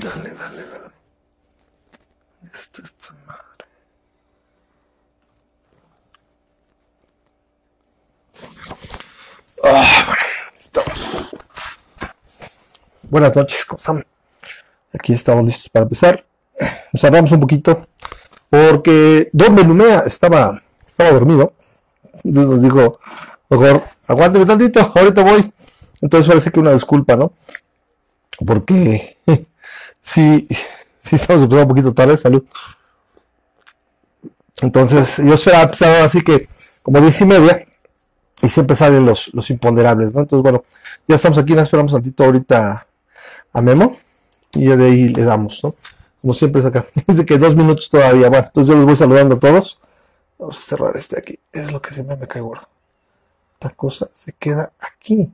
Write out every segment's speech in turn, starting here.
Dale, dale, dale. Esto es tu madre. Ah, estamos. Buenas noches, ¿cómo? Aquí estamos listos para empezar. Nos hablamos un poquito porque Don Benumea estaba, estaba dormido. Entonces nos dijo, mejor, aguánteme tantito, ahorita voy. Entonces parece que una disculpa, ¿no? Porque sí, sí estamos empezando un poquito tarde, salud. Entonces yo esperaba empezar así que como diez y media y siempre salen los, los imponderables, ¿no? Entonces bueno, ya estamos aquí, nos esperamos tantito ahorita a Memo y ya de ahí le damos, ¿no? Como siempre es acá. Dice que dos minutos todavía. Bueno, entonces yo los voy saludando a todos. Vamos a cerrar este aquí. Es lo que siempre me cae gordo. Esta cosa se queda aquí.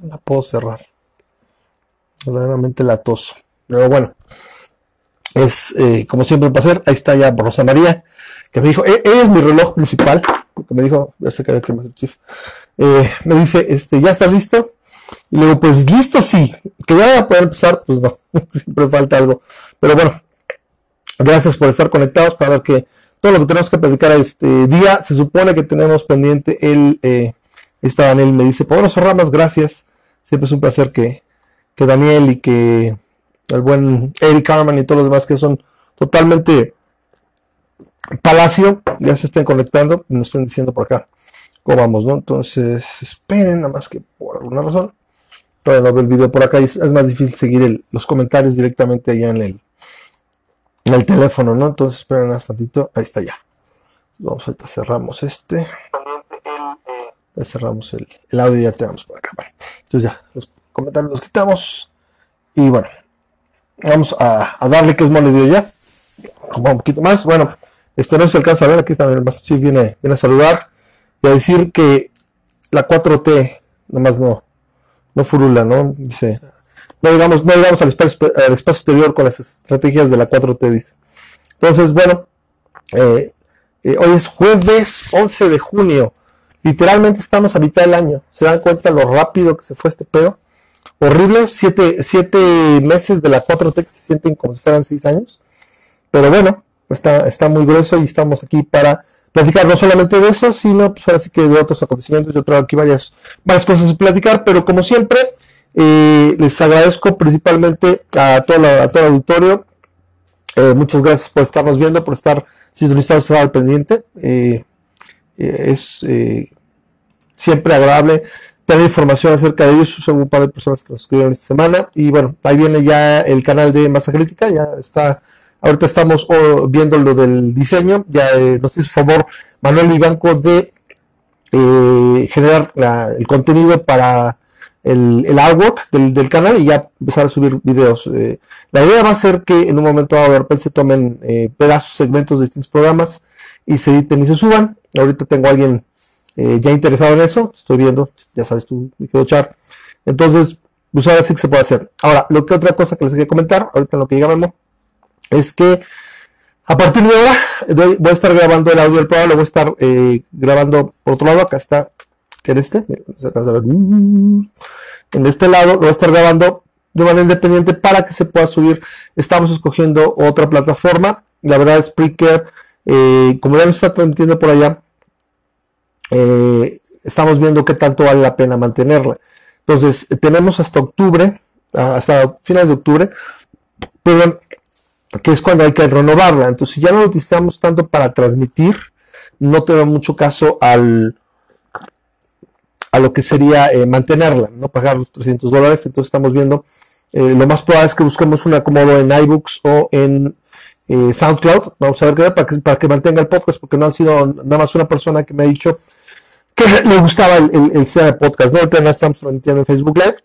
No la puedo cerrar. Verdaderamente latoso. Pero bueno. Es eh, como siempre un placer. Ahí está ya Rosa María. Que me dijo, "Eh, es mi reloj principal. Que me dijo, ya sé que había que. Eh, me dice, este, ¿ya estás listo? Y luego, pues listo, sí. Que ya voy a poder empezar, pues no, siempre falta algo. Pero bueno, gracias por estar conectados para ver que todo lo que tenemos que platicar este día, se supone que tenemos pendiente el, eh, está Daniel me dice, poderoso Ramas, gracias. Siempre es un placer que, que Daniel y que el buen Eric Carman y todos los demás que son totalmente Palacio, ya se estén conectando, nos estén diciendo por acá cómo vamos, ¿no? Entonces, esperen, nada más que por alguna razón. Todavía no veo el video por acá y es, es más difícil seguir el- los comentarios directamente allá en el, en el teléfono, ¿no? Entonces, esperen un tantito, ahí está ya. Vamos, ahorita cerramos este. Ya cerramos el, el audio y ya tenemos por acá. Bueno, entonces ya, los comentarios los quitamos. Y bueno, vamos a, darle que es mole de ya. Como un poquito más. Bueno, este no se alcanza a ver, aquí también el Master Chief viene, viene a saludar y a decir que la 4T nomás no, no furula, ¿no? Dice, no llegamos, no llegamos al espacio, al espacio exterior con las estrategias de la 4T, dice. Entonces, bueno, eh, eh, hoy es jueves 11 de junio. Literalmente estamos a mitad del año. ¿Se dan cuenta lo rápido que se fue este pedo? Horrible. Siete, siete meses de la 4T que se sienten como si fueran seis años. Pero bueno, está, está muy grueso y estamos aquí para platicar no solamente de eso, sino pues ahora sí que de otros acontecimientos. Yo traigo aquí varias, varias cosas a platicar, pero como siempre, eh, les agradezco principalmente a todo, la- el auditorio. Eh, muchas gracias por estarnos viendo, por estar sintonizados, al pendiente. Eh, eh, es siempre agradable tener información acerca de ellos. Son un par de personas que nos escribieron esta semana. Y bueno, ahí viene ya el canal de Masa Crítica, ya está. Ahorita estamos oh, viendo lo del diseño. Ya eh, nos hizo favor Manuel Vivanco de eh, generar el contenido para el, artwork del, canal y ya empezar a subir videos. Eh, la idea va a ser que en un momento dado de repente se tomen pedazos, segmentos de distintos programas y se editen y se suban. Ahorita tengo a alguien eh, ya interesado en eso, estoy viendo, ya sabes tú, mi querido Char. Entonces, pues ahora sí que se puede hacer. Ahora, lo que otra cosa que les quería comentar, ahorita en lo que llega Memo, es que a partir de ahora voy a estar grabando el audio del programa, lo voy a estar eh, grabando por otro lado, acá está, ¿qué era este? En este lado lo voy a estar grabando de manera independiente para que se pueda subir. Estamos escogiendo otra plataforma, la verdad Spreaker, eh, como ya nos está transmitiendo por allá, eh, estamos viendo qué tanto vale la pena mantenerla. Entonces, tenemos hasta octubre, ah, hasta finales de octubre, que es cuando hay que renovarla. Entonces, si ya no lo utilizamos tanto para transmitir, no te da mucho caso al a lo que sería eh, mantenerla, no pagar los 300 dólares. Entonces, estamos viendo, eh, lo más probable es que busquemos un acomodo en iBooks o en eh, SoundCloud. Vamos a ver qué para que, para que mantenga el podcast, porque no ha sido nada más una persona que me ha dicho le gustaba el, el, el de podcast, ¿no? Ahorita estamos transmitiendo en Facebook Live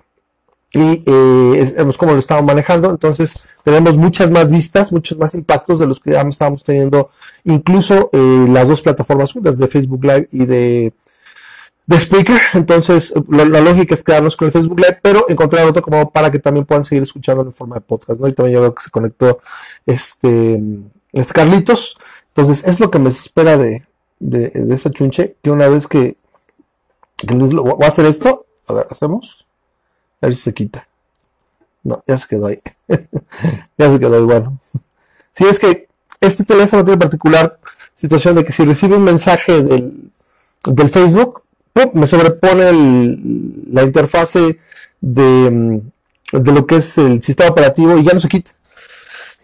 y eh, como lo estamos manejando. Entonces, tenemos muchas más vistas, muchos más impactos de los que ya estábamos teniendo, incluso eh, las dos plataformas juntas de Facebook Live y de, de Speaker. Entonces, la, lógica es quedarnos con el Facebook Live, pero encontrar otro como para que también puedan seguir escuchando en forma de podcast, ¿no? Y también ya veo que se conectó este, este Carlitos. Entonces, es lo que me espera de, de, de esa chunche, que una vez que, voy a hacer esto, a ver, hacemos, a ver si se quita. No, ya se quedó ahí. ya se quedó ahí, bueno. Si es que este teléfono tiene particular situación de que si recibe un mensaje del, del Facebook, me sobrepone la interfase de, de, lo que es el sistema operativo y ya no se quita.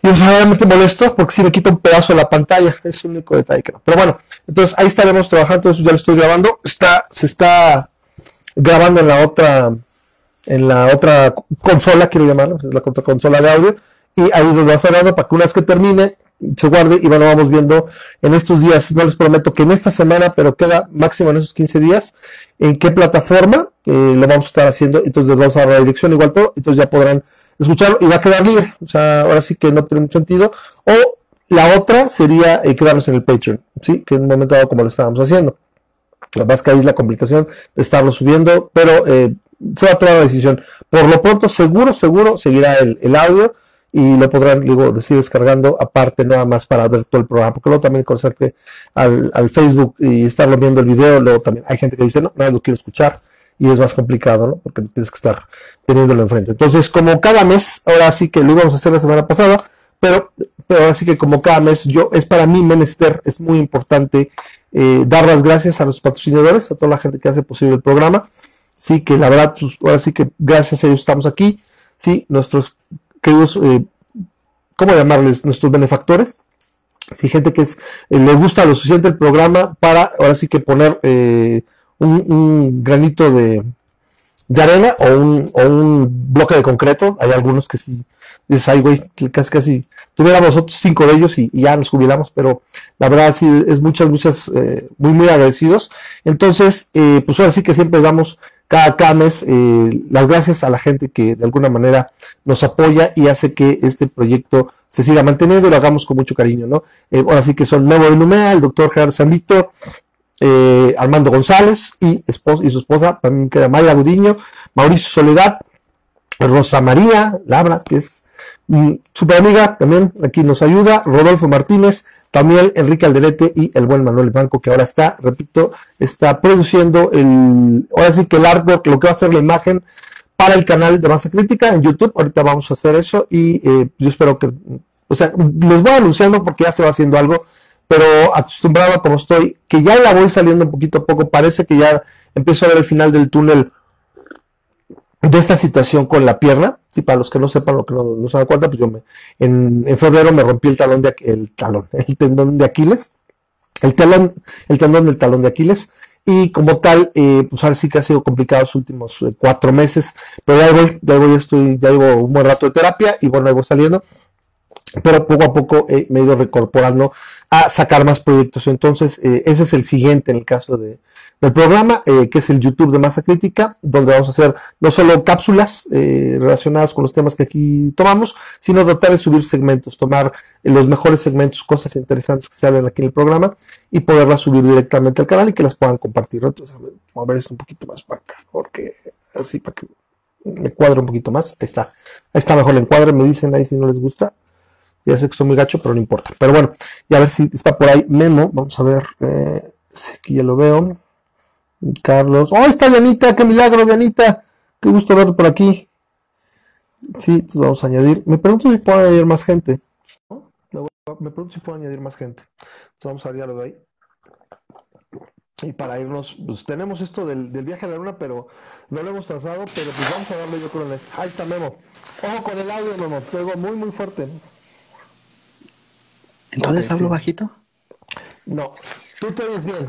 Y es molesto porque si me quita un pedazo de la pantalla, es un único detalle que no. Pero bueno, entonces ahí estaremos trabajando, eso ya lo estoy grabando, está, se está grabando en la otra, en la otra consola, quiero llamarlo, es la otra consola de audio, y ahí nos va estar para que una vez que termine, se guarde y bueno, vamos viendo en estos días, no les prometo que en esta semana, pero queda máximo en esos 15 días, en qué plataforma eh, lo vamos a estar haciendo, entonces vamos a dar la dirección igual todo, entonces ya podrán escucharlo y va a quedar libre, o sea, ahora sí que no tiene mucho sentido, o la otra sería eh, quedarnos en el Patreon, ¿sí? Que en un momento dado como lo estábamos haciendo. La más que ahí es la complicación de estarlo subiendo, pero eh, se va a tomar la decisión. Por lo pronto, seguro, seguro seguirá el, audio y lo podrán, digo, decir descargando aparte nada más para ver todo el programa, porque luego también conectarte al, al Facebook y estarlo viendo el video, luego también hay gente que dice, no, no lo quiero escuchar y es más complicado, ¿no? Porque tienes que estar teniéndolo enfrente. Entonces, como cada mes, ahora sí que lo íbamos a hacer la semana pasada, pero, pero ahora sí que como cada mes, yo, es para mí menester, es muy importante eh, dar las gracias a los patrocinadores, a toda la gente que hace posible el programa, sí, que la verdad, pues, ahora sí que gracias a ellos estamos aquí, sí, nuestros queridos, eh, ¿cómo llamarles? Nuestros benefactores. Si gente que es, eh, le gusta lo suficiente el programa para ahora sí que poner eh, un, granito de, arena o un, o un, bloque de concreto. Hay algunos que sí, dices, ay, güey, casi, casi tuviéramos otros cinco de ellos y, ya nos jubilamos, pero la verdad sí es muchas, muchas, eh, muy, muy agradecidos. Entonces, eh, pues ahora sí que siempre damos cada, cada mes eh, las gracias a la gente que de alguna manera nos apoya y hace que este proyecto se siga manteniendo y lo hagamos con mucho cariño, ¿no? Eh, ahora sí que son Memo de Numea, el doctor Gerardo Zambito, eh, Armando González y, su esposa, también queda Mayra Gudiño, Mauricio Soledad, Rosa María Labra, que es mm, super amiga, también aquí nos ayuda, Rodolfo Martínez, también Enrique Alderete y el buen Manuel Banco, que ahora está, repito, está produciendo el, ahora sí que el artwork, lo que va a ser la imagen para el canal de Masa Crítica en YouTube. Ahorita vamos a hacer eso y eh, yo espero que, o sea, les voy anunciando porque ya se va haciendo algo, pero acostumbrado como estoy, que ya la voy saliendo un poquito a poco, parece que ya empiezo a ver el final del túnel de esta situación con la pierna. Y para los que no sepan lo que no, se dan cuenta, pues yo me, en, febrero me rompí el talón de el talón, el tendón de Aquiles, el talón, el tendón del talón de Aquiles. Y como tal, eh, pues ahora sí que ha sido complicado los últimos eh, cuatro meses, pero ya voy, ya voy, estoy, ya llevo un buen rato de terapia y bueno, ahí voy saliendo. Pero poco a poco eh, me he ido recorporando a sacar más proyectos. Entonces, ese es el siguiente en el caso de, del programa, eh, que es el YouTube de Masa Crítica, donde vamos a hacer no solo cápsulas eh, relacionadas con los temas que aquí tomamos, sino tratar de subir segmentos, tomar eh, los mejores segmentos, cosas interesantes que se hablan aquí en el programa y poderlas subir directamente al canal y que las puedan compartir. Entonces, a ver esto un poquito más para acá, porque así para que me cuadre un poquito más. Ahí está, ahí está mejor el encuadre, me dicen ahí si no les gusta. Ya sé que estoy muy gacho, pero no importa. Pero bueno, y a ver si está por ahí Memo. Vamos a ver si aquí ya lo veo. Carlos. ¡Oh, está Yanita! ¡Qué milagro, Yanita! ¡Qué gusto verte por aquí! Sí, entonces vamos a añadir. Me pregunto si puedo añadir más gente. Me pregunto si puedo añadir más gente. Entonces vamos a ver, ya ahí. Y para irnos, pues tenemos esto del, viaje a la luna, pero no lo hemos trazado, pero pues vamos a darle yo creo en Ahí está Memo. Ojo con el audio, Memo. Te muy, muy fuerte. ¿Entonces hablo bajito? No, tú te ves bien.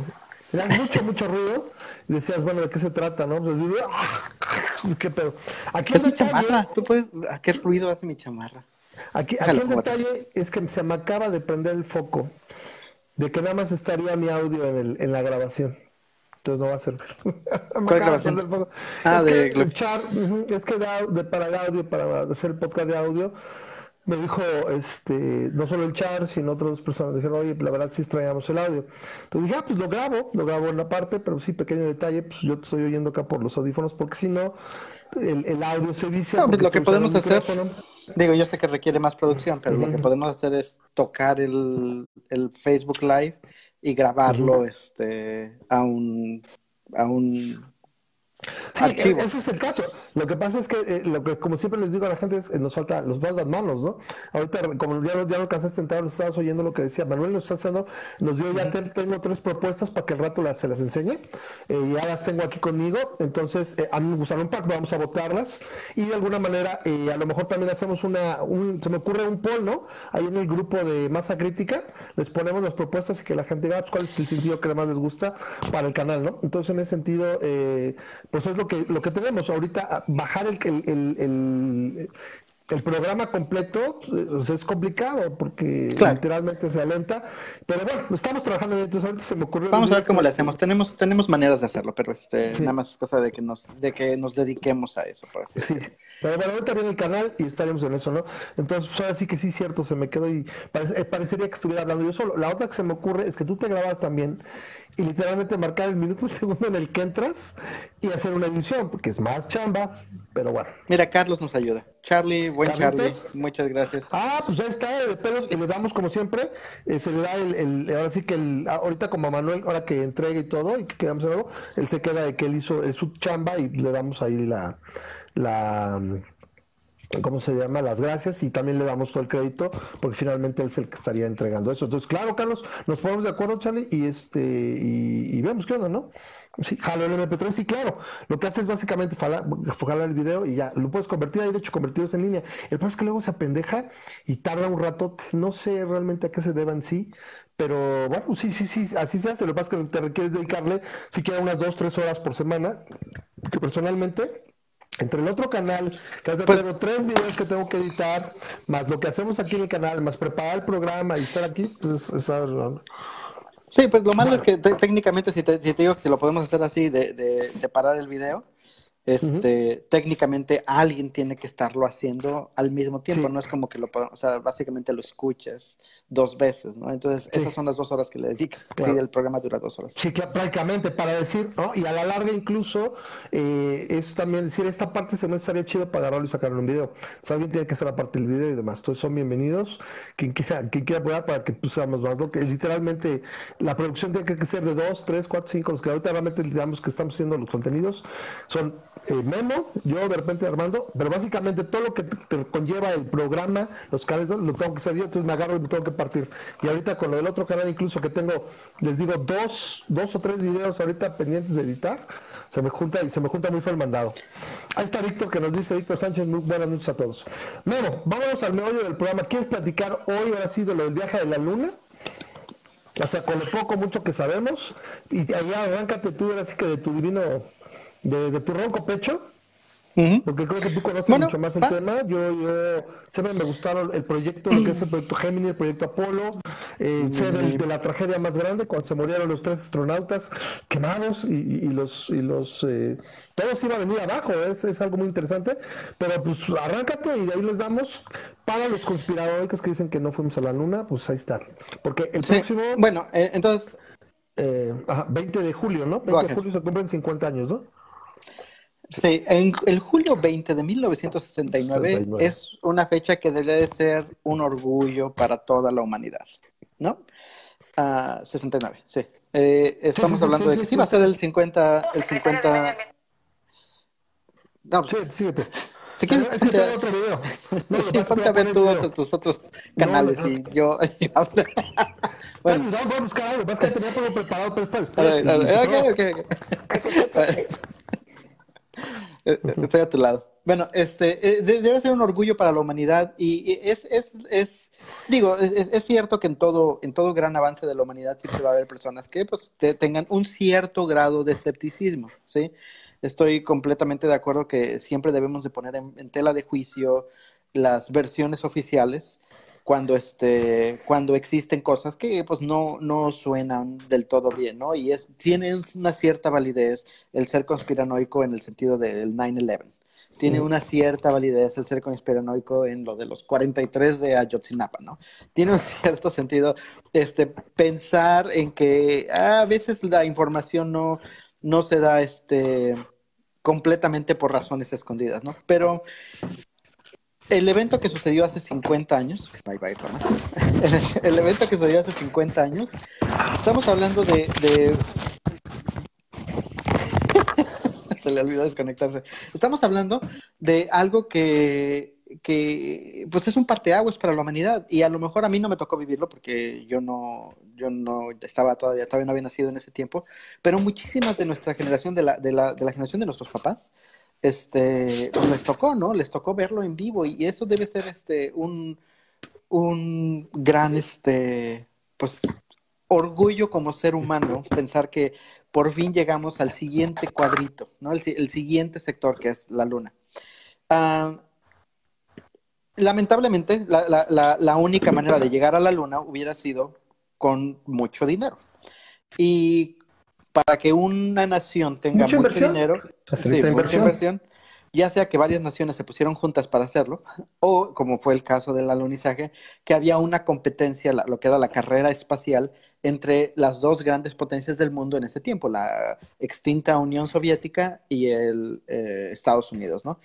Le mucho, mucho ruido y decías, bueno, ¿de qué se trata, no? Pues, ah, ¿Qué pedo? Aquí es mi chamarra. ¿Tú puedes... ¿A qué ruido hace mi chamarra? Aquí, aquí el detalle es que se me acaba de prender el foco de que nada más estaría mi audio en, el, en la grabación. Entonces no va a servir. ¿Cuál grabación? Ah, es de... Que, es que de, para el audio, para hacer el podcast de audio, me dijo, este, no solo el char, sino otras personas dijeron, oye, la verdad sí extrañamos el audio. Entonces dije, ah, pues lo grabo, lo grabo en la parte, pero sí, pequeño detalle, pues yo te estoy oyendo acá por los audífonos, porque si no, el, audio se vicia. No, pues lo que podemos hacer, digo, yo sé que requiere más producción, pero lo que podemos hacer es tocar el, el Facebook Live y grabarlo este, a un, a un Sí, ese es el caso. Lo que pasa es que, eh, lo que como siempre les digo a la gente, es que nos falta, los faltan manos, ¿no? Ahorita, como ya, ya lo alcanzaste a entrar, estabas oyendo lo que decía Manuel, nos está haciendo, nos dio, ya tengo tres propuestas para que el rato las, se las enseñe. Eh, ya las tengo aquí conmigo, entonces eh, a mí me gustaron un par, vamos a votarlas. Y de alguna manera, a lo mejor también hacemos una, un, se me ocurre un poll, ¿no? Ahí en el grupo de masa crítica, les ponemos las propuestas y que la gente diga pues, cuál es el sentido que más les gusta para el canal, ¿no? Entonces, en ese sentido, pues es lo que, lo que tenemos ahorita, bajar el, el, el, el programa completo pues, es complicado porque literalmente se alenta. Pero bueno, estamos trabajando en esto. se me ocurrió. Vamos a ver cómo le hacemos. Tenemos, tenemos maneras de hacerlo, pero este, nada más es cosa de que nos, de que nos dediquemos a eso, por así Sí. Pero bueno, ahorita viene el canal y estaremos en eso, ¿no? Entonces, pues ahora sí que sí es cierto, se me quedó y eh, parecería que estuviera hablando yo solo. La otra que se me ocurre es que tú te grabas también y literalmente marcar el minuto y segundo en el que entras y hacer una edición, porque es más chamba, pero bueno. Mira, Carlos nos ayuda. Charlie, buen Charlie, muchas gracias. Ah, pues ya está, de pelos, y le damos como siempre, eh, se le da el, el, ahora sí que el, ahorita como a Manuel, ahora que entregue y todo, y que quedamos en algo, él se queda de que él hizo su chamba y le damos ahí la, la, ¿cómo se llama? Las gracias y también le damos todo el crédito porque finalmente él es el que estaría entregando eso. Entonces, claro, Carlos, nos ponemos de acuerdo, Charlie, y este y, vemos qué onda, ¿no? Sí, jalo el MP3, sí, claro. Lo que hace es básicamente jalar, el video y ya lo puedes convertir. Hay de hecho convertidos en línea. El problema es que luego se apendeja y tarda un rato. No sé realmente a qué se deba en sí, pero bueno, sí, sí, sí, así se hace. Lo que pasa es que te requieres dedicarle siquiera unas dos, tres horas por semana. Que personalmente entre el otro canal, que tengo pues, tres videos que tengo que editar, más lo que hacemos aquí en el canal, más preparar el programa y estar aquí, pues es, Sí, pues lo malo es que técnicamente si te, digo que si lo podemos hacer así, de, de separar el video, este, técnicamente alguien tiene que estarlo haciendo al mismo tiempo, no es como que lo podamos, o sea, básicamente lo escuchas dos veces, ¿no? Entonces, esas son las dos horas que le dedicas. Sí, el programa dura dos horas. Sí, prácticamente, para decir, ¿no? Y a la larga incluso eh, es también decir, esta parte se me estaría chido para agarrarlo y sacarlo en un video. Sea, alguien tiene que hacer la parte del video y demás. Entonces, son bienvenidos. Quien quiera, quien quiera apoyar para que seamos más, Que literalmente la producción tiene que ser de dos, tres, cuatro, cinco, los que ahorita realmente digamos que estamos haciendo los contenidos son eh, Memo, yo de repente Armando, pero básicamente todo lo que te, conlleva el programa, los canales, lo tengo que hacer yo, entonces me agarro y me tengo que partir. Y ahorita con lo del otro canal, incluso que tengo, les digo, dos, dos o tres videos ahorita pendientes de editar, se me junta y se me junta muy fue el mandado. Ahí está Víctor que nos dice, Víctor Sánchez, muy buenas noches a todos. Memo, vámonos al meollo del programa. ¿Quieres platicar hoy ahora sí de lo del viaje de la luna? O sea, con lo poco, mucho que sabemos. Y allá arráncate tú, ahora sí que de tu divino de, tu ronco pecho. Porque creo que tú conoces mucho más el tema. Yo, yo siempre me gustaron el proyecto, lo que es el proyecto Gemini, el proyecto Apolo, eh, de, la tragedia más grande cuando se murieron los tres astronautas quemados y, los y los eh, todos iban a venir abajo. Es, es algo muy interesante. Pero pues arráncate y de ahí les damos para los conspiradores que dicen que no fuimos a la luna. Pues ahí está. Porque el próximo. Bueno, eh, entonces. 20 de julio, ¿no? 20 de julio se cumplen 50 años, ¿no? Sí, en el julio 20 de 1969 es una fecha que debería de ser un orgullo para toda la humanidad, ¿no? 69, ah, sí. Eh, estamos hablando de que sí va a ser el 50, el 50... No, sí, síguete. Si quieres, es que otro video. No, sí, ponte a ver tú tus otros canales y yo... bueno. Voy a buscar algo, vas que tenía todo preparado, pero es para después. Ok, ok, ok. Eh, eh, estoy a tu lado. Bueno, este eh, debe ser un orgullo para la humanidad y es, es, es digo, es, cierto que en todo, en todo gran avance de la humanidad siempre va a haber personas que pues, tengan un cierto grado de escepticismo, ¿sí? Estoy completamente de acuerdo que siempre debemos de poner en tela de juicio las versiones oficiales cuando este cuando existen cosas que pues no no suenan del todo bien no y es tiene una cierta validez el ser conspiranoico en el sentido del 9/11 tiene una cierta validez el ser conspiranoico en lo de los 43 de Ayotzinapa, ¿no? Tiene un cierto sentido este pensar en que a veces la información no no se da este completamente por razones escondidas, ¿no? Pero el evento que sucedió hace 50 años, el, evento que sucedió hace 50 años, estamos hablando de... se le olvidó desconectarse. Estamos hablando de algo que, que pues es un parteaguas para la humanidad y a lo mejor a mí no me tocó vivirlo porque yo no, yo no estaba todavía, todavía no había nacido en ese tiempo, pero muchísimas de nuestra generación, de la, de la, de la generación de nuestros papás, este, pues les tocó, ¿no? Les tocó verlo en vivo y eso debe ser este, un, un gran, este, pues, orgullo como ser humano pensar que por fin llegamos al siguiente cuadrito, ¿no? El, el siguiente sector que es la luna. Uh, lamentablemente, la, la, la, única manera de llegar a la luna hubiera sido con mucho dinero. Y para que una nación tenga mucho dinero, sí, mucha inversión, ya sea que varias naciones se pusieron juntas para hacerlo, o como fue el caso del alunizaje, que había una competencia, lo que era la carrera espacial, entre las dos grandes potencias del mundo en ese tiempo, la extinta Unión Soviética y el eh, Estados Unidos, ¿no?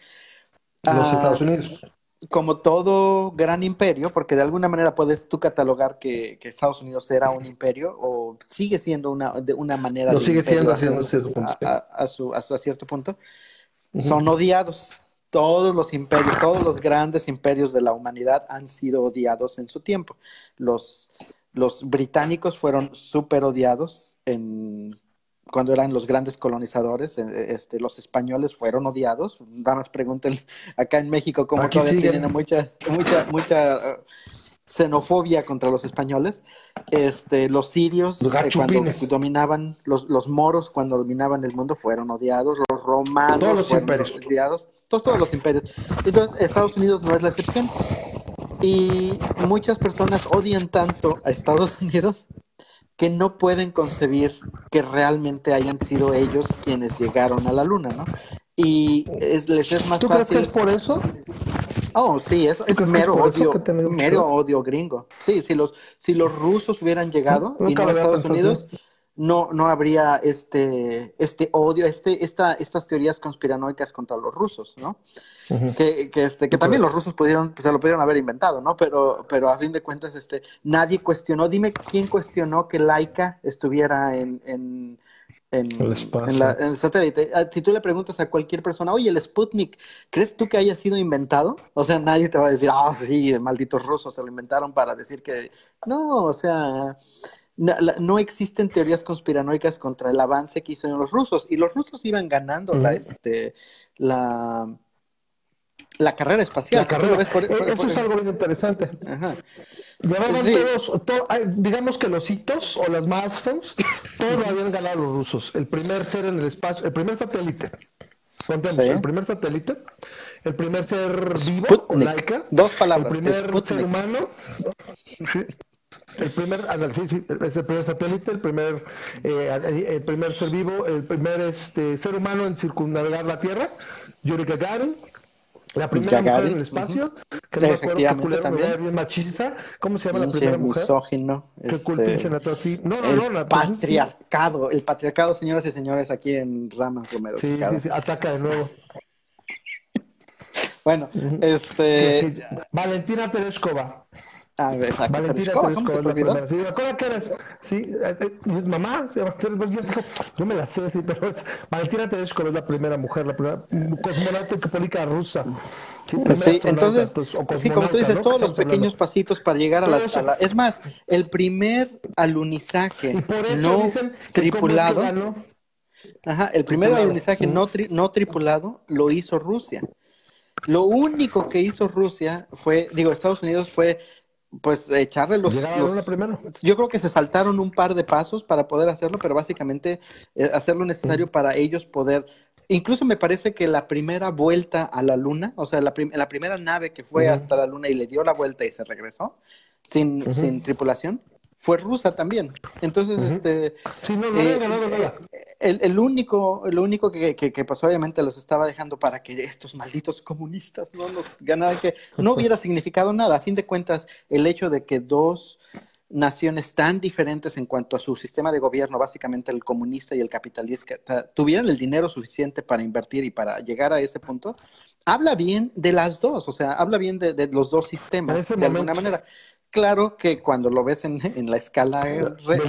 Los Estados Unidos como todo gran imperio, porque de alguna manera puedes tú catalogar que, Estados Unidos era un imperio o sigue siendo una, de una manera... Lo sigue siendo a cierto punto. A, su, a, cierto punto. Son odiados. Todos los imperios, todos los grandes imperios de la humanidad han sido odiados en su tiempo. Los, los británicos fueron súper odiados en cuando eran los grandes colonizadores, eh, este, los españoles fueron odiados. Nada más pregunten acá en México cómo todavía tienen mucha, mucha, mucha uh, xenofobia contra los españoles. Este, los sirios eh, cuando dominaban, los, los, moros cuando dominaban el mundo fueron odiados, los romanos todos los imperios. odiados, todos, todos los imperios. Entonces, Estados Unidos no es la excepción. Y muchas personas odian tanto a Estados Unidos que no pueden concebir que realmente hayan sido ellos quienes llegaron a la luna, ¿no? Y es, les es más ¿Tú fácil. crees que es por eso? Oh, sí, es, es mero odio, mero odio gringo. Sí, si los, si los rusos hubieran llegado y no Estados Unidos, no, no habría este, este odio, este, esta, estas teorías conspiranoicas contra los rusos, ¿no? Que, que, este, que también los rusos pudieron, pues, se lo pudieron haber inventado, ¿no? Pero, pero a fin de cuentas, este, nadie cuestionó, dime quién cuestionó que Laika estuviera en, en, en, en, la, en, el satélite. Ah, si tú le preguntas a cualquier persona, oye, el Sputnik, ¿crees tú que haya sido inventado? O sea, nadie te va a decir, ah, sí, malditos rusos se lo inventaron para decir que... No, o sea, no, existen teorías conspiranoicas contra el avance que hicieron los rusos y los rusos iban ganando la este la la carrera espacial. E-, eso es algo bien interesante. digamos que los hitos o las milestones, todos lo habían ganado los rusos. El primer ser en el espacio, el primer satélite. Contemos, el primer satélite, el primer ser vivo, laica, dos palabras, el primer ser humano, el primer, es el primer satélite, el primer, eh, el primer ser vivo, el primer este, ser humano en circunnavegar la Tierra, Yuri Gagarin, la primera mujer en el espacio, que no efectivamente también. bien machista. ¿Cómo se llama la primera mujer? misógino. Qué este... No, no, el no. patriarcado, el patriarcado, señoras y señores, aquí en Ramas Romero. Sí, sí, sí, ataca de nuevo. bueno, este... Valentina Tereshkova. Ah, exacto. Valentina ¿Cómo, ¿Cómo se te olvidó? Sí, que eres. Sí, mamá, yo, yo me la sé, sí, pero es, Valentina Tereshkova es la primera mujer, la primera cosmonauta católica rusa. Sí, sí entonces, sí, como tú dices, ¿no? todos los pequeños hablando? pasitos para llegar a la, a la, Es más, el primer alunizaje no tripulado. Ajá, el primer alunizaje no, tri, no tripulado lo hizo Rusia. Lo único que hizo Rusia fue, digo, Estados Unidos fue pues echarle los, los yo creo que se saltaron un par de pasos para poder hacerlo, pero básicamente eh, hacer lo necesario para ellos poder Incluso me parece que la primera vuelta a la luna, o sea, la, prim la primera nave que fue uh -huh. hasta la luna y le dio la vuelta y se regresó sin, uh -huh. sin tripulación, fue rusa también. Entonces, uh -huh. este... Sí, no, no eh, ganado nada. El, el, único, el único que, que, que, pues obviamente los estaba dejando para que estos malditos comunistas no nos ganaran, que no hubiera significado nada. A fin de cuentas, el hecho de que dos naciones tan diferentes en cuanto a su sistema de gobierno, básicamente el comunista y el capitalista, tuvieran el dinero suficiente para invertir y para llegar a ese punto, habla bien de las dos, o sea, habla bien de, de los dos sistemas, de alguna manera. Claro que cuando lo ves en, en la escala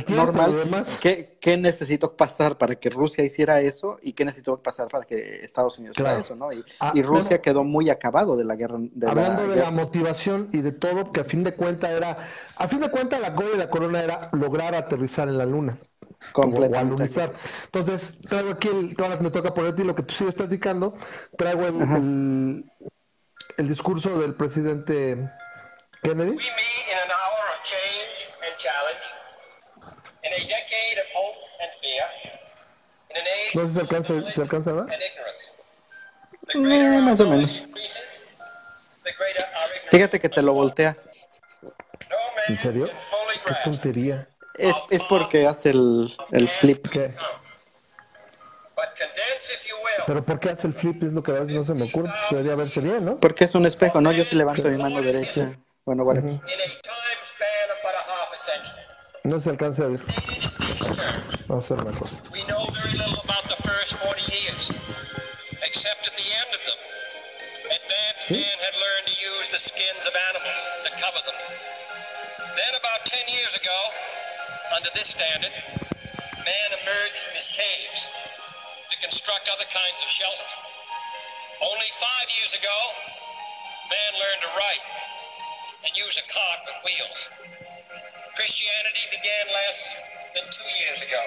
normal, ¿qué, ¿qué, necesitó pasar para que Rusia hiciera eso y qué necesitó pasar para que Estados Unidos hiciera eso? ¿no? Y, ah, Rusia quedó muy acabado de la guerra. De hablando de la motivación y de todo, que a fin de cuentas era, a fin de cuentas la gola de la corona era lograr aterrizar en la luna. Completamente. Entonces, traigo aquí, el, ahora me toca ponerte lo que tú sigues platicando, traigo el, el discurso del presidente Kennedy. We meet in an hour of change and challenge, in a decade of hope and fear, in an age no sé si se alcanza, se alcanza ¿verdad? Eh, más o menos. Fíjate que te lo voltea. ¿En serio? Qué tontería. Es, es porque hace el, el flip. ¿Qué? Pero ¿por qué hace el flip? Es lo que a veces no se me ocurre. Pues debería verse bien, ¿no? Porque es un espejo, ¿no? Yo sí levanto mi mano derecha. Bueno, bueno. Uh -huh. No se alcanza a ver. Vamos a hacer una cosa. We know very little about the first 40 years, except at the end of them. Advanced ¿Sí? man had learned to use the skins of animals to cover them. Then about 10 years ago, under this standard, man emerged from his caves to construct other kinds of shelter. Only five years ago, man learned to write and use a cart with wheels. Christianity began less than two years ago.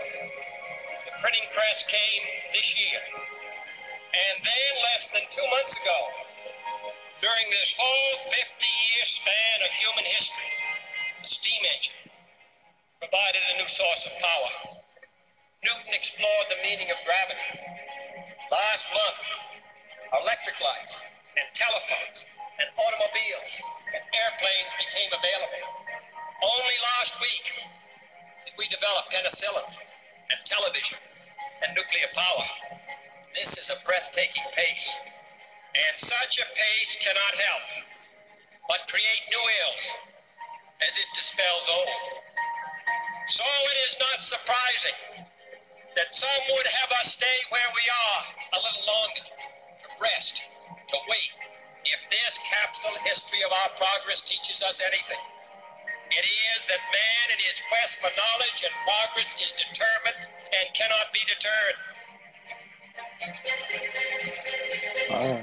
The printing press came this year. And then, less than two months ago, during this whole 50 year span of human history, the steam engine provided a new source of power. Newton explored the meaning of gravity. Last month, electric lights and telephones and automobiles and airplanes became available. Only last week did we develop penicillin and television and nuclear power. This is a breathtaking pace. And such a pace cannot help but create new ills as it dispels old. So it is not surprising that some would have us stay where we are a little longer, to rest, to wait, if this capsule history of our progress teaches us anything, it is that man in his quest for knowledge and progress is determined and cannot be deterred. Ah.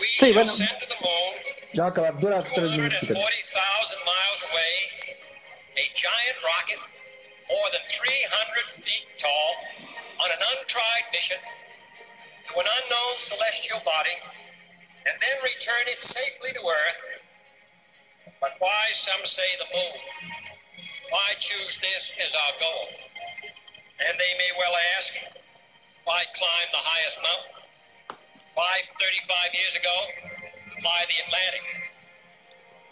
We sí, bueno. send to the moon, ya acabar, dura tres minutos. 40,000 miles away, a giant rocket more than 300 feet tall on an untried mission to an unknown celestial body and then return it safely to Earth. But why, some say, the moon? Why choose this as our goal? And they may well ask, why climb the highest mountain? Why, 35 years ago, fly the Atlantic?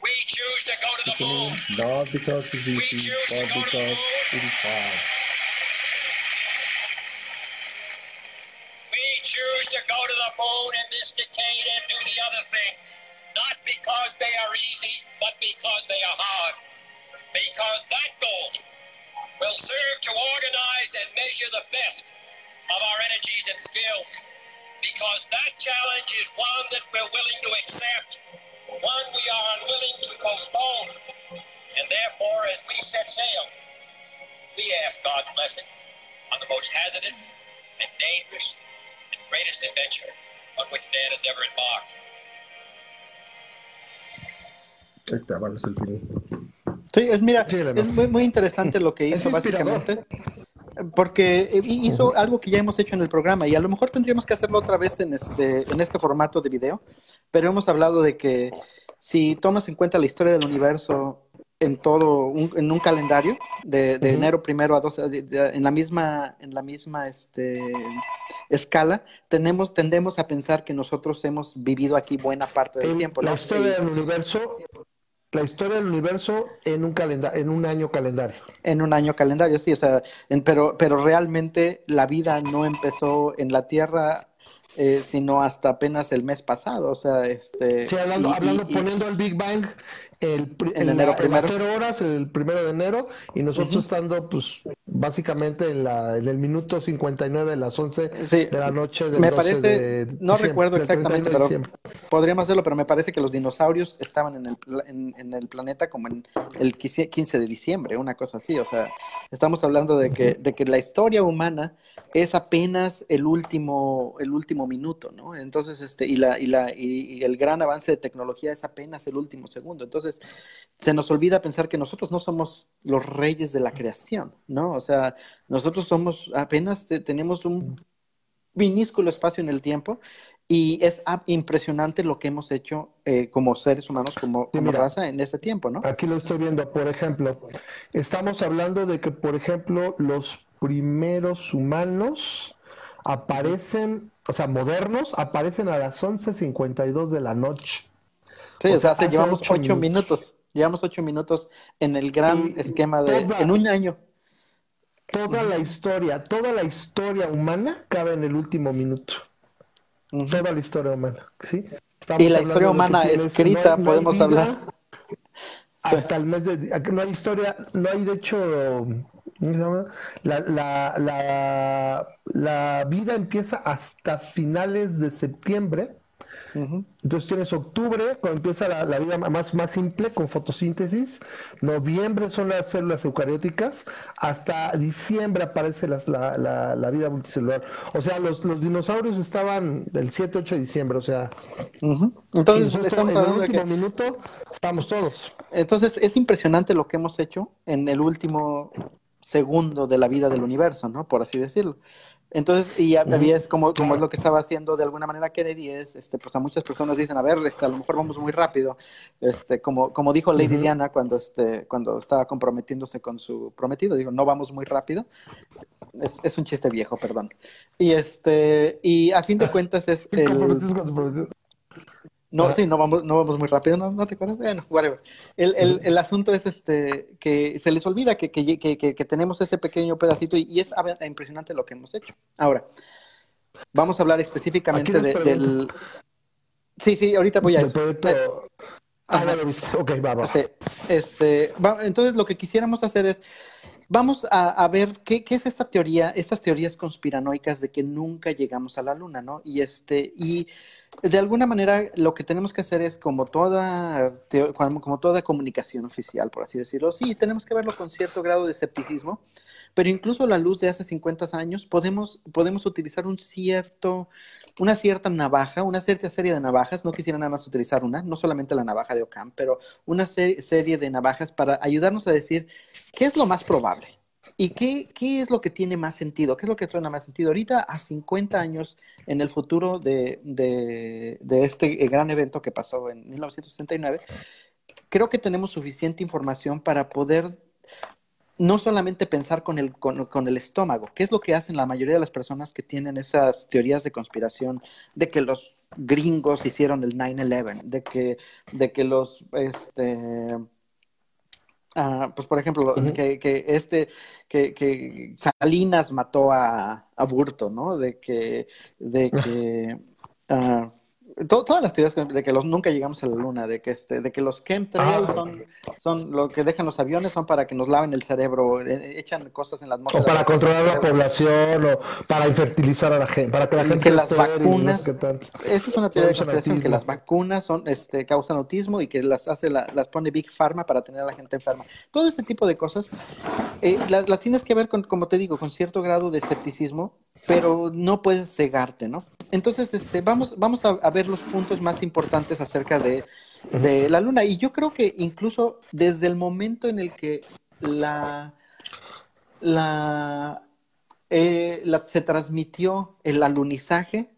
We choose to go to the moon. Not because it's easy, but because it is hard. Choose to go to the moon in this decade and do the other thing. Not because they are easy, but because they are hard. Because that goal will serve to organize and measure the best of our energies and skills. Because that challenge is one that we're willing to accept, one we are unwilling to postpone. And therefore, as we set sail, we ask God's blessing on the most hazardous and dangerous greatest adventure on which man has ever embarked. Este, bueno, es el fin. Sí, es, mira, es muy, muy interesante lo que hizo básicamente. Porque hizo algo que ya hemos hecho en el programa y a lo mejor tendríamos que hacerlo otra vez en este, en este formato de video, pero hemos hablado de que si tomas en cuenta la historia del universo en todo un, en un calendario de, enero primero a 12 en la misma en la misma este escala tenemos tendemos a pensar que nosotros hemos vivido aquí buena parte del tiempo la historia del universo la historia del universo en un calendario en un año calendario. En un año calendario sí o sea pero pero realmente la vida no empezó en la tierra eh, sino hasta apenas el mes pasado, o sea, este... Sí, hablando, hablando poniendo el Big Bang el, en enero cero horas, el primero de enero, y nosotros estando, pues, básicamente en, la, en el minuto 59 de las 11 de la noche del me parece, no recuerdo exactamente, pero podríamos hacerlo, pero me parece que los dinosaurios estaban en el, en, el planeta como en el 15 de diciembre, una cosa así, o sea, estamos hablando de que, de que la historia humana es apenas el último, el último minuto, ¿no? Entonces, este, y, la, y, la, y, el gran avance de tecnología es apenas el último segundo. Entonces, se nos olvida pensar que nosotros no somos los reyes de la creación, ¿no? O sea, nosotros somos, apenas tenemos un minúsculo espacio en el tiempo y es impresionante lo que hemos hecho eh, como seres humanos, como, raza en este tiempo, ¿no? Aquí lo estoy viendo, por ejemplo, estamos hablando de que, por ejemplo, los primeros humanos aparecen, o sea, modernos, aparecen a las 11.52 de la noche. Sí, o, sea, llevamos ocho, minutos. Llevamos ocho minutos en el gran esquema de... en un año. Toda la historia, toda la historia humana cabe en el último minuto. Toda la historia humana, ¿sí? y la historia humana escrita, podemos hablar. Hasta el mes de... No hay historia, no hay de hecho la, la, la, la, vida empieza hasta finales de septiembre. Entonces tienes octubre, cuando empieza la, vida más, más simple con fotosíntesis. Noviembre son las células eucarióticas. Hasta diciembre aparece la, la, vida multicelular. O sea, los, los dinosaurios estaban el 7, 8 de diciembre. O sea, entonces en el último minuto estamos todos. Entonces es impresionante lo que hemos hecho en el último segundo de la vida del universo, ¿no? Por así decirlo. Entonces, y había es como, como es lo que estaba haciendo de alguna manera Kennedy, es, este, pues a muchas personas dicen, a ver, este, a lo mejor vamos muy rápido, este, como, como dijo Lady Diana cuando, este, cuando estaba comprometiéndose con su prometido, digo, no vamos muy rápido, es, es un chiste viejo, perdón. Y este, y a fin de cuentas es el... No, sí, no vamos, no vamos muy rápido, ¿no, te acuerdas? Bueno, whatever. El, el, el, asunto es este que se les olvida que, que, que, que tenemos ese pequeño pedacito y, es impresionante lo que hemos hecho. Ahora, vamos a hablar específicamente de, del... Sí, sí, ahorita voy a eso. Ah, lo viste. Ok, va, va. este, entonces, lo que quisiéramos hacer es Vamos a, ver qué, es esta teoría, estas teorías conspiranoicas de que nunca llegamos a la luna, ¿no? Y este, y de alguna manera lo que tenemos que hacer es como toda, como toda comunicación oficial, por así decirlo, sí, tenemos que verlo con cierto grado de escepticismo, pero incluso a la luz de hace 50 años podemos, podemos utilizar un cierto una cierta navaja, una cierta serie de navajas, no quisiera nada más utilizar una, no solamente la navaja de Ocam, pero una serie de navajas para ayudarnos a decir qué es lo más probable y qué, qué es lo que tiene más sentido, qué es lo que tiene más sentido. Ahorita, a 50 años en el futuro de, de, este gran evento que pasó en 1969, creo que tenemos suficiente información para poder no solamente pensar con el, con, el estómago, que es lo que hacen la mayoría de las personas que tienen esas teorías de conspiración de que los gringos hicieron el 9-11, de que, de que los, este, ah, pues por ejemplo, que, que, este, que, que Salinas mató a, a Burto, ¿no? De que, de que, uh, todas las teorías de que los, nunca llegamos a la luna, de que este, de que los chemtrails ah. son, son lo que dejan los aviones, son para que nos laven el cerebro, e, echan cosas en las atmósfera. O para controlar la población, o para infertilizar a la gente, para que la gente que las vacunas, esa es una teoría de conspiración, que las vacunas son, este, causan autismo y que las hace, las pone Big Pharma para tener a la gente enferma. Todo este tipo de cosas, eh, las, las tienes que ver con, como te digo, con cierto grado de escepticismo, pero no puedes cegarte, ¿no? Entonces, este, vamos, vamos a, ver los puntos más importantes acerca de, la Luna. Y yo creo que incluso desde el momento en el que la, la, eh, se transmitió el alunizaje,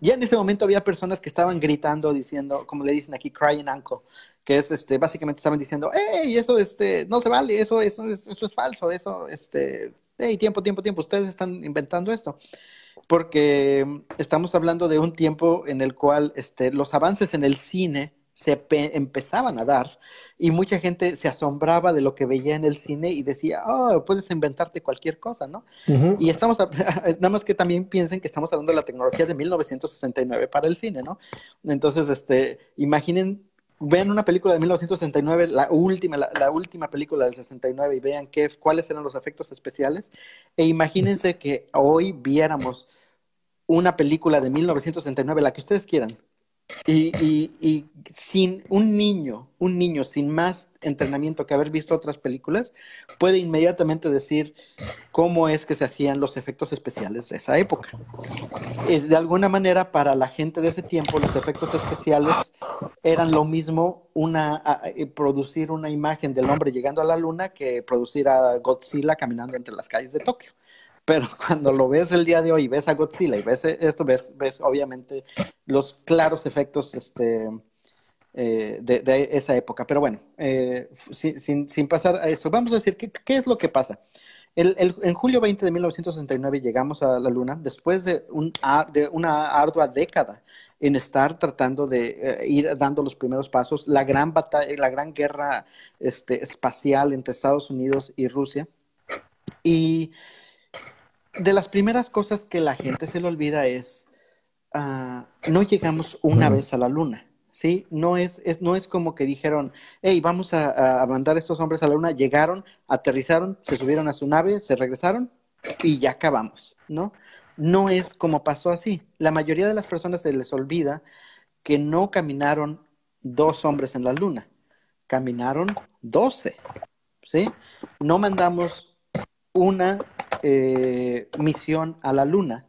ya en ese momento había personas que estaban gritando, diciendo, como le dicen aquí, crying uncle, que es este, básicamente estaban diciendo, hey, eso este, no se vale, eso, eso, eso es falso, eso, este, hey, tiempo, tiempo, tiempo, ustedes están inventando esto porque estamos hablando de un tiempo en el cual este, los avances en el cine se empezaban a dar y mucha gente se asombraba de lo que veía en el cine y decía, oh, puedes inventarte cualquier cosa, ¿no? Y estamos, nada más que también piensen que estamos hablando de la tecnología de 1969 para el cine, ¿no? Entonces, este, imaginen vean una película de 1969, la última, la, última película del 69 y vean qué, cuáles eran los efectos especiales e imagínense que hoy viéramos una película de 1969, la que ustedes quieran, y, y, sin un niño, un niño sin más entrenamiento que haber visto otras películas, puede inmediatamente decir cómo es que se hacían los efectos especiales de esa época. Eh, de alguna manera, para la gente de ese tiempo, los efectos especiales eran lo mismo una, eh, producir una imagen del hombre llegando a la luna que producir a Godzilla caminando entre las calles de Tokio pero cuando lo ves el día de hoy, ves a Godzilla y ves esto, ves, ves obviamente los claros efectos este, eh, de, esa época. Pero bueno, eh, sin, sin, pasar a eso, vamos a decir, ¿qué, qué es lo que pasa? El, en julio 20 de 1969 llegamos a la Luna después de, un, de una ardua década en estar tratando de eh, ir dando los primeros pasos, la gran batalla, la gran guerra este, espacial entre Estados Unidos y Rusia. Y de las primeras cosas que la gente se le olvida es, ah, no llegamos una vez a la luna, ¿sí? No es, no es como que dijeron, hey, vamos a, mandar a estos hombres a la luna, llegaron, aterrizaron, se subieron a su nave, se regresaron y ya acabamos, ¿no? No es como pasó así. La mayoría de las personas se les olvida que no caminaron dos hombres en la luna, caminaron doce, ¿sí? No mandamos una eh, misión a la Luna,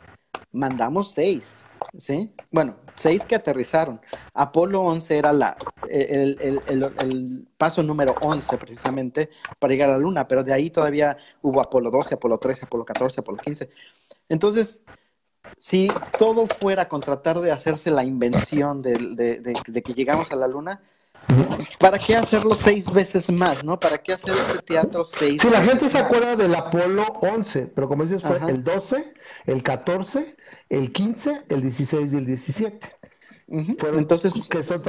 mandamos seis, ¿sí? Bueno, seis que aterrizaron. Apolo 11 era la, el, paso número 11 precisamente para llegar a la Luna, pero de ahí todavía hubo Apolo 12, Apolo 13, Apolo 14, Apolo 15. Entonces, si todo fuera con tratar de hacerse la invención de que llegamos a la Luna, ¿Para qué hacerlo seis veces más, no? ¿Para qué hacer este teatro seis Sí, la gente se acuerda del Apolo 11, pero como dices, fue el 12, el 14, el 15, el 16 y el 17. Entonces, que son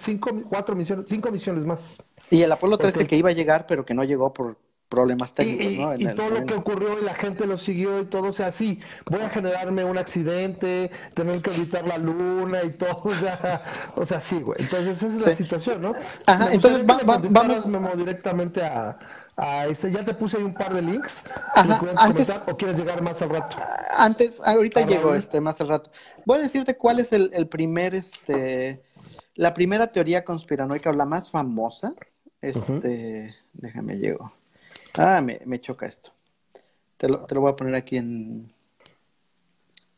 cinco, cuatro misiones, cinco misiones más. Y el Apolo 13 que iba a llegar, pero que no llegó por problemas técnicos, ¿no? y todo lo que ocurrió y la gente lo siguió y todo, o sea, sí, voy a generarme un accidente, tener que evitar la luna y todo, o sea, o sea sí, güey. Entonces esa es la situación, ¿no? Ajá, entonces vamos Memo, directamente a, a este, ya te puse ahí un par de links, Ajá, antes, o quieres llegar más al rato. Antes, ahorita llego este más al rato. Voy a decirte cuál es el, el primer, este, la primera teoría conspiranoica, la más famosa, este, déjame llego. Ah, me, me choca esto. Te lo, te lo voy a poner aquí en,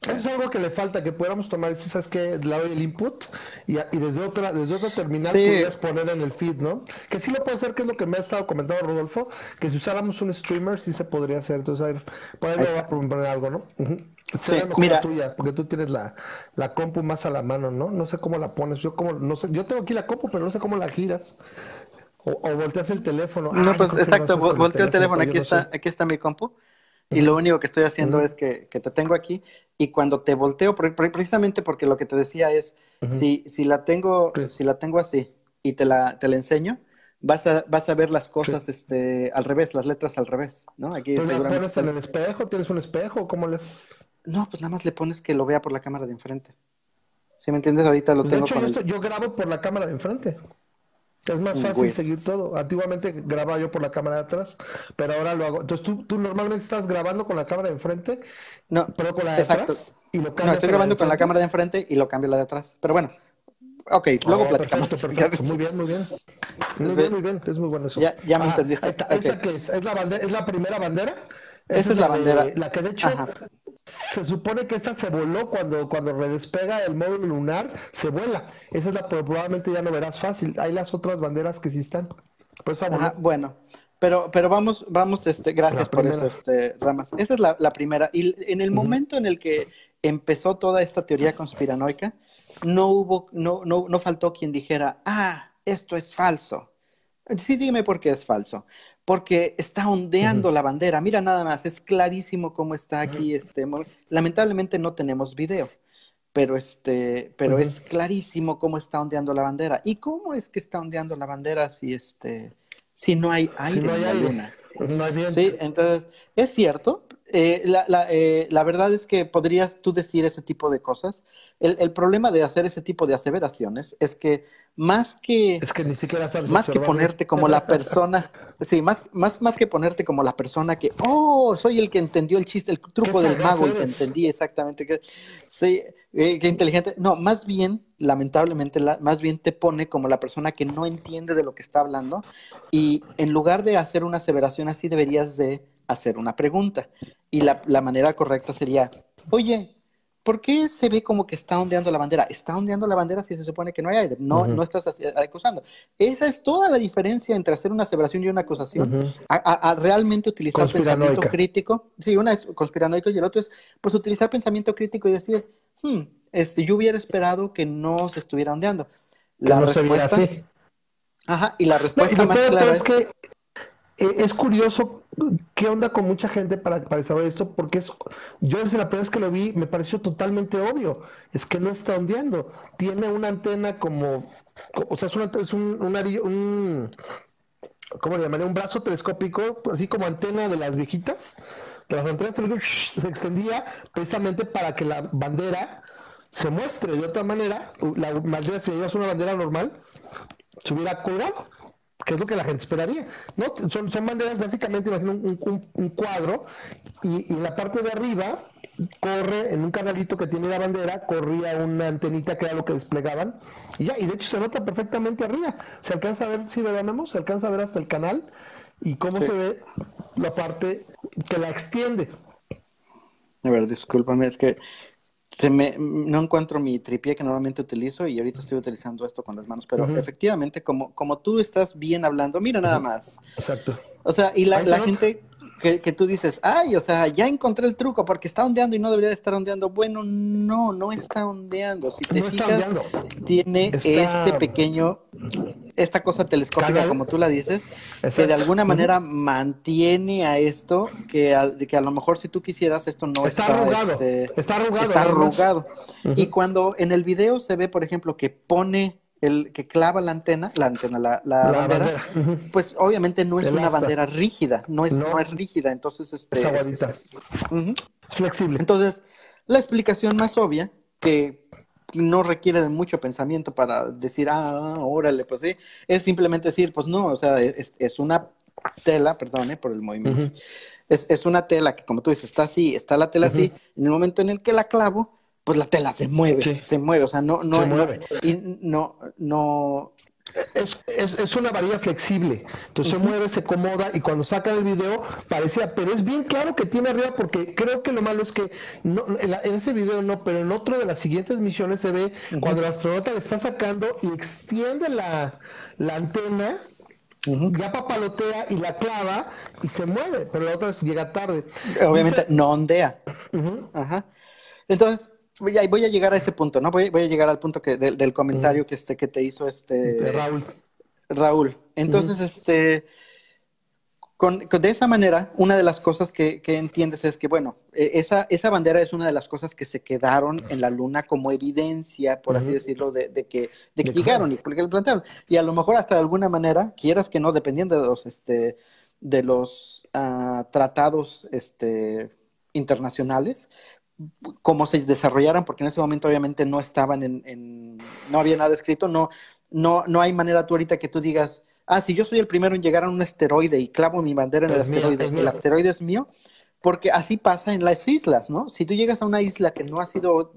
es algo que le falta, que podamos tomar, ¿sabes qué? Le doy el input y, y, desde otra desde otra terminal sí. poner en el feed, ¿no? Que sí lo puede hacer, que es lo que me ha estado comentando Rodolfo, que si usáramos un streamer sí se podría hacer. Entonces, a ver, a proponer algo, ¿no? Sí, mira. tuya, porque tú tienes la, la compu más a la mano, ¿no? No sé cómo la pones, yo como, no sé, yo tengo aquí la compu, pero no sé cómo la giras. O, volteas el teléfono. No, pues exacto, volteo el teléfono, aquí está, aquí está mi compu. Y lo único que estoy haciendo es que, que, te tengo aquí y cuando te volteo, precisamente porque lo que te decía es, si, si, la tengo, si la tengo así y te la, te la enseño, vas a, vas a ver las cosas este, al revés, las letras al revés, ¿no? Aquí ¿Tú la pones en el espejo? ¿Tienes un espejo? ¿Cómo les...? No, pues nada más le pones que lo vea por la cámara de enfrente. Si me entiendes, ahorita lo pues tengo de hecho, yo, yo grabo por la cámara de enfrente. Es más fácil seguir todo. Antiguamente grababa yo por la cámara de atrás, pero ahora lo hago. Entonces, ¿tú, tú normalmente estás grabando con la cámara de enfrente, no, pero con la de exacto. atrás. Y lo no, estoy grabando con la cámara de enfrente y lo cambio la de atrás. Pero bueno, ok, luego oh, platicamos. Perfecto, perfecto. Muy bien, muy bien. Muy bien, muy bien. Es muy bueno eso. Ya, ya me entendiste. Esta, okay. ¿Esa qué es? ¿Es la, bandera, ¿Es la primera bandera? Esa, Esa es la, la bandera. De, la que de hecho Ajá se supone que esa se voló cuando, cuando redespega el módulo lunar, se vuela. Esa es la probablemente ya no verás fácil. Hay las otras banderas que sí están. Pues bueno, pero, pero vamos, vamos, este, gracias por eso, este, Ramas. Esa es la, la primera. Y en el momento en el que empezó toda esta teoría conspiranoica, no hubo, no, no, no faltó quien dijera, ah, esto es falso. Sí, dime por qué es falso porque está ondeando la bandera. Mira nada más, es clarísimo cómo está aquí. Este, lamentablemente no tenemos video, pero este, pero es clarísimo cómo está ondeando la bandera. ¿Y cómo es que está ondeando la bandera si este, si no hay aire en la luna? Bien. Sí, entonces, es cierto. Eh, la, la, eh, la, verdad es que podrías tú decir ese tipo de cosas. El, el, problema de hacer ese tipo de aseveraciones es que más que, es que, ni siquiera sabes más que ponerte como la persona, sí, más, más, más que ponerte como la persona que, oh, soy el que entendió el chiste, el truco del mago y que entendí exactamente que, sí, eh, qué inteligente. No, más bien, lamentablemente, la, más bien te pone como la persona que no entiende de lo que está hablando y en lugar de hacer una aseveración así deberías de hacer una pregunta. Y la, la manera correcta sería, oye, ¿por qué se ve como que está ondeando la bandera? Está ondeando la bandera si se supone que no hay aire, no, uh -huh. no estás acusando. Esa es toda la diferencia entre hacer una aseveración y una acusación, uh -huh. a, a, a, realmente utilizar pensamiento crítico. Sí, una es conspiranoico y el otro es pues utilizar pensamiento crítico y decir, hmm, este, yo hubiera esperado que no se estuviera ondeando. La no respuesta... Así. Ajá, y la respuesta no, y más clara es que eh, es curioso qué onda con mucha gente para, para saber esto, porque es, yo desde la primera vez que lo vi me pareció totalmente obvio, es que no está ondeando, tiene una antena como, o sea, es, una, es un, un, ¿cómo le llamaría? Un brazo telescópico, así como antena de las viejitas, de las antenas se extendía precisamente para que la bandera se muestre de otra manera, la bandera, si llevas una bandera normal, se hubiera colgado que es lo que la gente esperaría. ¿no? Son, son banderas, básicamente, imagino un, un, un cuadro, y, y, en la parte de arriba corre, en un canalito que tiene la bandera, corría una antenita que era lo que desplegaban, y ya, y de hecho se nota perfectamente arriba. Se alcanza a ver, si lo llamamos, se alcanza a ver hasta el canal, y cómo sí. se ve la parte que la extiende. A ver, discúlpame, es que se me, no encuentro mi tripié que normalmente utilizo y ahorita estoy utilizando esto con las manos, pero uh -huh. efectivamente, como, como tú estás bien hablando, mira nada más. Exacto. O sea, y la, la gente que, que, tú dices, ay, o sea, ya encontré el truco porque está ondeando y no debería de estar ondeando. Bueno, no, no está ondeando. Si te no fijas, tiene está... este pequeño, esta cosa telescópica, como tú la dices, Exacto. que de alguna manera uh -huh. mantiene a esto, que a, que a lo mejor si tú quisieras, esto no está, está arrugado. Este, está arrugado. Está arrugado. Uh -huh. Y cuando en el video se ve, por ejemplo, que pone el que clava la antena, la antena, la, la, la bandera, bandera. Uh -huh. pues obviamente no es el una asta. bandera rígida, no es, no. no es rígida, entonces este, es, es, es, uh -huh. flexible. Entonces, la explicación más obvia, que no requiere de mucho pensamiento para decir, ah, órale, pues sí, es simplemente decir, pues no, o sea, es, es una tela, perdone por el movimiento, uh -huh. es, es una tela que como tú dices, está así, está la tela así, en el momento en el que la clavo, pues la tela se mueve, sí. se mueve, o sea, no, no, no y no, no. Es, es, es, una varilla flexible, entonces uh -huh. se mueve, se acomoda y cuando sacan el video parecía, pero es bien claro que tiene arriba porque creo que lo malo es que no, en, la, en, ese video no, pero en otro de las siguientes misiones se ve uh -huh. cuando el astronauta le está sacando y extiende la, la antena Uh -huh. ya papalotea y la clava y se mueve, pero la otra vez llega tarde. Obviamente Dice... no ondea. Uh -huh. Ajá. Entonces, voy a, voy a llegar a ese punto, ¿no? Voy, voy a llegar al punto que, de, del comentario que, este, que te hizo este... De Raúl. Raúl. Entonces, este... Con, con, de esa manera, una de las cosas que, que, entiendes es que, bueno, e, esa, esa bandera es una de las cosas que se quedaron en la luna como evidencia, por uh -huh. así decirlo, de, de que, de que llegaron y plantearon. Y a lo mejor hasta de alguna manera, quieras que no, dependiendo de los, este, de los uh, tratados este, internacionales, cómo se desarrollaran, porque en ese momento obviamente no estaban en, en, no había nada escrito, no, no, no hay manera tú ahorita que tú digas, ah, si yo soy el primero en llegar a un asteroide y clavo mi bandera en el, asteroide, mío, el asteroide es mío, porque así pasa en las islas, ¿no? Si tú llegas a una isla que no ha sido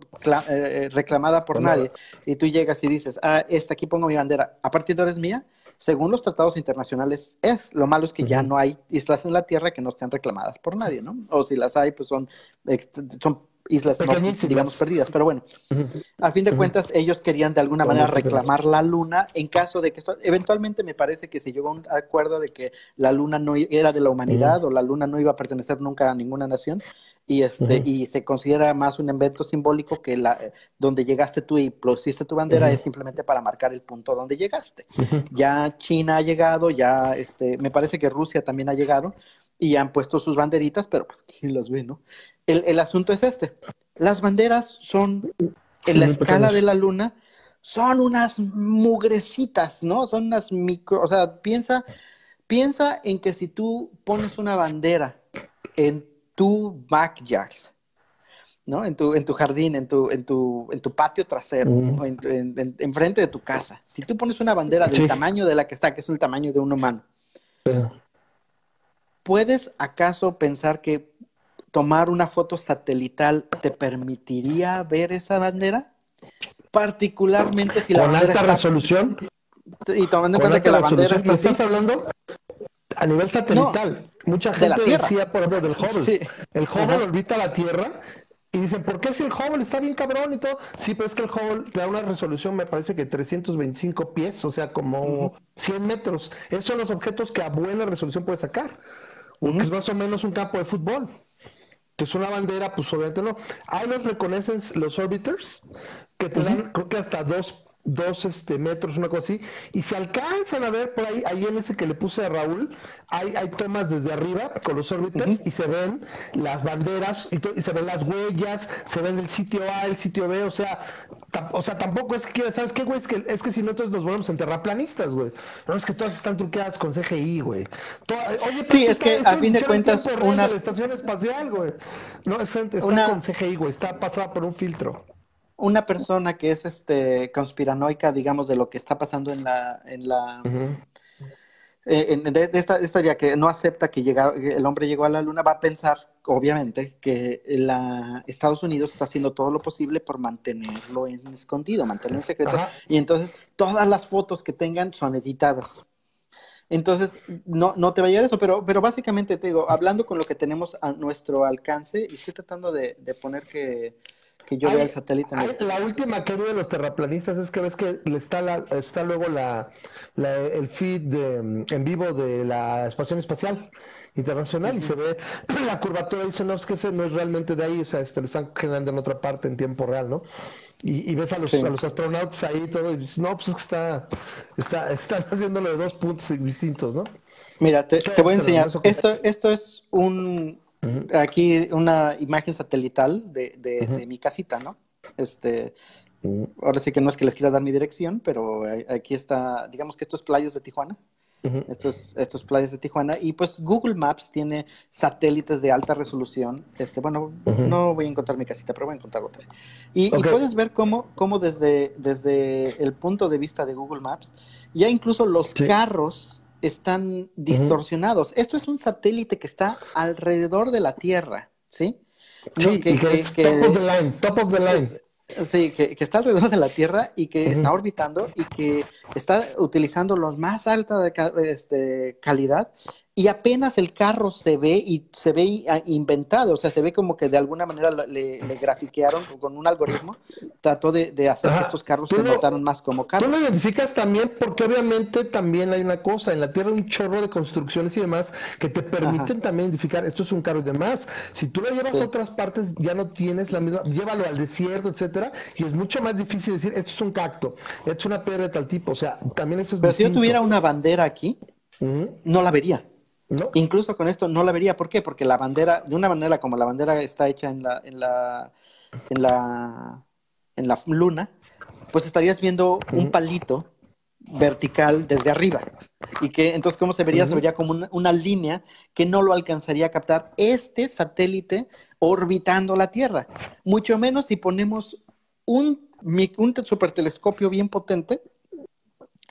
eh, reclamada por nadie y tú llegas y dices, ah, esta aquí pongo mi bandera, a partir de ahora es mía, según los tratados internacionales es. Lo malo es que uh -huh. ya no hay islas en la Tierra que no estén reclamadas por nadie, ¿no? O si las hay, pues son, son islas, no, digamos, perdidas. Pero bueno, a fin de cuentas, ellos querían de alguna manera reclamar la luna en caso de que esto, eventualmente me parece que se llegó a un acuerdo de que la luna no era de la humanidad o la luna no iba a pertenecer nunca a ninguna nación y este uh -huh. y se considera más un evento simbólico que la donde llegaste tú y pusiste tu bandera uh -huh. es simplemente para marcar el punto donde llegaste. Uh -huh. Ya China ha llegado, ya este me parece que Rusia también ha llegado y han puesto sus banderitas, pero pues quién las ve, ¿no? El, el asunto es este. Las banderas son en sí, la escala de la luna son unas mugrecitas, ¿no? Son unas micro, o sea, piensa Piensa en que si tú pones una bandera en tu backyard, ¿no? En tu, en tu jardín, en tu, en tu, en tu patio trasero, en, frente de tu casa. Si tú pones una bandera del tamaño de la que está, que es el tamaño de un humano, ¿puedes acaso pensar que tomar una foto satelital te permitiría ver esa bandera? Particularmente si la ¿Con alta resolución? Y tomando en cuenta que la bandera está ¿Estás hablando a nivel satelital? Mucha gente decía, por ejemplo, del Hubble. El Hubble orbita la Tierra y dicen, ¿por qué si el Hubble está bien cabrón y todo? Sí, pero es que el Hubble te da una resolución, me parece que 325 pies, o sea, como 100 metros. Esos son los objetos que a buena resolución puedes sacar. Uh Es más o menos un campo de fútbol. Entonces una bandera, pues obviamente no. Hay los reconocen los orbiters, que te dan, creo que hasta dos dos este, metros, una cosa así, y se alcanzan a ver por ahí, ahí en ese que le puse a Raúl, hay, hay tomas desde arriba con los orbiters y se ven las banderas y, y, se ven las huellas, se ven el sitio A, el sitio B, o sea, o sea, tampoco es que, ¿sabes qué, güey? Es que, es que si no, entonces nos volvemos en terraplanistas, güey. No, es que todas están truqueadas con CGI, güey. Oye, sí, es que a fin de cuentas, una... la estación espacial, güey. No, está, está con CGI, güey, está pasada por un filtro una persona que es este conspiranoica, digamos, de lo que está pasando en la, en la eh, de, esta historia que no acepta que llega, el hombre llegó a la luna, va a pensar, obviamente, que la, Estados Unidos está haciendo todo lo posible por mantenerlo en escondido, mantenerlo en secreto, y entonces todas las fotos que tengan son editadas. Entonces, no, no te va a eso, pero, pero básicamente te digo, hablando con lo que tenemos a nuestro alcance, y estoy tratando de poner que, que yo vea el satélite. la última que de los terraplanistas es que ves que está, la, está luego la, el feed en vivo de la estación espacial internacional y se ve la curvatura y dice no es que ese no es realmente de ahí o sea este lo están generando en otra parte en tiempo real no y, ves a los, a los astronautas ahí y todo y dices no pues es que está, está están haciéndolo de dos puntos distintos no mira te, te voy a enseñar. esto esto es un Aquí una imagen satelital de, mi casita, ¿no? Este, ahora sí que no es que les quiera dar mi dirección, pero aquí está, digamos que esto es playas de Tijuana. Estos, estos playas de Tijuana. Y pues Google Maps tiene satélites de alta resolución. Este, bueno, no voy a encontrar mi casita, pero voy a encontrar otra. Y, puedes ver cómo, cómo desde, desde el punto de vista de Google Maps, ya incluso los carros están distorsionados. Esto es un satélite que está alrededor de la Tierra, ¿sí? Sí, que, que, top of the line, top of the line. Sí, que, está alrededor de la Tierra y que está orbitando y que está utilizando los más alta de, este, calidad y apenas el carro se ve y se ve inventado, o sea, se ve como que de alguna manera le, grafiquearon con un algoritmo, trató de, hacer que estos carros se notaran más como carros. Tú lo identificas también porque obviamente también hay una cosa, en la Tierra hay un chorro de construcciones y demás que te permiten también identificar, esto es un carro y demás. Si tú lo llevas a otras partes, ya no tienes la misma, llévalo al desierto, etcétera, y es mucho más difícil decir, esto es un cacto, esto es una piedra de tal tipo, o sea, también eso es Pero si yo tuviera una bandera aquí, no la vería. Incluso con esto no la vería. ¿Por qué? Porque la bandera, de una manera como la bandera está hecha en la, en la, en la, en la luna, pues estarías viendo un palito vertical desde arriba. Y que entonces, ¿cómo se vería? Se vería como una, línea que no lo alcanzaría a captar este satélite orbitando la Tierra. Mucho menos si ponemos un, un supertelescopio bien potente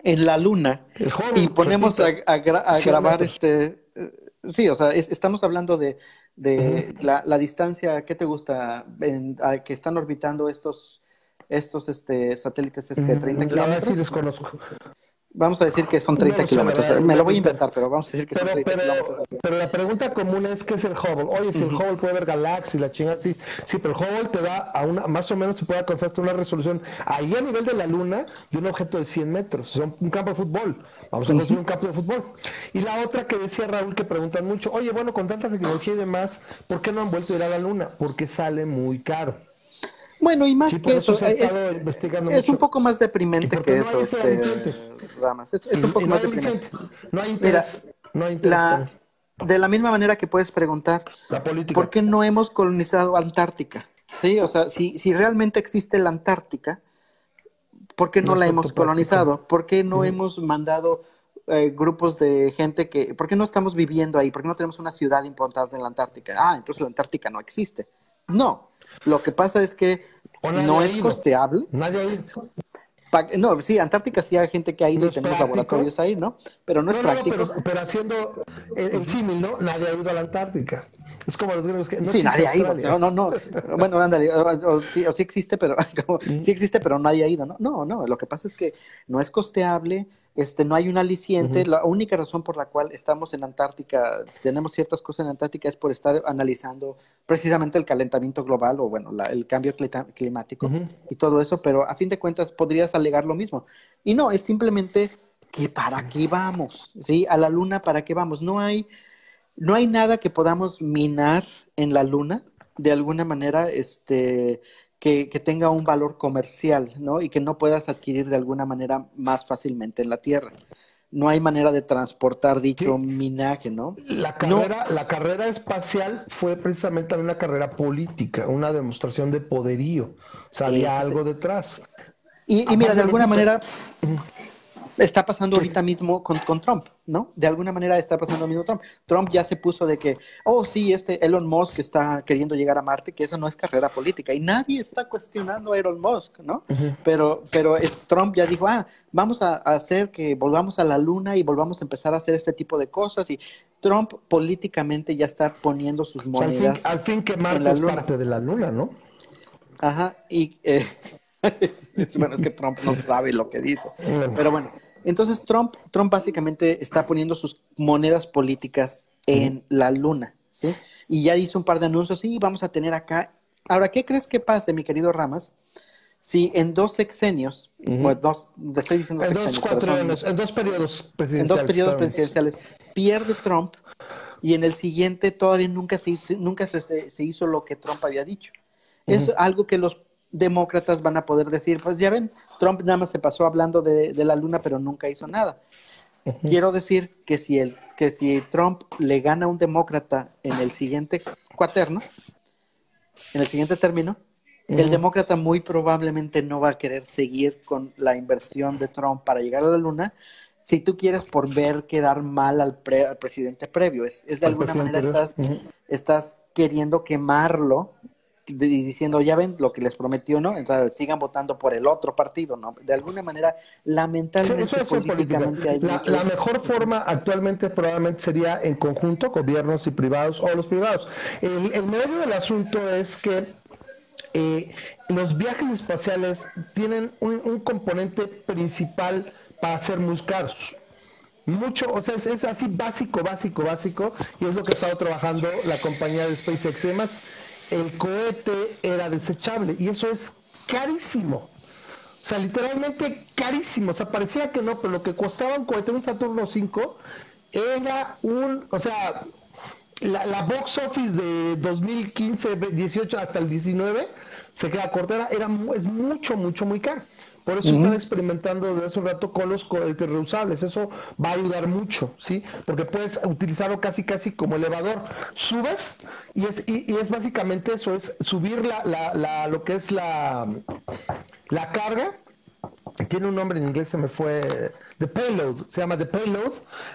en la luna y ponemos a, a grabar este Sí, o sea, estamos hablando de, la, distancia, ¿qué te gusta? que están orbitando estos, estos este, satélites, es que 30 kilómetros. sí desconozco. Vamos a decir que son 30 kilómetros. Me lo voy a inventar, pero vamos a decir que son 30 kilómetros. Pero la pregunta común es: ¿qué es el Hubble? Oye, si el Hubble puede ver galaxias, la chingada, sí, sí, pero el Hubble te da a una, más o menos se puede alcanzar hasta una resolución ahí a nivel de la Luna de un objeto de 100 metros. Son un campo de fútbol. Vamos a construir un campo de fútbol. Y la otra que decía Raúl, que preguntan mucho: Oye, bueno, con tanta tecnología y demás, ¿por qué no han vuelto a ir a la Luna? Porque sale muy caro. Bueno, y más que eso, es, un poco más deprimente que eso, este, Ramas. Es, un poco más deprimente. No hay interés. no hay de la misma manera que puedes preguntar, ¿por qué no hemos colonizado Antártica? Sí, o sea, si, si realmente existe la Antártica, ¿por qué no, la hemos colonizado? ¿Por qué no hemos mandado eh, grupos de gente que, ¿por qué no estamos viviendo ahí? ¿Por qué no tenemos una ciudad importante en la Antártica? Ah, entonces la Antártica no existe. No, lo que pasa es que no es costeable. Nadie ha ido. No, sí, Antártica sí hay gente que ha ido y tenemos laboratorios ahí, ¿no? Pero no es práctico. pero, haciendo el, símil, ¿no? Nadie ha ido a la Antártica. Es como los gringos que no Sí, nadie ha ido. No, no, no. Bueno, ándale, o, sí, existe, pero sí existe, pero nadie ha ido, ¿no? No, no, lo que pasa es que no es costeable, este, no hay un aliciente. La única razón por la cual estamos en Antártica, tenemos ciertas cosas en Antártica, es por estar analizando precisamente el calentamiento global o, bueno, el cambio climático y todo eso, pero a fin de cuentas podrías alegar lo mismo. Y no, es simplemente que para qué vamos, ¿sí? A la luna, ¿para qué vamos? No hay, no hay nada que podamos minar en la luna de alguna manera, este, que, tenga un valor comercial, ¿no? Y que no puedas adquirir de alguna manera más fácilmente en la Tierra. No hay manera de transportar dicho minaje, ¿no? La carrera, la carrera espacial fue precisamente una carrera política, una demostración de poderío. O sea, había algo detrás. Y, y mira, de alguna manera, está pasando ahorita mismo con, con, Trump, ¿no? De alguna manera está pasando lo mismo Trump. Trump ya se puso de que, oh, sí, este Elon Musk está queriendo llegar a Marte, que eso no es carrera política. Y nadie está cuestionando a Elon Musk, ¿no? Pero, pero es, Trump ya dijo, ah, vamos a, hacer que volvamos a la luna y volvamos a empezar a hacer este tipo de cosas. Y Trump políticamente ya está poniendo sus monedas. al, fin, que Marte es parte de la luna, ¿no? Ajá, y... Eh, bueno, es que Trump no sabe lo que dice. Pero bueno, entonces Trump, Trump básicamente está poniendo sus monedas políticas en la luna, ¿sí? Y ya hizo un par de anuncios, sí, vamos a tener acá. Ahora, ¿qué crees que pase, mi querido Ramas? Si en dos sexenios, dos, estoy diciendo en dos, en dos periodos presidenciales. En dos periodos presidenciales, pierde Trump y en el siguiente todavía nunca se, nunca se, se hizo lo que Trump había dicho. Es algo que los demócratas van a poder decir, pues ya ven, Trump nada más se pasó hablando de, la luna, pero nunca hizo nada. Quiero decir que si, el, que si Trump le gana a un demócrata en el siguiente cuaterno, en el siguiente término, el demócrata muy probablemente no va a querer seguir con la inversión de Trump para llegar a la luna, si tú quieres por ver quedar mal al, presidente previo. Es, de alguna manera estás, estás queriendo quemarlo diciendo, ya ven lo que les prometió, ¿no? Entonces sigan votando por el otro partido, ¿no? De alguna manera, lamentablemente, políticamente la, mejor forma actualmente probablemente sería en conjunto, gobiernos y privados, o los privados. El, medio del asunto es que eh, los viajes espaciales tienen un, un, componente principal para ser muy caros. Mucho, o sea, es, es, así básico, básico, básico, y es lo que ha estado trabajando la compañía de SpaceX. Además, el cohete era desechable y eso es carísimo. O sea, literalmente carísimo. O sea, parecía que no, pero lo que costaba un cohete, un Saturno 5, era un, o sea, la, box office de 2015, 18 hasta el 19 se queda cortera, era, es mucho, mucho, muy caro. Por eso están experimentando desde hace un rato con los cohetes reusables. Eso va a ayudar mucho, ¿sí? Porque puedes utilizarlo casi casi como elevador. Subes y es, y, es básicamente eso, es subir la, la, la, lo que es la, la carga tiene un nombre en inglés, se me fue, the payload, se llama the payload,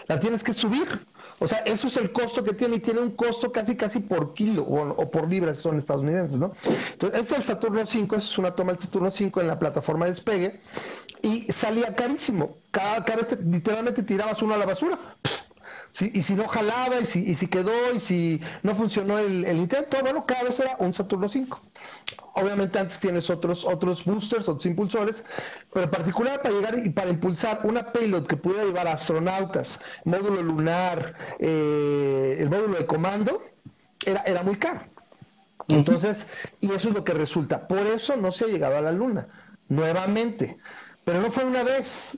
la tienes que subir. O sea, eso es el costo que tiene y tiene un costo casi casi por kilo o, por libra, son estadounidenses, ¿no? Entonces, es el Saturno 5, eso es una toma del Saturno 5 en la plataforma de despegue y salía carísimo. Cada, cada literalmente tirabas uno a la basura. Y si no jalaba, y si, y si quedó, y si no funcionó el, el, intento, bueno, cada vez era un Saturno 5. Obviamente antes tienes otros, otros boosters, otros impulsores, pero en particular para llegar y para impulsar una payload que pudiera llevar astronautas, módulo lunar, eh, el módulo de comando, era, era muy caro. Entonces, y eso es lo que resulta. Por eso no se ha llegado a la Luna, nuevamente. Pero no fue una vez,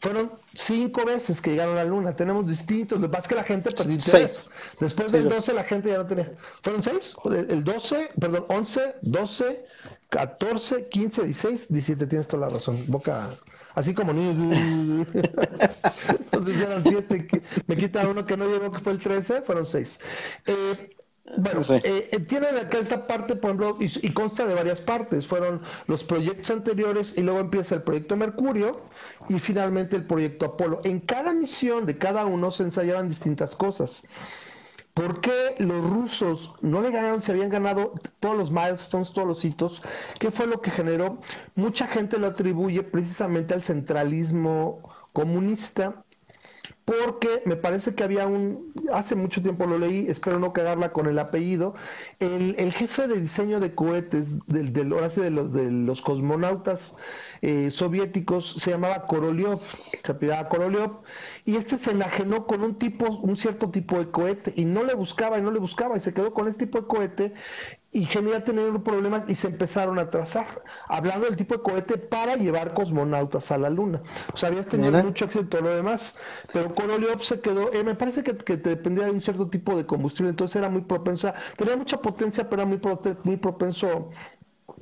fueron cinco veces que llegaron a la luna. Tenemos distintos. Lo que pasa es que la gente perdió interés. Después del 12 la gente ya no tenía. ¿Fueron seis? El 12, perdón, 11, 12, 14, 15, 16, 17. Tienes toda la razón. Boca. Así como niños. Entonces eran siete. Me quita uno que no llegó, que fue el 13. Fueron seis. Eh, Bueno, eh, eh, tienen acá esta parte, por ejemplo, y, consta de varias partes. Fueron los proyectos anteriores y luego empieza el proyecto Mercurio y finalmente el proyecto Apolo. En cada misión de cada uno se ensayaban distintas cosas. ¿Por qué los rusos no le ganaron, se habían ganado todos los milestones, todos los hitos? ¿Qué fue lo que generó? Mucha gente lo atribuye precisamente al centralismo comunista porque me parece que había un, hace mucho tiempo lo leí, espero no cagarla con el apellido, el, jefe de diseño de cohetes, del, del, de, los, de los cosmonautas eh, soviéticos, se llamaba Korolev, se apellidaba Korolev, y este se enajenó con un tipo, un cierto tipo de cohete, y no le buscaba, y no le buscaba, y se quedó con este tipo de cohete, y genera tener problemas y se empezaron a trazar, hablando del tipo de cohete para llevar cosmonautas a la Luna. O sea, habías tenido mucho éxito lo demás, pero Korolev se quedó, eh, me parece que, que, dependía de un cierto tipo de combustible, entonces era muy propensa, tenía mucha potencia, pero era muy, muy propenso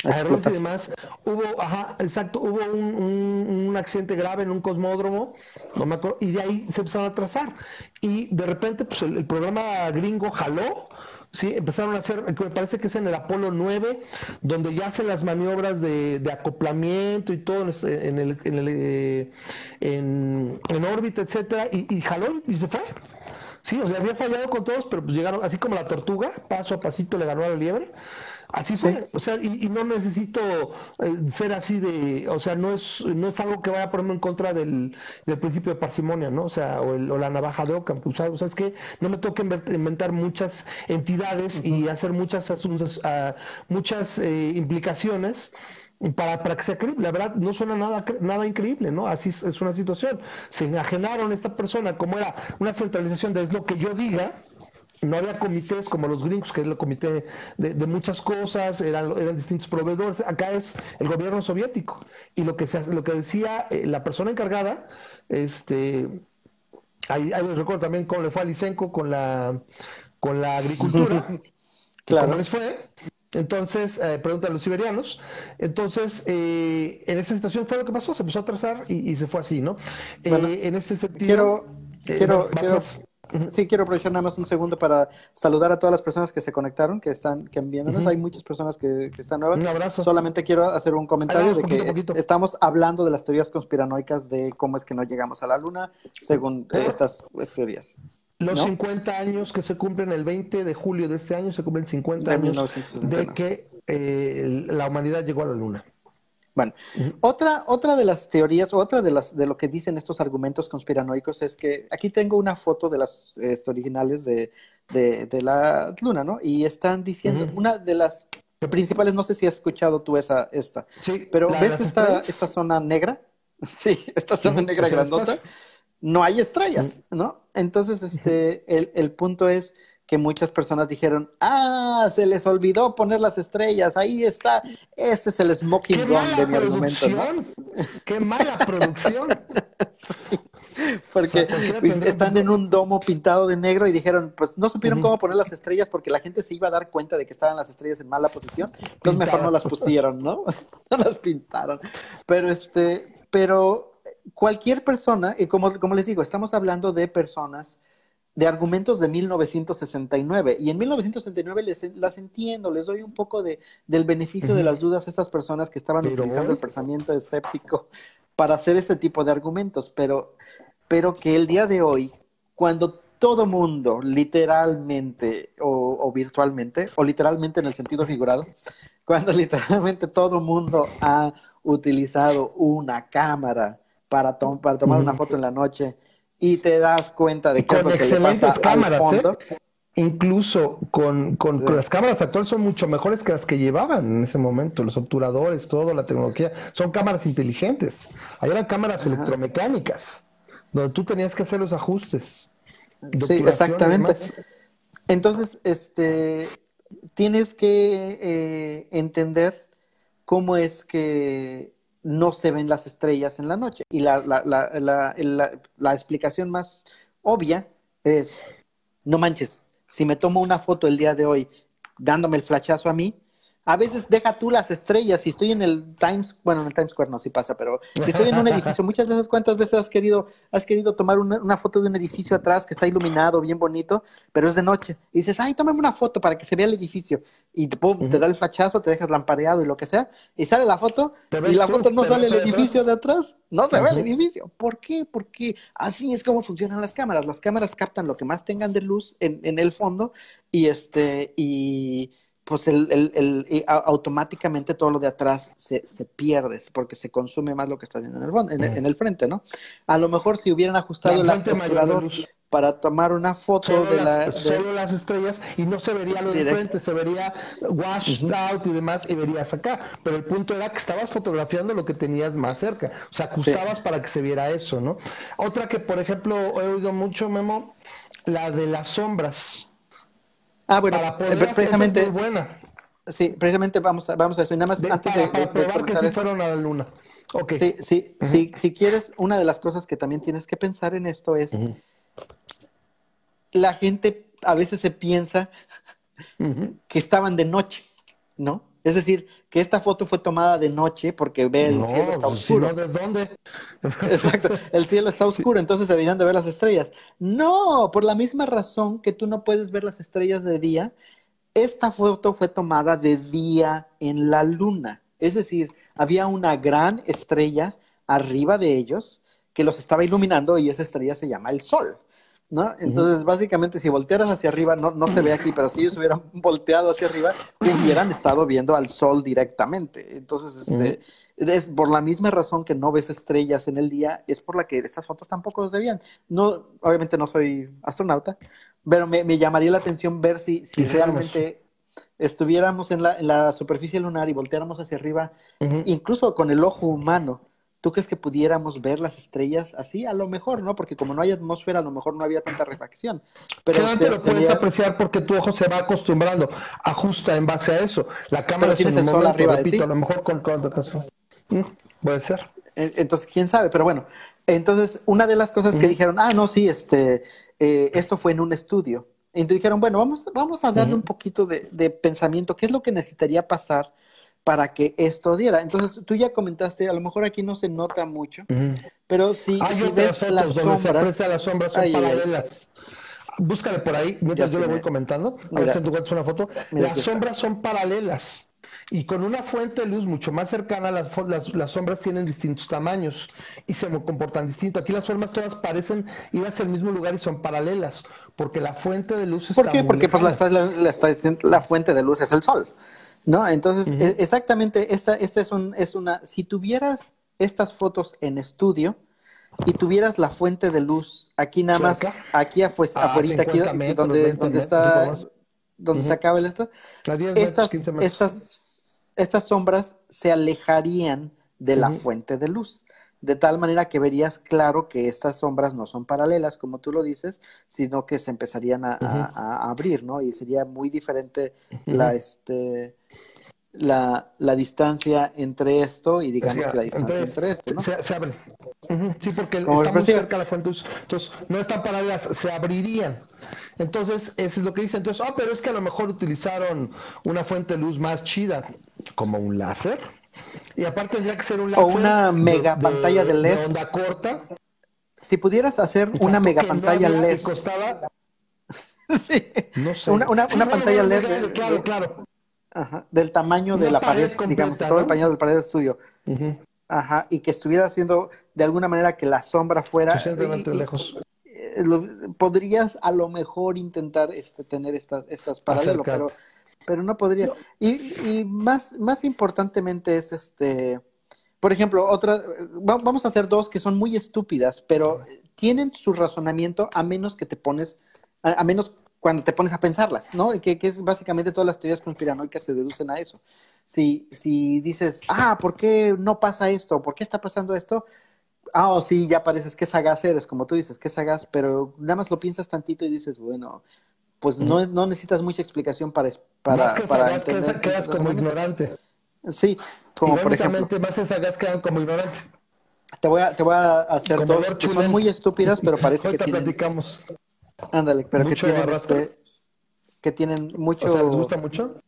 a y demás. Hubo, ajá, exacto, hubo un, un, accidente grave en un cosmódromo, no me acuerdo, y de ahí se empezaron a trazar. Y de repente, pues el programa gringo jaló, Sí, empezaron a hacer, me parece que es en el Apolo 9, donde ya hacen las maniobras de, acoplamiento y todo en, el, en, el, eh, en, órbita, etcétera, y, y jaló y se fue. Sí, o sea, había fallado con todos, pero pues llegaron, así como la tortuga, paso a pasito le ganó a la liebre. Así fue, o sea, y, no necesito eh, ser así de, o sea, no es, no es algo que vaya a ponerme en contra del, del principio de parsimonia, ¿no? O sea, o, el, o la navaja de Ockham, o sea, es que no me toca inventar muchas entidades y hacer muchas, uh, muchas eh, implicaciones para, para que sea creíble. La verdad, no suena nada, nada increíble, ¿no? Así es, es una situación. Se enajenaron esta persona, como era una centralización de es lo que yo diga, no había comités como los gringos, que es el comité de, muchas cosas, eran, eran, distintos proveedores. Acá es el gobierno soviético. Y lo que, se, lo que decía eh, la persona encargada, este, ahí, les recuerdo también cómo le fue a Lisenko con la, con la agricultura. claro. ¿Cómo les fue? Entonces, eh, preguntan los siberianos. Entonces, eh, en esa situación fue lo que pasó, se empezó a trazar y, se fue así, ¿no? en este sentido. Quiero, quiero, Sí, quiero aprovechar nada más un segundo para saludar a todas las personas que se conectaron, que están que. Hay muchas personas que, están nuevas. Un abrazo. Solamente quiero hacer un comentario de que estamos hablando de las teorías conspiranoicas de cómo es que no llegamos a la luna, según estas teorías. Los 50 años que se cumplen el 20 de julio de este año, se cumplen 50 años de que eh, la humanidad llegó a la luna. Bueno, otra, otra de las teorías, otra de las de lo que dicen estos argumentos conspiranoicos es que aquí tengo una foto de las este, originales de, de, la luna, ¿no? Y están diciendo, una de las principales, no sé si has escuchado tú esa, esta, sí, pero ¿ves esta, esta zona negra? Sí, esta zona negra grandota. No hay estrellas, ¿no? Entonces, este, el, el punto es que muchas personas dijeron, ah, se les olvidó poner las estrellas, ahí está, este es el smoking gun de mi argumento. Qué mala producción. Porque pues, están en un domo pintado de negro y dijeron, pues no supieron cómo poner las estrellas porque la gente se iba a dar cuenta de que estaban las estrellas en mala posición, entonces mejor no las pusieron, ¿no? no las pintaron. Pero este, pero cualquier persona, y como, como les digo, estamos hablando de personas de argumentos de 1969. Y en 1969 les, las entiendo, les doy un poco de, del beneficio de las dudas a estas personas que estaban utilizando el pensamiento escéptico para hacer este tipo de argumentos, pero, pero que el día de hoy, cuando todo mundo, literalmente o, o virtualmente, o literalmente en el sentido figurado, cuando literalmente todo mundo ha utilizado una cámara para, para tomar una foto en la noche, y te das cuenta de que con excelentes cámaras, ¿eh? Incluso con, con, las cámaras actuales son mucho mejores que las que llevaban en ese momento, los obturadores, todo, la tecnología, son cámaras inteligentes. Ahí eran cámaras electromecánicas, donde tú tenías que hacer los ajustes. Sí, exactamente. Entonces, este, tienes que eh, entender cómo es que no se ven las estrellas en la noche. Y la, la, la, la, explicación más obvia es, no manches, si me tomo una foto el día de hoy dándome el flachazo a mí, A veces deja tú las estrellas. Si estoy en el Times, bueno, en el Times Square no, sí pasa, pero si estoy en un edificio, muchas veces, ¿cuántas veces has querido, has querido tomar una, foto de un edificio atrás que está iluminado, bien bonito, pero es de noche? Y dices, ay, tómame una foto para que se vea el edificio. Y pum, te da el flachazo, te dejas lampareado y lo que sea, y sale la foto, y la foto no sale el edificio de atrás, no se ve el edificio. ¿Por qué? Porque así es como funcionan las cámaras. Las cámaras captan lo que más tengan de luz en, en el fondo y este, y pues el, el, el, automáticamente todo lo de atrás se, se, pierde porque se consume más lo que está viendo en el, en, el frente, ¿no? A lo mejor si hubieran ajustado el obturador para tomar una foto de las, Solo las estrellas y no se vería lo de frente, se vería washed out y demás y verías acá. Pero el punto era que estabas fotografiando lo que tenías más cerca. O sea, ajustabas para que se viera eso, ¿no? Otra que, por ejemplo, he oído mucho, Memo, la de las sombras Ah, bueno, eh, precisamente. buena. Sí, precisamente vamos a, vamos a eso. Y nada más antes de, probar que sí fueron a la luna. Okay. Sí, sí, sí, si quieres, una de las cosas que también tienes que pensar en esto es la gente a veces se piensa que estaban de noche, ¿no? Es decir, que esta foto fue tomada de noche porque ve el cielo está pues, oscuro. ¿De dónde? Exacto, el cielo está oscuro, entonces se deberían de ver las estrellas. No, por la misma razón que tú no puedes ver las estrellas de día, esta foto fue tomada de día en la luna. Es decir, había una gran estrella arriba de ellos que los estaba iluminando y esa estrella se llama el sol. ¿No? Entonces, básicamente, si voltearas hacia arriba, no, no se ve aquí, pero si ellos hubieran volteado hacia arriba, hubieran estado viendo al sol directamente. Entonces, este, es por la misma razón que no ves estrellas en el día, es por la que estas fotos tampoco se veían. No, obviamente no soy astronauta, pero me, llamaría la atención ver si, si realmente estuviéramos en la, en la, superficie lunar y volteáramos hacia arriba, incluso con el ojo humano, ¿Tú crees que pudiéramos ver las estrellas así? A lo mejor, ¿no? Porque como no hay atmósfera, a lo mejor no había tanta refracción. Pero se, lo puedes apreciar porque tu ojo se va acostumbrando, ajusta en base a eso. La cámara tiene el sol arriba de ti. a lo mejor con, mm, puede ser. Entonces, quién sabe, pero bueno. Entonces, una de las cosas que dijeron, ah, no, sí, este, eh, esto fue en un estudio. Entonces dijeron, bueno, vamos, vamos a darle un poquito de, de pensamiento. ¿Qué es lo que necesitaría pasar? Para que esto diera. Entonces, tú ya comentaste, a lo mejor aquí no se nota mucho, pero si, si ves las sombras... las sombras son paralelas. Búscale por ahí, mientras yo le voy comentando. A ver si tú una foto. las sombras son paralelas. Y con una fuente de luz mucho más cercana, las, las, sombras tienen distintos tamaños y se comportan distinto. Aquí las formas todas parecen ir hacia el mismo lugar y son paralelas, porque la fuente de luz está ¿Por qué? Porque pues la, la, la, fuente de luz es el sol. ¿No? Entonces, e, exactamente, esta, esta es, un, es una, si tuvieras estas fotos en estudio y tuvieras la fuente de luz aquí nada más, aquí afuera, ah, aquí donde, donde está, donde se acaba el esto, estas, estas, estas sombras se alejarían de la fuente de luz de tal manera que verías claro que estas sombras no son paralelas, como tú lo dices, sino que se empezarían a, a abrir, ¿no? Y sería muy diferente la, este, la, la, distancia entre esto y digamos que la distancia entre esto, ¿no? Se, abre. Sí, porque está muy cerca la fuente, entonces no están paralelas, se abrirían. Entonces, eso es lo que dice. Entonces, ah, pero es que a lo mejor utilizaron una fuente de luz más chida, como un láser. Y aparte tendría que ser un láser. O una mega pantalla de, LED. onda corta. Si pudieras hacer una mega pantalla LED. costaba. sí. No sé. Una, una, una pantalla LED. claro, claro Ajá, del tamaño de la pared, digamos, todo el pañal del pared de estudio. Ajá, y que estuviera haciendo de alguna manera que la sombra fuera. lejos. Eh, podrías a lo mejor intentar este, tener estas, estas paralelos, pero, pero no podría. Y, y, más, más importantemente es este. Por ejemplo, otra, vamos a hacer dos que son muy estúpidas, pero tienen su razonamiento a menos que te pones, a menos cuando te pones a pensarlas, ¿no? Que, que, es básicamente todas las teorías conspiranoicas se deducen a eso. Si, si dices, ah, ¿por qué no pasa esto? ¿Por qué está pasando esto? Ah, oh, sí, ya pareces que sagaz eres, como tú dices, que sagaz, pero nada más lo piensas tantito y dices, bueno, pues no, no necesitas mucha explicación para, para, más que para sagaz, entender. Quedas, como ignorante. Sí, como por ejemplo. más sagaz quedan como ignorante. Te voy a, te voy a hacer dos que son muy estúpidas, pero parece que tienen... platicamos. Ándale, pero que tienen, este, que tienen mucho... ¿les gusta mucho?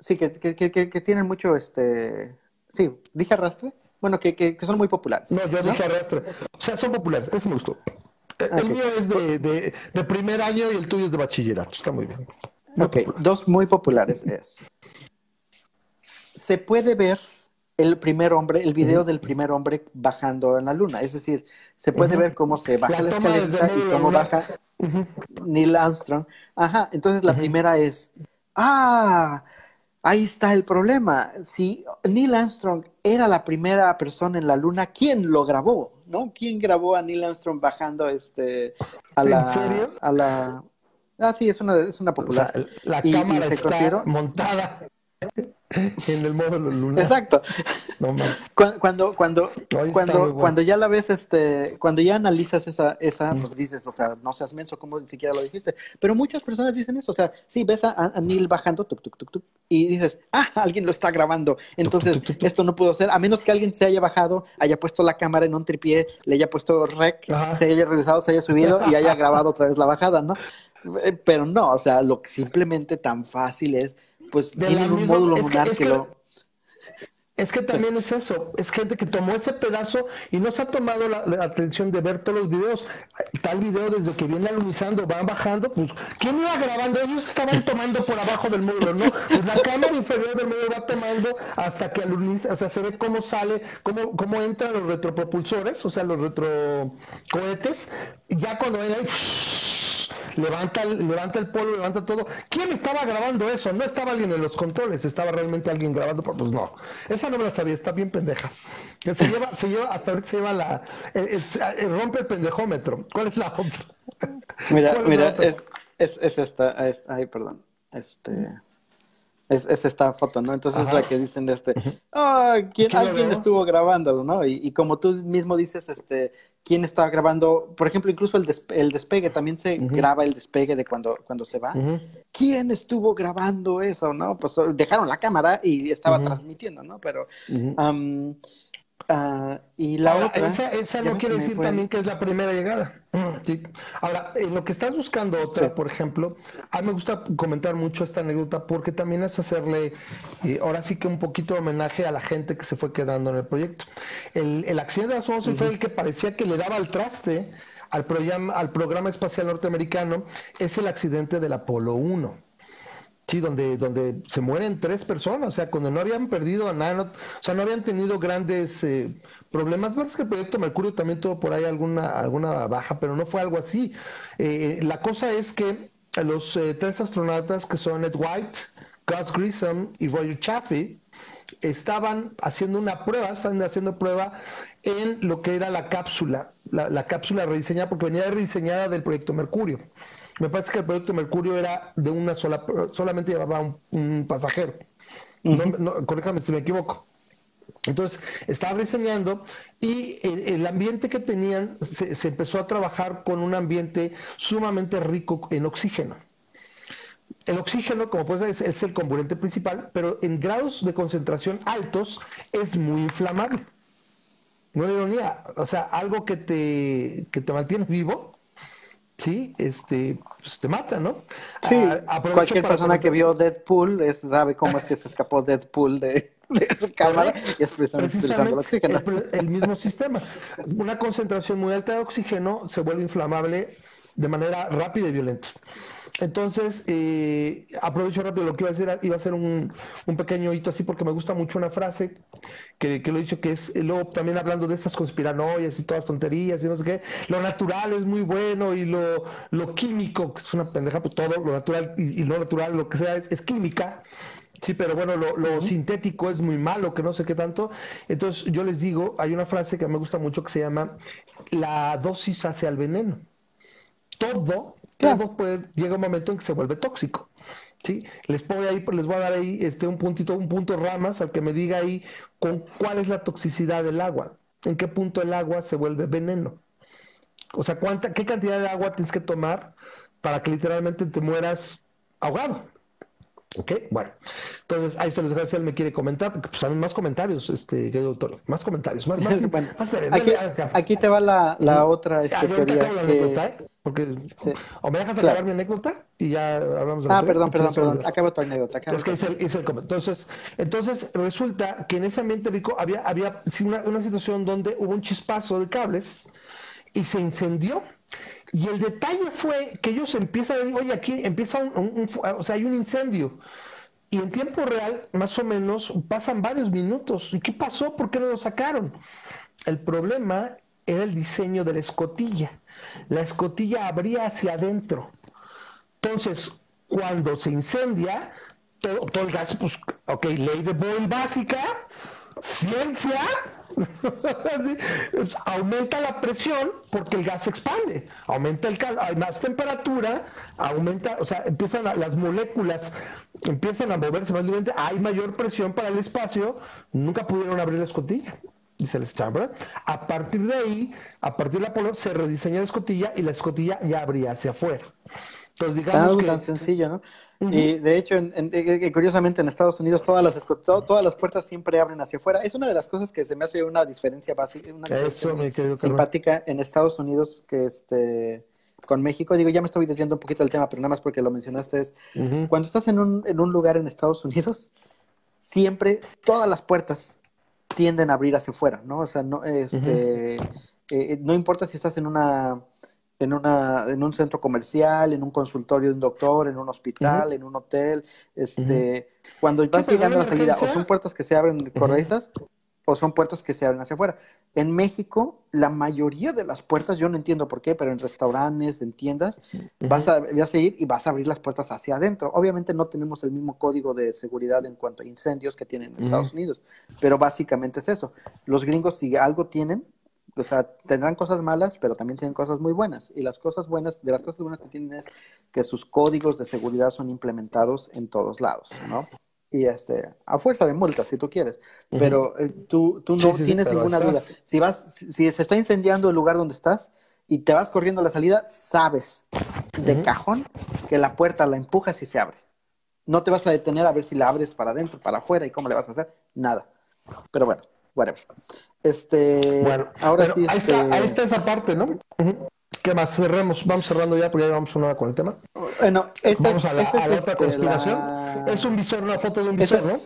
Sí, que, que, que, que tienen mucho, este, sí, dije arrastre. Bueno, que, que, son muy populares. No, yo dije arrastre. O sea, son populares, eso me gustó. El mío es de, de, de, primer año y el tuyo es de bachillerato. Está muy bien. ok, dos muy populares es. Se puede ver el primer hombre, el video del primer hombre bajando en la luna. Es decir, se puede ver cómo se baja la, escalera y cómo baja Neil Armstrong. Ajá, entonces la primera es, ah, ahí está el problema. Si Neil Armstrong era la primera persona en la luna, ¿quién lo grabó? ¿No? ¿Quién grabó a Neil Armstrong bajando este a la, ¿En serio? a la Ah, sí, es una, es una popular. la cámara está montada en el módulo lunar. Exacto. Cuando, cuando, cuando, cuando, ya la ves, este, cuando ya analizas esa, esa, pues dices, o sea, no seas menso, como ni siquiera lo dijiste. Pero muchas personas dicen eso, o sea, sí, ves a, Neil bajando, tuk, tuk, tuk, tuk, y dices, ah, alguien lo está grabando. Entonces, esto no pudo ser, a menos que alguien se haya bajado, haya puesto la cámara en un tripié, le haya puesto rec, se haya regresado, se haya subido y haya grabado otra vez la bajada, ¿no? Eh, pero no, o sea, lo que simplemente tan fácil es pues tienen un módulo lunar que, lo... Es que también es eso, es gente que tomó ese pedazo y no se ha tomado la, atención de ver todos los videos. Tal video desde que viene alunizando, van bajando, pues, ¿quién iba grabando? Ellos estaban tomando por abajo del módulo, ¿no? Pues la cámara inferior del módulo va tomando hasta que aluniza, o sea, se ve cómo sale, cómo, cómo entran los retropropulsores, o sea, los retrocohetes, y ya cuando ven ahí levanta el, levanta el polo, levanta todo. ¿Quién estaba grabando eso? No estaba alguien en los controles, estaba realmente alguien grabando, pues no. Esa no me la sabía, está bien pendeja. Se lleva, se lleva, hasta ahorita se lleva la, rompe el pendejómetro. ¿Cuál es la otra? Mira, mira, es, es, es, esta, es, ay, perdón, este... Es, es, esta foto, ¿no? Entonces es la que dicen de este, ah, ¿quién, alguien estuvo grabándolo, ¿no? Y, y, como tú mismo dices, este, quién está grabando, por ejemplo, incluso el, el despegue, también se graba el despegue de cuando, cuando se va. ¿Quién estuvo grabando eso, no? Pues dejaron la cámara y estaba transmitiendo, ¿no? Pero, ah, y la otra... Esa, no quiere decir también que es la primera llegada. Ahora, en lo que estás buscando otra, por ejemplo, a mí me gusta comentar mucho esta anécdota porque también es hacerle, eh, ahora sí que un poquito de homenaje a la gente que se fue quedando en el proyecto. El, el accidente de Alfonso fue el que parecía que le daba el traste al programa, al programa espacial norteamericano, es el accidente del Apolo 1. Sí, donde, donde se mueren tres personas, o sea, cuando no habían perdido a nada, o sea, no habían tenido grandes eh, problemas. Es que el proyecto Mercurio también tuvo por ahí alguna, alguna baja, pero no fue algo así. Eh, la cosa es que los eh, tres astronautas que son Ed White, Gus Grissom y Roger Chaffee, estaban haciendo una prueba, estaban haciendo prueba en lo que era la cápsula, la, la cápsula rediseñada, porque venía rediseñada del proyecto Mercurio. Me parece que el proyecto Mercurio era de una sola, solamente llevaba un, pasajero. corríjame si me equivoco. Entonces, estaba diseñando y el, ambiente que tenían se, empezó a trabajar con un ambiente sumamente rico en oxígeno. El oxígeno, como puedes ver, es, es, el componente principal, pero en grados de concentración altos es muy inflamable. No ironía, o sea, algo que te, que te mantiene vivo sí, este, pues te mata, ¿no? Sí, ah, cualquier persona que vio Deadpool es, sabe cómo es que se escapó Deadpool de, de su cámara y es precisamente, el oxígeno. El, mismo sistema. Una concentración muy alta de oxígeno se vuelve inflamable de manera rápida y violenta. Entonces, eh, aprovecho rápido lo que iba a hacer, iba a hacer un, un, pequeño hito así porque me gusta mucho una frase que, que lo he dicho que es, luego también hablando de estas conspiranoias y todas tonterías y no sé qué, lo natural es muy bueno y lo, lo químico, que es una pendeja, pues todo, lo natural y, lo natural, lo que sea, es, química. Sí, pero bueno, lo, lo sintético es muy malo, que no sé qué tanto. Entonces, yo les digo, hay una frase que me gusta mucho que se llama, la dosis hace al veneno. Todo Claro. Puede, llega un momento en que se vuelve tóxico. ¿sí? Les, voy ahí, les voy a dar ahí este, un puntito, un punto ramas al que me diga ahí con cuál es la toxicidad del agua, en qué punto el agua se vuelve veneno. O sea, cuánta, qué cantidad de agua tienes que tomar para que literalmente te mueras ahogado. Ok, bueno. Entonces, ahí se los dejo si él me quiere comentar, porque pues más comentarios, este, doctor. Más comentarios, más, más, bueno, aquí, aquí, te va la, la otra este, teoría. ¿eh? porque, o me dejas acabar mi anécdota y ya hablamos de Ah, perdón, perdón, perdón. Acaba tu anécdota. es que hice el, hice el entonces, entonces, resulta que en ese ambiente rico había, había una, una situación donde hubo un chispazo de cables y se incendió y el detalle fue que ellos empiezan oye, aquí empieza un, o sea, hay un incendio. Y en tiempo real, más o menos, pasan varios minutos. ¿Y qué pasó? ¿Por qué no lo sacaron? El problema era el diseño de la escotilla. La escotilla abría hacia adentro. Entonces, cuando se incendia, todo, todo el gas, pues, ok, ley de Boyle básica, ciencia, aumenta la presión porque el gas se expande, aumenta el cal hay más temperatura, aumenta, o sea, empiezan las moléculas, empiezan a moverse más libremente, hay mayor presión para el espacio, nunca pudieron abrir la escotilla dice el Chambers. A partir de ahí, a partir de Apolo, se rediseñó la escotilla y la escotilla ya abría hacia afuera. Entonces, digamos que... tan sencillo, ¿no? Y de hecho, en, curiosamente en Estados Unidos todas las todas las puertas siempre abren hacia afuera. Es una de las cosas que se me hace una diferencia básica, una Eso, simpática en Estados Unidos que este con México. Digo, ya me estoy desviando un poquito del tema, pero nada más porque lo mencionaste es cuando estás en un, en un lugar en Estados Unidos, siempre todas las puertas tienden a abrir hacia afuera, ¿no? O sea, no este eh, no importa si estás en una en, una, en un centro comercial, en un consultorio de un doctor, en un hospital, en un hotel, este, cuando vas llegando a la salida, o son puertas que se abren corredizas, o son puertas que se abren hacia afuera. En México, la mayoría de las puertas, yo no entiendo por qué, pero en restaurantes, en tiendas, vas, a, vas a ir y vas a abrir las puertas hacia adentro. Obviamente no tenemos el mismo código de seguridad en cuanto a incendios que tienen en Estados Unidos, pero básicamente es eso. Los gringos, si algo tienen, o sea, tendrán cosas malas, pero también tienen cosas muy buenas. Y las cosas buenas, de las cosas buenas que tienen es que sus códigos de seguridad son implementados en todos lados, ¿no? Y este, a fuerza de multas, si tú quieres. Pero eh, tú, tú no tienes ninguna duda. Si vas, si se está incendiando el lugar donde estás y te vas corriendo a la salida, sabes de cajón que la puerta la empujas y se abre. No te vas a detener a ver si la abres para adentro, para afuera y cómo le vas a hacer. Nada. Pero bueno, whatever. Este, bueno, ahora sí. Ahí, está, este ahí, está, esa parte, ¿no? ¿Qué más? Cerremos, vamos cerrando ya porque ya vamos una con el tema. Bueno, vamos a la, otra este, conspiración. Es un visor, una foto de un visor, ¿no?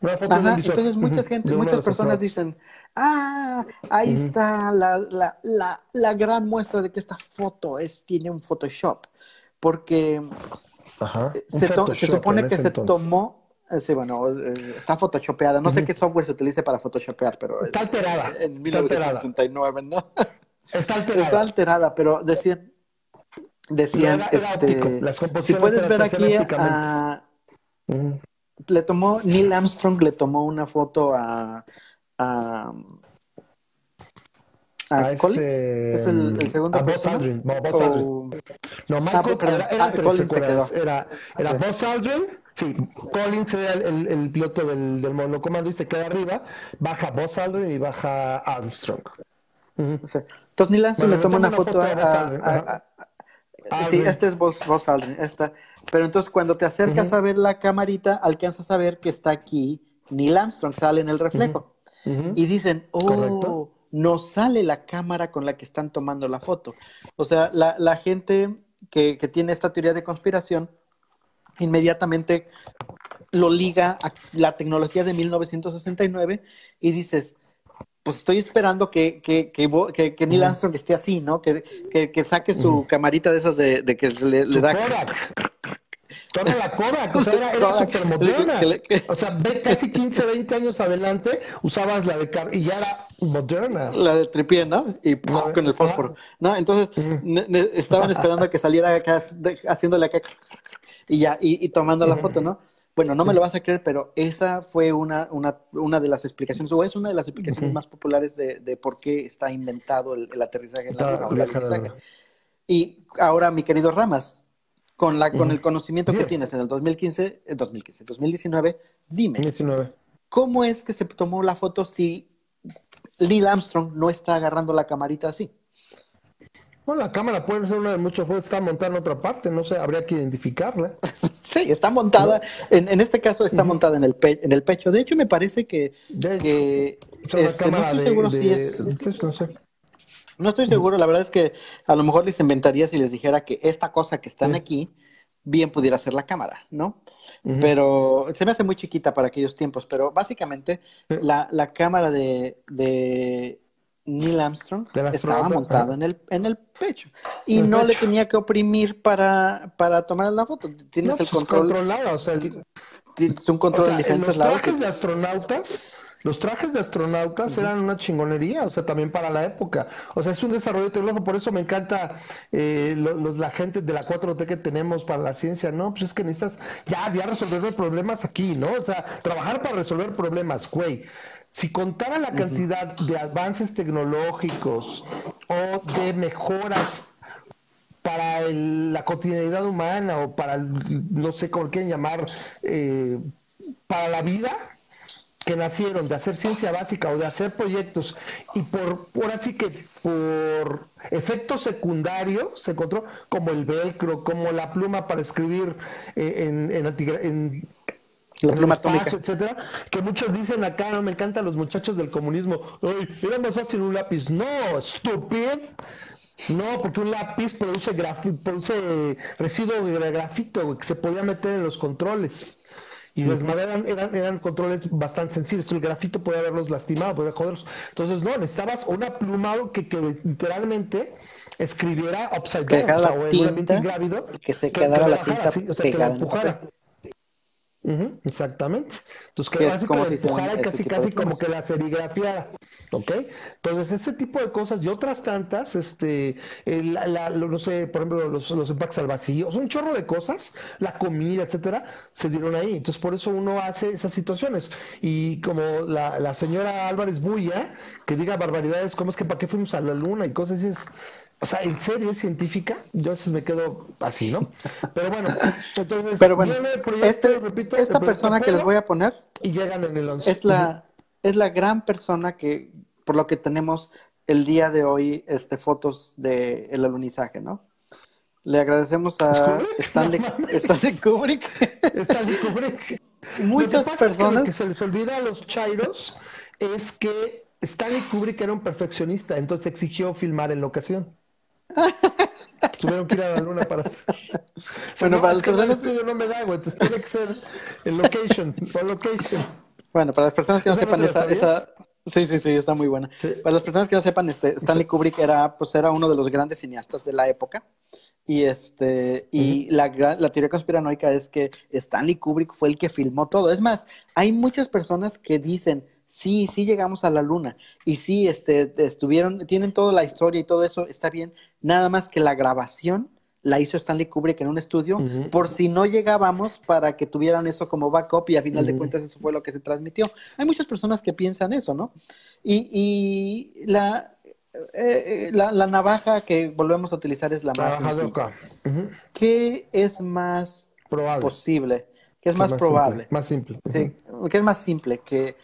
Una foto de un visor. Entonces mucha gente, muchas personas dicen, ah, ahí está la, la, la, la, gran muestra de que esta foto es, tiene un Photoshop. Porque se, se, supone que se tomó eh, sí, bueno, eh, está photoshopeada. No sé qué software se utilice para photoshopear, pero... Está alterada. En 1969, ¿no? Está alterada. Está alterada, pero decían... Decían, este... si puedes ver aquí a... Le tomó... Neil Armstrong le tomó una foto a... a ¿A, Collins? Este, es el, segundo. A Buzz Aldrin. No, Buzz Aldrin. No, Michael, ah, era, era, ah, Collins se quedó. Era, era Buzz Aldrin Sí, Collins era el, piloto del, del, monocomando y se queda arriba, baja Buzz Aldrin y baja Armstrong. Entonces Neil Armstrong le toma una, foto, a, Sí, este es Buzz, Aldrin, esta. Pero entonces cuando te acercas a ver la camarita, alcanzas a ver que está aquí Neil Armstrong, sale en el reflejo. Y dicen, oh, no sale la cámara con la que están tomando la foto. O sea, la, la gente que, que tiene esta teoría de conspiración inmediatamente lo liga a la tecnología de 1969 y dices, pues estoy esperando que, que, que, que, Neil Armstrong esté así, ¿no? Que, que, saque su camarita de esas de, de que le, le da... Toda la Kodak, o sea, era, era súper moderna. O sea, ve casi 15, 20 años adelante, usabas la de car y ya era moderna. La de tripié, ¿no? Y con el fósforo. No, entonces estaban esperando a que saliera acá, haciéndole acá y ya, y, tomando la foto, ¿no? Bueno, no me lo vas a creer, pero esa fue una, una, una de las explicaciones, o es una de las explicaciones más populares de, de, por qué está inventado el, aterrizaje en la. Y ahora, mi querido Ramas, con, la, con el conocimiento que tienes en el 2015, en 2015, 2019, dime, 19. ¿cómo es que se tomó la foto si Neil Armstrong no está agarrando la camarita así? Bueno, la cámara puede ser una de muchos, puede estar montada en otra parte, no sé, habría que identificarla. Sí, está montada, en, en, este caso está montada en el, en el pecho. De hecho, me parece que, que este, no estoy seguro si es... No estoy seguro, la verdad es que a lo mejor les inventaría si les dijera que esta cosa que están aquí bien pudiera ser la cámara, ¿no? Pero se me hace muy chiquita para aquellos tiempos, pero básicamente la, la, cámara de, de Neil Armstrong estaba montado en el, en el pecho y no le tenía que oprimir para, para tomar la foto. Tienes el pues, control. Controlado, o sea, tienes un control en diferentes lados. Los trajes de astronautas, los trajes de astronautas eran una chingonería, o sea, también para la época. O sea, es un desarrollo tecnológico, por eso me encanta eh, los, la gente de la 4T que tenemos para la ciencia, ¿no? Pues es que necesitas ya, ya resolver problemas aquí, ¿no? O sea, trabajar para resolver problemas, güey. Si contara la cantidad de avances tecnológicos o de mejoras para la cotidianidad humana o para, no sé cómo quieren llamar, eh, para la vida, que nacieron de hacer ciencia básica o de hacer proyectos y por, por así que por efecto secundario se encontró como el velcro, como la pluma para escribir eh, en, en la pluma atómica. etcétera, que muchos dicen acá, no me encantan los muchachos del comunismo, Ay, era más fácil un lápiz. No, estúpido. No, porque un lápiz produce, produce residuo de grafito que se podía meter en los controles. Y los eran, eran, eran, controles bastante sensibles. El grafito podía haberlos lastimado, podía joderlos. Entonces, no, necesitabas una pluma que, que literalmente escribiera upside down, o sea, la tinta, que se quedara la tinta o sea, que la empujara exactamente. Entonces, que así como si empujara casi, casi como que la serigrafiara. ¿Ok? Entonces, ese tipo de cosas y otras tantas, este, la, no sé, por ejemplo, los, los empaques al vacío, un chorro de cosas, la comida, etcétera, se dieron ahí. Entonces, por eso uno hace esas situaciones. Y como la, la señora Álvarez Buya, que diga barbaridades, como es que para qué fuimos a la luna y cosas así, o sea, ¿en serio es científica? Yo a veces me quedo así, ¿no? Pero bueno, entonces, Pero bueno, este, repito, esta persona que les voy a poner y llegan en el 11. Es la, es la gran persona que, por lo que tenemos el día de hoy, este, fotos del el alunizaje, ¿no? Le agradecemos a Stanley, Stanley Kubrick. Stanley Kubrick. Muchas personas. lo que se les olvida a los chairos es que Stanley Kubrick era un perfeccionista, entonces exigió filmar en la ocasión. Tuvieron que ir a la luna para hacer. Bueno, para las personas. estudio no me da, güey. Entonces tiene que ser en location. O location. Bueno, para las personas que no sepan esa, esa. Sí, sí, sí, está muy buena. Para las personas que no sepan, este, Stanley Kubrick era, pues, era uno de los grandes cineastas de la época. Y este, y la, la teoría conspiranoica es que Stanley Kubrick fue el que filmó todo. Es más, hay muchas personas que dicen, sí, sí llegamos a la luna y sí, este, estuvieron, tienen toda la historia y todo eso, está bien, nada más que la grabación la hizo Stanley Kubrick en un estudio por si no llegábamos para que tuvieran eso como backup y a final de cuentas eso fue lo que se transmitió. Hay muchas personas que piensan eso, ¿no? Y, y la, eh, eh, la, la, navaja que volvemos a utilizar es la más ¿Qué es más Probable. posible? que es más, probable. más simple. Sí, que es más simple, que,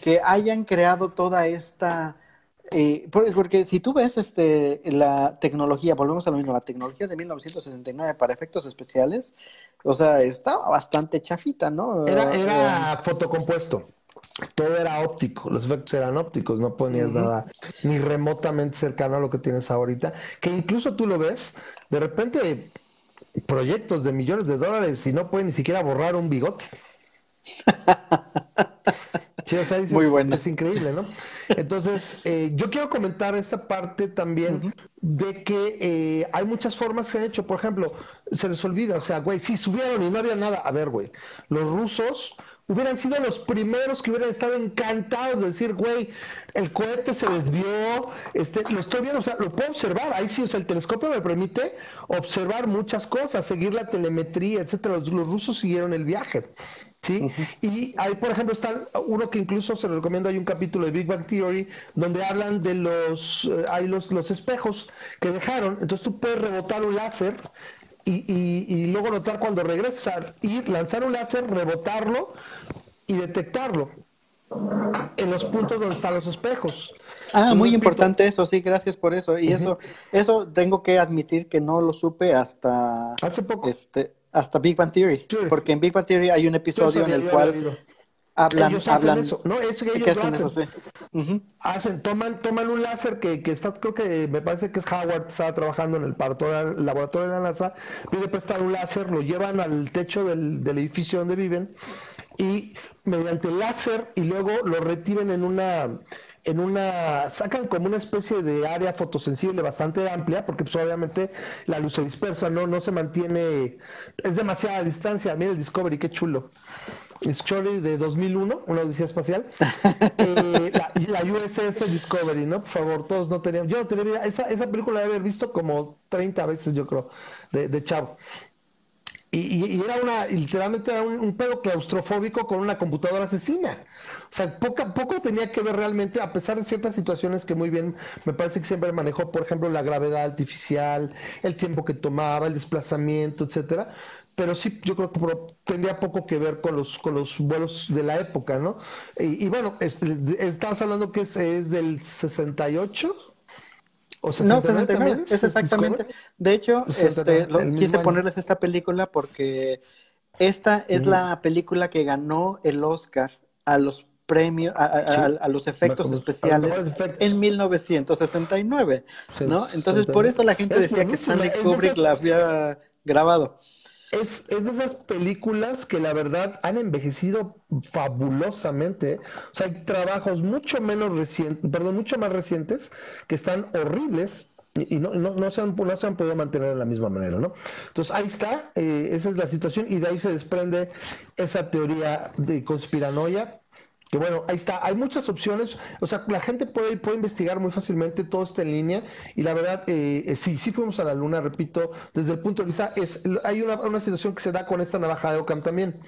que hayan creado toda esta... Eh, porque, si tú ves este, la tecnología, volvemos a lo mismo, la tecnología de 1969 para efectos especiales, o sea, estaba bastante chafita, ¿no? Era, era fotocompuesto. Todo era óptico, los efectos eran ópticos, no ponías nada ni remotamente cercano a lo que tienes ahorita, que incluso tú lo ves, de repente proyectos de millones de dólares y no puede ni siquiera borrar un bigote. Muy bueno. Es increíble, ¿no? Entonces, eh, yo quiero comentar esta parte también de que eh, hay muchas formas que se han hecho. Por ejemplo, se les olvida, o sea, güey, si subieron y no había nada. A ver, güey, los rusos hubieran sido los primeros que hubieran estado encantados de decir, güey, el cohete se desvió, este, lo estoy viendo, o sea, lo puedo observar, ahí sí, o sea, el telescopio me permite observar muchas cosas, seguir la telemetría, etcétera. Los, rusos siguieron el viaje. ¿Sí? Y ahí, por ejemplo, está uno que incluso se lo recomiendo, hay un capítulo de Big Bang Theory donde hablan de los, eh, hay los, los espejos que dejaron, entonces tú puedes rebotar un láser y, luego notar cuando regresa, ir, lanzar un láser, rebotarlo y detectarlo en los puntos donde están los espejos. Ah, muy importante eso, sí, gracias por eso. Y eso, eso tengo que admitir que no lo supe hasta hace poco. Este, Hasta Big Bang Theory. Porque en Big Bang Theory hay un episodio en el cual hablan, ellos hablan. Hacen eso. No, es que ellos ¿Qué lo hacen eso? Sí. Hacen, toman, toman un láser que, que está, creo que me parece que es Howard, estaba trabajando en el laboratorio, de la NASA, pide prestar un láser, lo llevan al techo del, del edificio donde viven y mediante el láser y luego lo retiven en una en una sacan como una especie de área fotosensible bastante amplia porque pues obviamente la luz se dispersa no no se mantiene es demasiada distancia. Mira el Discovery qué chulo. Discovery de 2001 una odisea espacial. Eh, la, la, USS Discovery no por favor todos no teníamos yo no tenía esa esa película la haber visto como 30 veces yo creo de, de chavo. Y, y, era una, literalmente era un, un, pedo claustrofóbico con una computadora asesina. O sea, poca, poco tenía que ver realmente, a pesar de ciertas situaciones que muy bien me parece que siempre manejó, por ejemplo, la gravedad artificial, el tiempo que tomaba, el desplazamiento, etcétera. Pero sí, yo creo que tendría poco que ver con los, con los vuelos de la época, ¿no? Y, y bueno, es, estamos hablando que es, es del 68. ¿O no, 69, es exactamente. De hecho, este, lo, quise año. ponerles esta película porque esta es mm. la película que ganó el Oscar a los premios, a, a, sí. a, a los efectos especiales efectos. en 1969, sí, ¿no? Entonces, por eso la gente decía que Stanley Kubrick la había grabado. Es, es, de esas películas que la verdad han envejecido fabulosamente. O sea, hay trabajos mucho menos recientes, perdón, mucho más recientes que están horribles y, y no, no, no, se han, no, se han, podido mantener de la misma manera, ¿no? Entonces ahí está, eh, esa es la situación y de ahí se desprende esa teoría de conspiranoia que bueno, ahí está, hay muchas opciones, o sea, la gente puede, puede investigar muy fácilmente, todo está en línea, y la verdad, eh, eh, sí, sí fuimos a la luna, repito, desde el punto de vista, es, hay una, una situación que se da con esta navaja de Ockham también.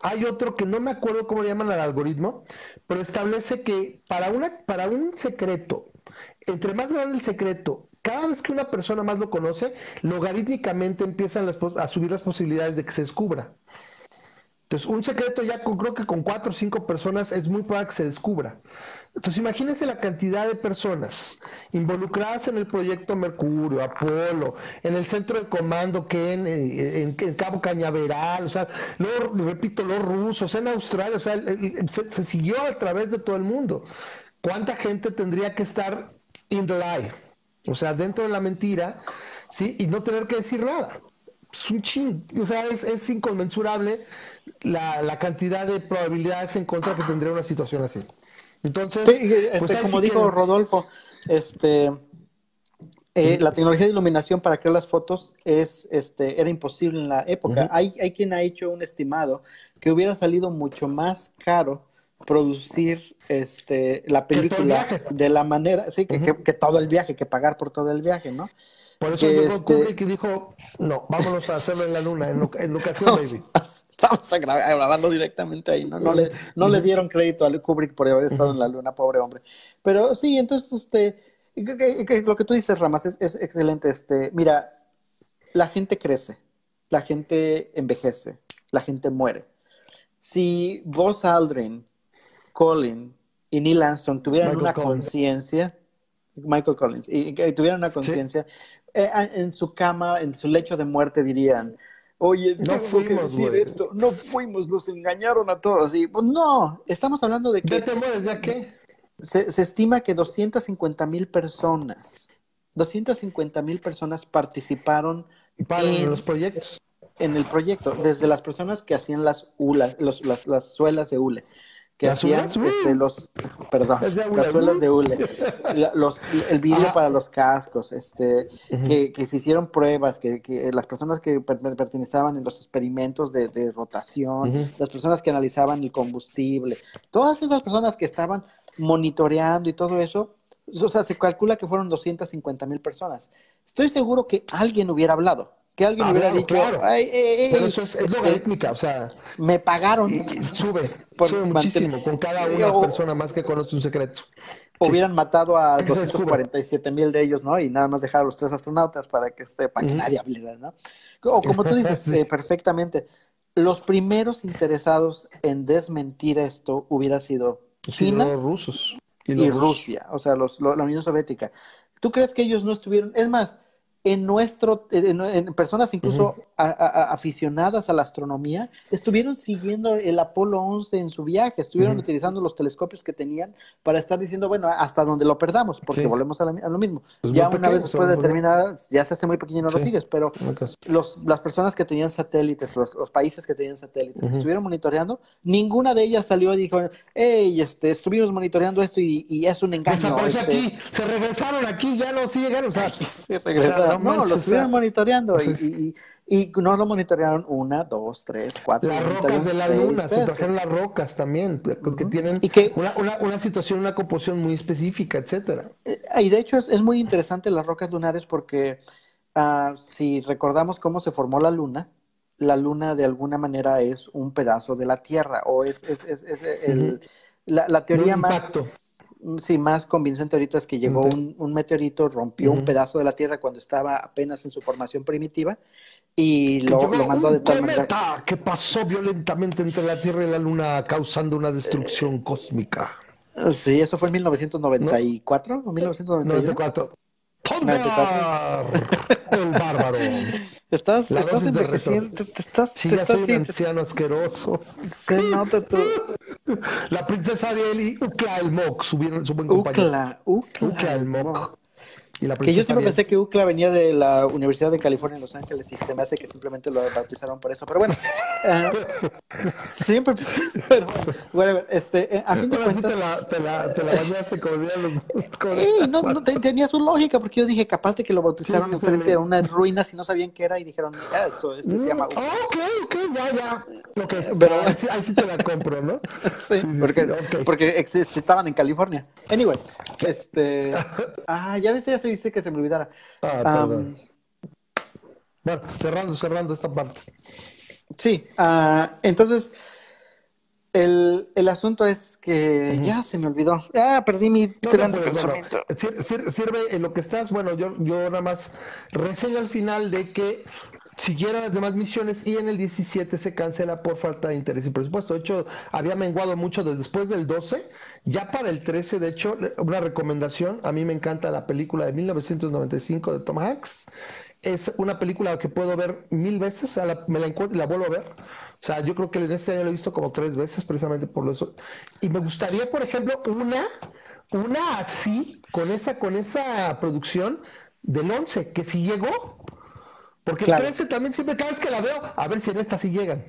Hay otro que no me acuerdo cómo le llaman al algoritmo, pero establece que para, una, para un secreto, entre más grande el secreto, cada vez que una persona más lo conoce, logarítmicamente empiezan a subir las posibilidades de que se descubra. Entonces, un secreto ya creo que con cuatro o cinco personas es muy probable que se descubra. Entonces, imagínense la cantidad de personas involucradas en el proyecto Mercurio, Apolo, en el centro de comando que en, en, en Cabo Cañaveral, o sea, repito, los rusos, en Australia, o sea, se, se, siguió a través de todo el mundo. ¿Cuánta gente tendría que estar in the lie? O sea, dentro de la mentira, ¿sí? Y no tener que decir nada. Es un ching, o sea, es, es inconmensurable la, la, cantidad de probabilidades en contra que tendría una situación así. Entonces, sí, este, pues como dijo que... Rodolfo, este, eh, la tecnología de iluminación para crear las fotos es, este, era imposible en la época. Uh -huh. hay, hay quien ha hecho un estimado que hubiera salido mucho más caro producir este, la película de la manera, sí, que, uh -huh. que, que, todo el viaje, que pagar por todo el viaje, ¿no? Por eso llegó este... Kubrick y dijo, no, vámonos a hacerlo en la luna, en, en locación, baby. Vamos a, grabar, a, grabarlo directamente ahí, ¿no? No le, no le dieron crédito a Kubrick por haber estado en la luna, pobre hombre. Pero sí, entonces, este, lo que tú dices, Ramas, es, es excelente. Este, mira, la gente crece, la gente envejece, la gente muere. Si Buzz Aldrin, Colin y Neil Armstrong tuvieran Michael una conciencia, Michael Collins, y, y tuvieran una conciencia, ¿Sí? Eh, en su cama, en su lecho de muerte dirían, oye, no fuimos, que decir wey. esto, no fuimos, los engañaron a todos. Y pues no, estamos hablando de que... ¿Ya te mueres, ya qué? Se, se estima que 250 mil personas, 250 mil personas participaron Para en los proyectos. En el proyecto, desde las personas que hacían las ulas, los, las, las suelas de hule, que ¿Las hacían este, los, perdón, las suelas de hule, los, el vídeo para los cascos, este, uh -huh. que, que, se hicieron pruebas, que, que las personas que per pertenecían en los experimentos de, de rotación, uh -huh. las personas que analizaban el combustible, todas esas personas que estaban monitoreando y todo eso, o sea, se calcula que fueron 250 mil personas. Estoy seguro que alguien hubiera hablado que alguien hubiera dicho, claro. Ay, eh, Pero eso es, es logarítmica, o sea, me pagaron. Y, y sube, por sube muchísimo con cada una o, persona más que conoce un secreto. Hubieran sí. matado a 247 mil de ellos, ¿no? Y nada más dejar a los tres astronautas para que sepa que nadie hable, ¿no? O como tú dices sí. eh, perfectamente, los primeros interesados en desmentir esto hubiera sido China sí, los rusos y, los y Rusia, o sea, los, lo, la Unión Soviética. ¿Tú crees que ellos no estuvieron? Es más, en nuestro, en, personas incluso aficionadas a la astronomía, estuvieron siguiendo el Apolo 11 en su viaje, estuvieron utilizando los telescopios que tenían para estar diciendo, bueno, hasta donde lo perdamos, porque volvemos a, lo mismo. Pues ya una vez después determinada, ya se hace muy pequeño y no lo sigues, pero los, las personas que tenían satélites, los, países que tenían satélites, estuvieron monitoreando, ninguna de ellas salió y dijo, hey, este, estuvimos monitoreando esto y, es un engaño. Este". aquí, se regresaron aquí, ya no, sí llegaron, o sea, se regresaron. no, lo estuvieron monitoreando y, y, no lo monitorearon una, dos, tres, cuatro. Las rocas de la luna, se trajeron las rocas también, que tienen una, una, situación, una composición muy específica, etcétera. Eh, y de hecho es, muy interesante las rocas lunares porque ah, si recordamos cómo se formó la luna, la luna de alguna manera es un pedazo de la Tierra o es, es, es, el, la, la, teoría más sí, más convincente ahorita es que llegó un, meteorito, rompió un pedazo de la Tierra cuando estaba apenas en su formación primitiva y lo, mandó de tal manera. que pasó violentamente entre la Tierra y la Luna causando una destrucción cósmica. Sí, eso fue en 1994 o 1994. El bárbaro. Estás, estás envejeciendo. Te, estás, sí, ya soy un anciano asqueroso. Se nota tú. La princesa Ariel y Ukla el Mok subieron su buen compañero. Ukla, Ukla, Ukla el Que yo siempre pensé que UCLA venía de la Universidad de California en Los Ángeles y se me hace que simplemente lo bautizaron por eso. Pero bueno, eh, siempre pero bueno, este, eh, a fin de cuentas... Te la, te la, te la bañaste como los... Sí, no, no tenía su lógica, porque yo dije, capaz de que lo bautizaron sí, enfrente de unas ruinas y no sabían qué era y dijeron, ah, esto, este se llama UCLA. Ok, ok, ya, ya. Okay. Pero, ahí, sí, ahí sí te la compro, ¿no? sí, sí, porque, okay. porque estaban en California. Anyway, este... Ah, ya viste, ya se viste que se me olvidara. Ah, bueno, cerrando, cerrando esta parte. Sí, uh, entonces el, el, asunto es que ya se me olvidó. Ah, perdí mi tren de pensamiento. sirve, en lo que estás. Bueno, yo, yo nada más reseño al final de que siguieron las demás misiones y en el 17 se cancela por falta de interés y presupuesto. De hecho, había menguado mucho después del 12. Ya para el 13, de hecho, una recomendación. A mí me encanta la película de 1995 de Tom Hanks. Es una película que puedo ver mil veces, o sea, me la encuentro y la vuelvo a ver. O sea, yo creo que en este año lo he visto como tres veces precisamente por eso. Y me gustaría, por ejemplo, una, una así, con esa, con esa producción del 11, que si llegó, porque el 13 también siempre, cada vez que la veo, a ver si en esta sí llegan.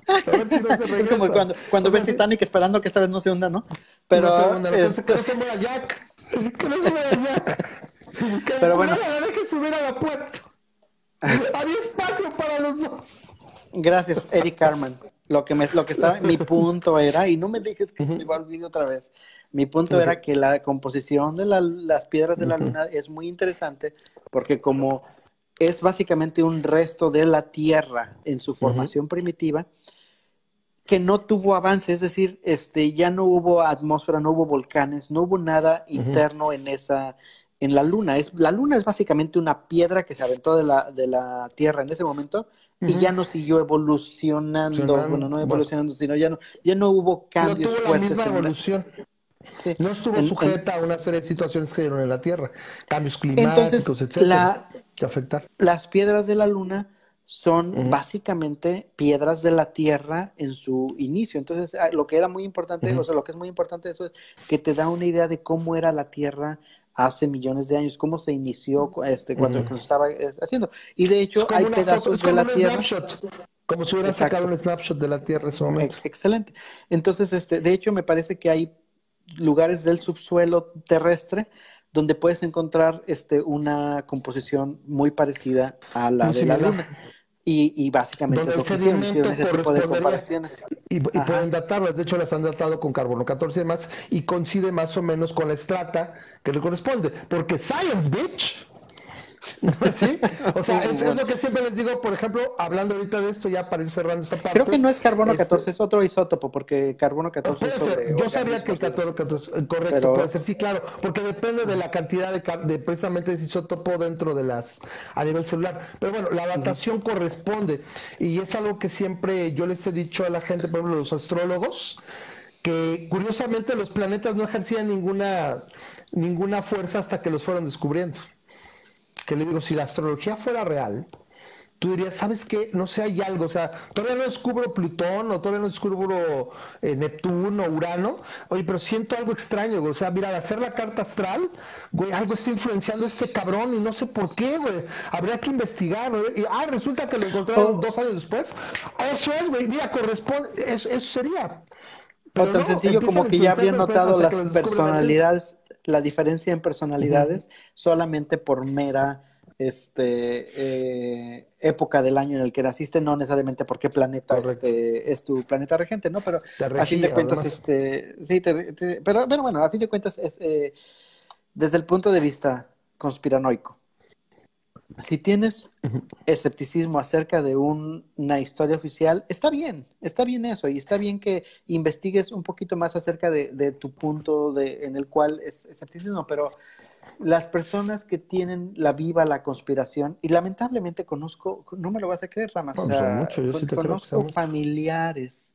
es como cuando, cuando ves Titanic esperando que esta vez no se hunda, ¿no? Pero no se hunda, es... que no se muera Jack. Que no se muera Jack. Que Pero bueno. la deje subir a la puerta. Había espacio para los dos. Gracias, Eric Carman. Lo que, me, lo que estaba, mi punto era, y no me dejes que se me va a olvidar otra vez, mi punto era que la composición de la, las piedras de la luna es muy interesante porque como es básicamente un resto de la Tierra en su formación primitiva que no tuvo avance, es decir, este, ya no hubo atmósfera, no hubo volcanes, no hubo nada interno en esa, en la Luna. Es, la Luna es básicamente una piedra que se aventó de la, de la Tierra en ese momento y ya no siguió evolucionando, bueno, no evolucionando, sino ya no, ya no hubo cambios no tuvo fuertes. La misma evolución. No estuvo sujeta a una serie de situaciones que dieron en la Tierra, cambios climáticos, etcétera, que afectan. Las piedras de la Luna son básicamente piedras de la Tierra en su inicio. Entonces, ah, lo que era muy importante, o sea, lo que es muy importante de eso es que te da una idea de cómo era la Tierra hace millones de años, cómo se inició este, cuando se estaba eh, haciendo. Y de hecho, hay pedazos de la Tierra. Como si hubiera sacado un snapshot de la Tierra en ese momento. Excelente. Entonces, este, de hecho, me parece que hay lugares del subsuelo terrestre donde puedes encontrar este, una composición muy parecida a la de la Luna. Y, y básicamente donde el ese tipo de comparaciones. Y, y pueden datarlas, de hecho las han datado con carbono 14 y más, y coincide más o menos con la estrata que le corresponde, porque Science, bitch, ¿Sí? O sea, es, lo que siempre les digo, por ejemplo, hablando ahorita de esto, ya para ir cerrando esta parte. Creo que no es carbono 14, este es otro isótopo, porque carbono 14 es sobre Yo sabía que el carbono 14, eh, correcto, puede ser, sí, claro, porque depende de la cantidad de, de precisamente ese isótopo dentro de las, a nivel celular. Pero bueno, la datación corresponde, y es algo que siempre yo les he dicho a la gente, por ejemplo, los astrólogos, que curiosamente los planetas no ejercían ninguna, ninguna fuerza hasta que los fueron descubriendo. Que le digo, si la astrología fuera real, tú dirías, ¿sabes qué? No sé, hay algo, o sea, todavía no descubro Plutón o todavía no descubro eh, Neptuno, Urano, oye, pero siento algo extraño, güey. o sea, mira, al hacer la carta astral, güey, algo está influenciando a este cabrón y no sé por qué, güey, habría que investigar, Y, ah, resulta que lo encontraron oh. dos años después, eso es, güey, mira, corresponde, eso, sería. o tan sencillo como que ya habrían notado las personalidades, la diferencia en personalidades solamente por mera este, eh, época del año en el que naciste, no necesariamente por qué planeta este, es tu planeta regente, ¿no? Pero a fin de cuentas, este, sí, pero, bueno, a fin de cuentas es eh, desde el punto de vista conspiranoico. Si tienes escepticismo acerca de una historia oficial, está bien, está bien eso, y está bien que investigues un poquito más acerca de, tu punto de, en el cual es escepticismo, pero las personas que tienen la viva la conspiración, y lamentablemente conozco, no me lo vas a creer, Ramas, conozco familiares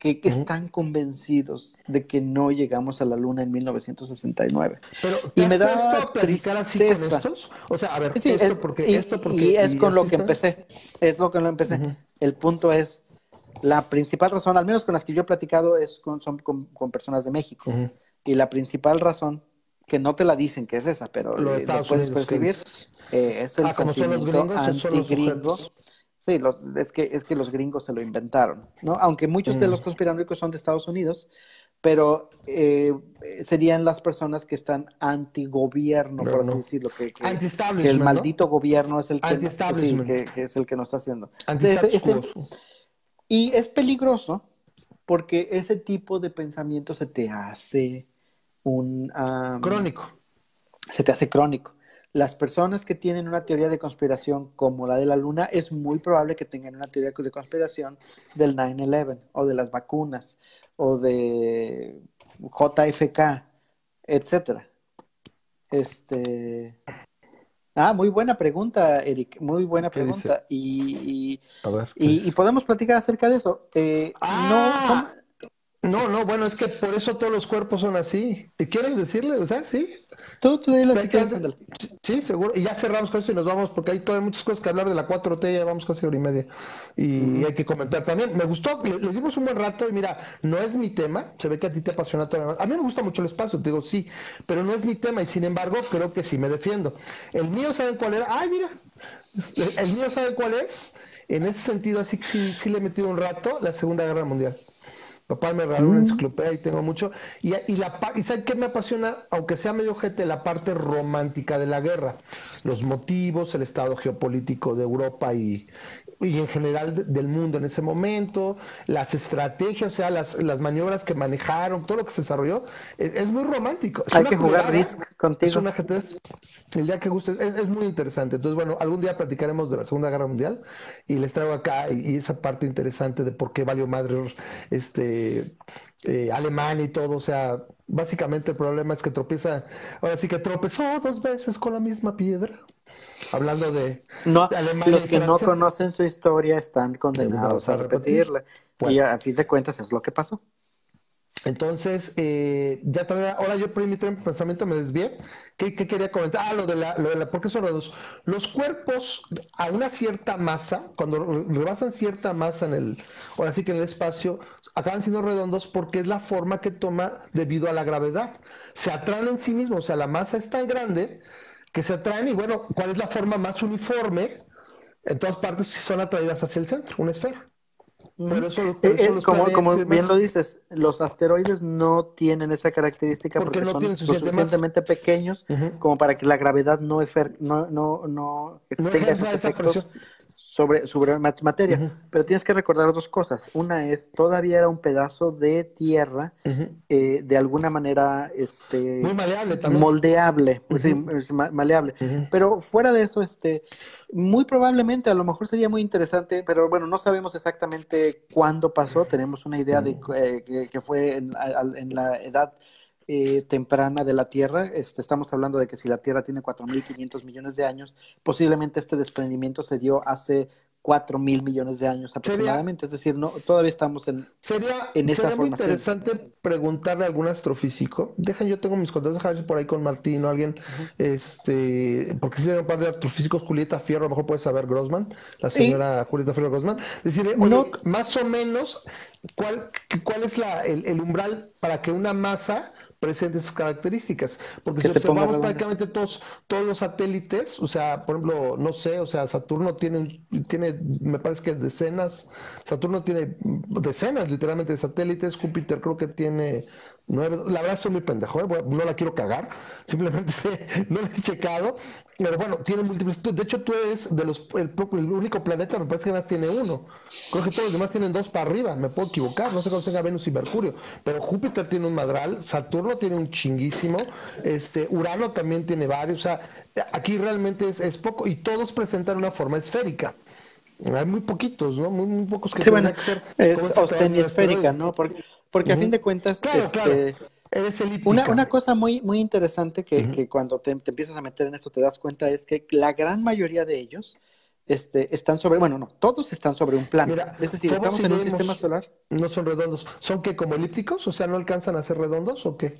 que, están convencidos de que no llegamos a la luna en 1969. Pero y me da tristeza. estos? O sea, a ver, esto es, porque y, esto porque y es con lo que empecé. Es lo que lo empecé. El punto es la principal razón, al menos con las que yo he platicado, es con, son con, personas de México. Y la principal razón que no te la dicen que es esa, pero lo, puedes percibir. Eh, es el ah, sentimiento antigringo. Sí, es, que, es que los gringos se lo inventaron, ¿no? Aunque muchos de mm. los conspiranoicos son de Estados Unidos, pero eh, serían las personas que están antigobierno, por así decirlo, que, que, el maldito gobierno es el que, que, es el que nos está haciendo. Este, este, y es peligroso porque ese tipo de pensamiento se te hace un... crónico. Se te hace crónico. Las personas que tienen una teoría de conspiración como la de la luna, es muy probable que tengan una teoría de conspiración del 9-11 o de las vacunas o de JFK, etcétera. Este... Ah, muy buena pregunta, Eric. Muy buena pregunta. Y, y, podemos platicar acerca de eso. Eh, ah, no, no, bueno, es que por eso todos los cuerpos son así. ¿Quieres decirle? O sea, sí. Tú, tú dile si Sí, seguro. Y ya cerramos con esto y nos vamos porque hay todavía muchas cosas que hablar de la 4T, ya vamos casi hora y media. Y hay que comentar también. Me gustó, le, dimos un buen rato y mira, no es mi tema, se ve que a ti te apasiona todo. A mí me gusta mucho el espacio, te digo sí, pero no es mi tema y sin embargo creo que sí me defiendo. El mío, ¿saben cuál era? Ay, mira, el mío, ¿saben cuál es? En ese sentido, así que sí, sí le he metido un rato, la Segunda Guerra Mundial. Papá me regaló una mm. enciclopedia y tengo mucho. Y, y, la, y ¿sabe qué me apasiona? Aunque sea medio gente, la parte romántica de la guerra. Los motivos, el estado geopolítico de Europa y, y en general del mundo en ese momento, las estrategias, o sea, las, las maniobras que manejaron, todo lo que se desarrolló, es, muy romántico. Hay que jugar Risk contigo. Es una el día que guste, es, muy interesante. Entonces, bueno, algún día platicaremos de la Segunda Guerra Mundial y les traigo acá y, esa parte interesante de por qué valió madre este eh, Alemania y todo, o sea, básicamente el problema es que tropieza, ahora sí que tropezó dos veces con la misma piedra. Hablando de, no, los que no conocen su historia están condenados a, repetirla. Y a fin de cuentas es lo que pasó. Entonces, eh, ya todavía, ahora yo por mi pensamiento me desvié. ¿Qué, quería comentar? Ah, lo de la, lo de la, ¿por qué son redondos? Los cuerpos a una cierta masa, cuando rebasan cierta masa en el, ahora sí que en el espacio, acaban siendo redondos porque es la forma que toma debido a la gravedad. Se atraen en sí mismos, o sea, la masa es tan grande que se atraen y bueno, ¿cuál es la forma más uniforme? En todas partes son atraídas hacia el centro, una esfera. Eh, eh, como, bien lo dices, los asteroides no tienen esa característica porque, son lo suficientemente pequeños como para que la gravedad no, no, no, no, tenga esos efectos sobre, sobre materia. Pero tienes que recordar dos cosas. Una es, todavía era un pedazo de tierra eh, de alguna manera este, Muy maleable también. moldeable, pues maleable. Pero fuera de eso, este, muy probablemente, a lo mejor sería muy interesante, pero bueno, no sabemos exactamente cuándo pasó. Tenemos una idea de eh, que, fue en, en la edad eh, temprana de la Tierra. Este, estamos hablando de que si la Tierra tiene 4.500 millones de años, posiblemente este desprendimiento se dio hace 4 mil millones de años aproximadamente. es decir, no, todavía estamos en, sería, en esa sería muy interesante preguntarle a algún astrofísico. Dejen, yo tengo mis contactos, dejar por ahí con Martín o alguien, este, porque si hay un par de astrofísicos, Julieta Fierro, a lo mejor puede saber Grossman, la señora Julieta Fierro Grossman, decirle, oye, No. más o menos, ¿cuál, cuál es la, el, el umbral para que una masa presente esas características? Porque Que si observamos prácticamente todos, todos los satélites, o sea, por ejemplo, no sé, o sea, Saturno tiene, tiene, me parece que decenas, Saturno tiene decenas literalmente de satélites, Júpiter creo que tiene la verdad estoy muy pendejo, ¿eh? No la quiero cagar, simplemente sé, no la he checado, pero bueno, tiene múltiples, de hecho tú eres de los, el, único planeta, me parece que nada más tiene uno, creo que todos los demás tienen dos para arriba, me puedo equivocar, no sé cuántos tenga Venus y Mercurio, pero Júpiter tiene un madral, Saturno tiene un chinguísimo, este, Urano también tiene varios, o sea, aquí realmente es, es poco, y todos presentan una forma esférica. Hay muy poquitos, ¿no? Muy, muy pocos que Sí, bueno, que ser es este o semiesférica. ¿no? Porque, porque a fin de cuentas, Claro, este, claro. Eres. Una, una cosa muy, muy interesante que, que cuando te, te empiezas a meter en esto te das cuenta es que la gran mayoría de ellos este, están sobre, bueno, no, todos están sobre un plano. Es decir, estamos y en un sistema solar. No son redondos. ¿Son que como elípticos? O sea, ¿no alcanzan a ser redondos o qué?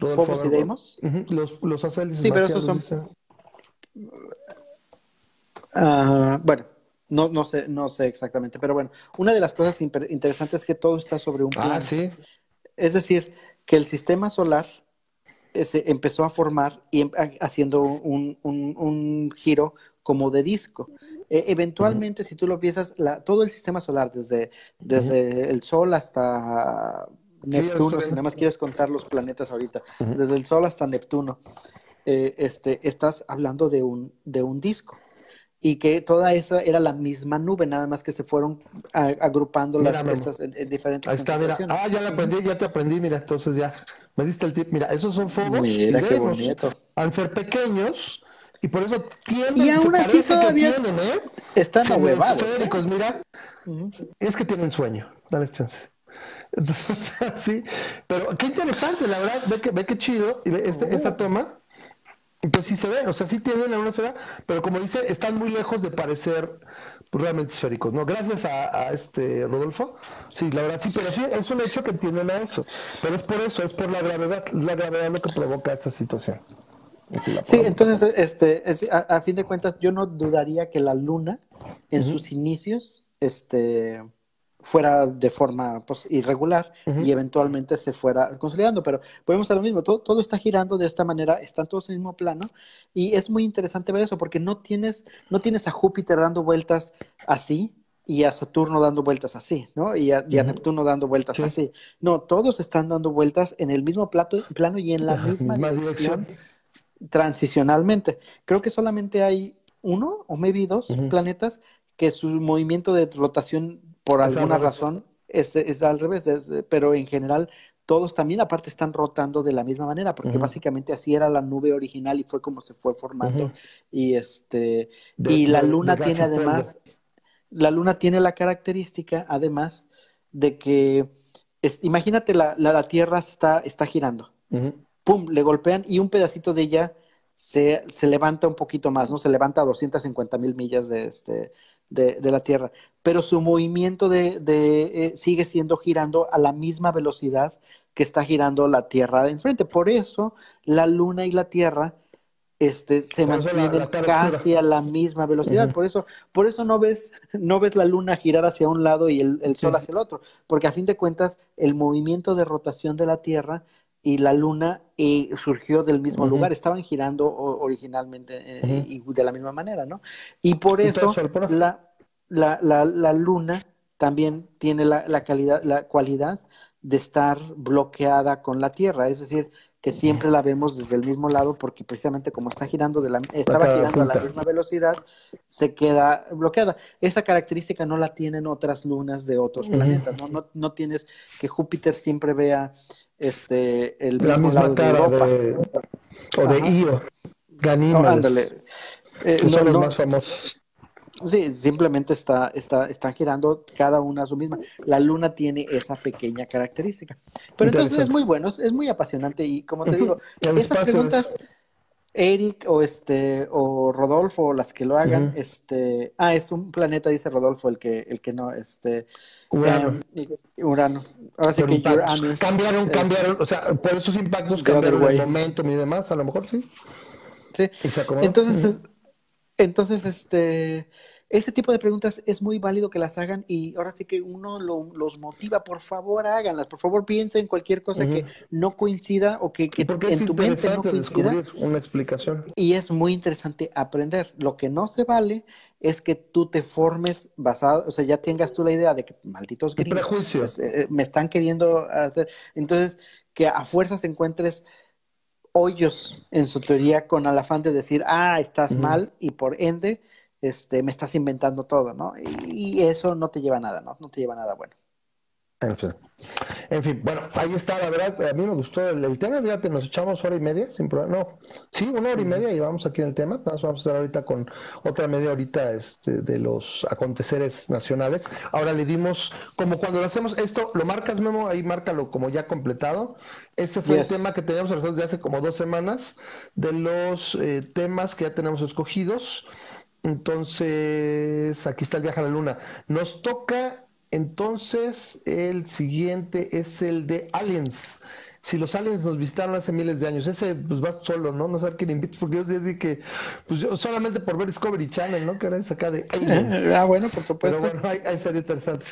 Phobos y Deimos. ujú, Los, los satélites Sí, pero esos son- dicen. Ah, bueno, no, no sé, no sé exactamente, pero bueno, una de las cosas interesantes es que todo está sobre un plano. Ah, sí. Es decir, que el sistema solar eh, se empezó a formar y em- ha- haciendo un, un- un giro como de disco. Eh, eventualmente, si tú lo piensas, la- todo el sistema solar, desde, desde el Sol hasta Neptuno, si nada más quieres contar los planetas ahorita, desde el Sol hasta Neptuno, eh, este, estás hablando de un, de un disco. Y que toda esa era la misma nube, nada más que se fueron a- agrupando Mira, las, estas en, en diferentes Ahí está, mira. Ah, ya la aprendí, ya te aprendí, mira. Entonces ya me diste el tip. Mira, esos son Phobos Mira y qué bonito. Al ser pequeños y por eso tienen, Y aún así todavía tienen, ¿eh? Están ahuevados. ¿eh? mira. Ujú. Es que tienen sueño, dale chance. Entonces, sí, pero qué interesante, la verdad, ve que, ve que chido, y ve este- Oh. esta toma, pues sí se ve, o sea, sí tienen una esfera, pero como dice, están muy lejos de parecer pues, realmente esféricos, ¿no? Gracias a, a este Rodolfo, sí, la verdad, sí, pero sí, es un hecho que entienden a eso, pero es por eso, es por la gravedad, la gravedad lo que provoca esa situación. La Sí, entonces, este, es- a, a fin de cuentas, yo no dudaría que la luna, en sus inicios, este, fuera de forma pues, irregular y eventualmente se fuera consolidando, pero podemos a lo mismo, todo, todo está girando de esta manera, están todos en el mismo plano y es muy interesante ver eso porque no tienes, no tienes a Júpiter dando vueltas así y a Saturno dando vueltas así, ¿no? Y a, y a Ujú. Neptuno dando vueltas Sí. así. No, todos están dando vueltas en el mismo plato, plano y en la misma, dirección transicionalmente. Creo que solamente hay uno o maybe dos planetas que su movimiento de rotación por Es alguna razón es, es al revés, pero en general todos también aparte están rotando de la misma manera, porque básicamente así era la nube original y fue como se fue formando. Y este De- y la luna de tiene además, la luna tiene la característica además de que es- imagínate la, la, la Tierra está, está girando. Pum, le golpean y un pedacito de ella se, se levanta un poquito más, ¿no? Se levanta a 250 mil millas de, este, de, de la Tierra, pero su movimiento de, de, eh, sigue siendo girando a la misma velocidad que está girando la Tierra de enfrente. Por eso la Luna y la Tierra este, se Por eso la- mantienen la casi a la misma velocidad. Por eso, por eso no ves, no ves la Luna girar hacia un lado y el, el Sol Sí. hacia el otro, porque a fin de cuentas el movimiento de rotación de la Tierra y la Luna eh, surgió del mismo lugar, estaban girando originalmente eh, y de la misma manera, ¿no? Y por eso la, la, la, la Luna también tiene la, la calidad, la cualidad de estar bloqueada con la Tierra, es decir, que siempre la vemos desde el mismo lado porque precisamente como está girando de la, estaba girando a la misma velocidad, se queda bloqueada. Esa característica no la tienen otras lunas de otros planetas, ¿no? No, no tienes que Júpiter siempre vea este el La mismo misma lado de cara Europa. de, o de. Io, No, Ganímedes, ándale. Eh, no, son los no, más famosos. Sí, simplemente está, está, están girando cada una a su misma. La luna tiene esa pequeña característica. Pero entonces es muy bueno, es, es muy apasionante y como te digo, esas preguntas, Eric o este o Rodolfo o las que lo hagan, este, ah, es un planeta, dice Rodolfo, el que, el que no, este, Urano. em, Urano. Ahora sí que cambiaron, cambiaron, o sea, por esos impactos cambiaron el momentum y demás, a lo mejor sí. Sí. Entonces, entonces, este, ese tipo de preguntas es muy válido que las hagan y ahora sí que uno los motiva, por favor háganlas, por favor piensen en cualquier cosa que no coincida o que, en tu mente no coincida. Una explicación. Y es muy interesante aprender. Lo que no se vale es que tú te formes basado, o sea, ya tengas tú la idea de que malditos gringos pues, eh, me están queriendo hacer. Entonces, que a fuerzas encuentres hoyos en su teoría con el afán de decir, ah, estás mal y por ende este, me estás inventando todo, ¿no? Y, eso no te lleva a nada, ¿no? No te lleva a nada bueno. En fin. En fin, bueno, ahí está, la verdad, a mí me gustó el, tema, fíjate, nos echamos hora y media, sin problema, no, sí, una hora y media y vamos aquí en el tema, vamos a estar ahorita con otra media horita este, de los aconteceres nacionales. Ahora le dimos, como cuando lo hacemos, esto, lo marcas, Memo, ahí márcalo como ya completado. Este fue el tema que teníamos nosotros de hace como dos semanas, de los eh, temas que ya tenemos escogidos. Entonces, aquí está el viaje a la luna. Nos toca, entonces, el siguiente es el de Aliens. Si los aliens nos visitaron hace miles de años, ese pues vas solo, ¿no? No sé quién invites, porque yo decía que, pues yo solamente por ver Discovery Channel, ¿no? Que era acá de Aliens. ah, bueno, por supuesto. Pero bueno, hay serie interesante.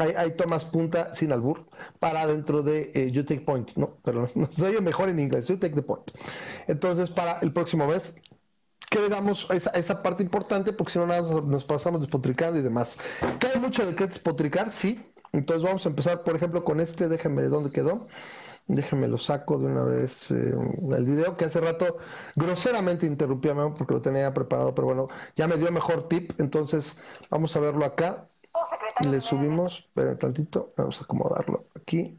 hay, hay tomas punta sin albur para dentro de eh, You Take Point, ¿no? Pero no, soy mejor en inglés, You Take the Point. Entonces, para el próximo mes, que le damos esa, esa parte importante, porque si no nada nos pasamos despotricando y demás. ¿Que mucho de qué despotricar? Sí. Entonces vamos a empezar, por ejemplo, con este, déjenme de dónde quedó. Déjenme lo saco de una vez eh, el video que hace rato groseramente interrumpí a Memo porque lo tenía preparado, pero bueno, ya me dio mejor tip, entonces vamos a verlo acá. Le subimos, espera tantito, vamos a acomodarlo aquí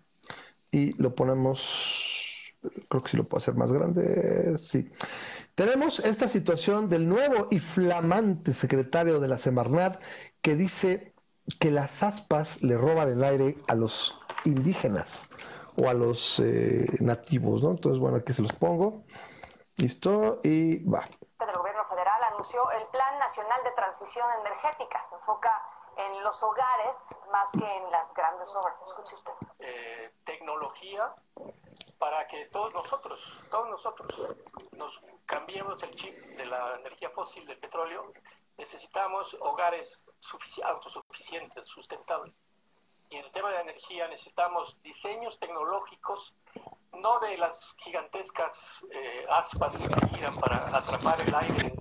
y lo ponemos, creo que sí lo puedo hacer más grande, sí. Tenemos esta situación del nuevo y flamante secretario de la Semarnat que dice que las aspas le roban el aire a los indígenas o a los eh, nativos, ¿no? Entonces, bueno, aquí se los pongo. Listo, y va. El gobierno federal anunció el Plan Nacional de Transición Energética. Se enfoca en los hogares más que en las grandes obras. Escuche usted. Eh, tecnología para que todos nosotros, todos nosotros nos cambiemos el chip de la energía fósil, del petróleo, necesitamos hogares autosuficientes, sustentables. Y en el tema de energía necesitamos diseños tecnológicos, no de las gigantescas eh, aspas que giran para atrapar el aire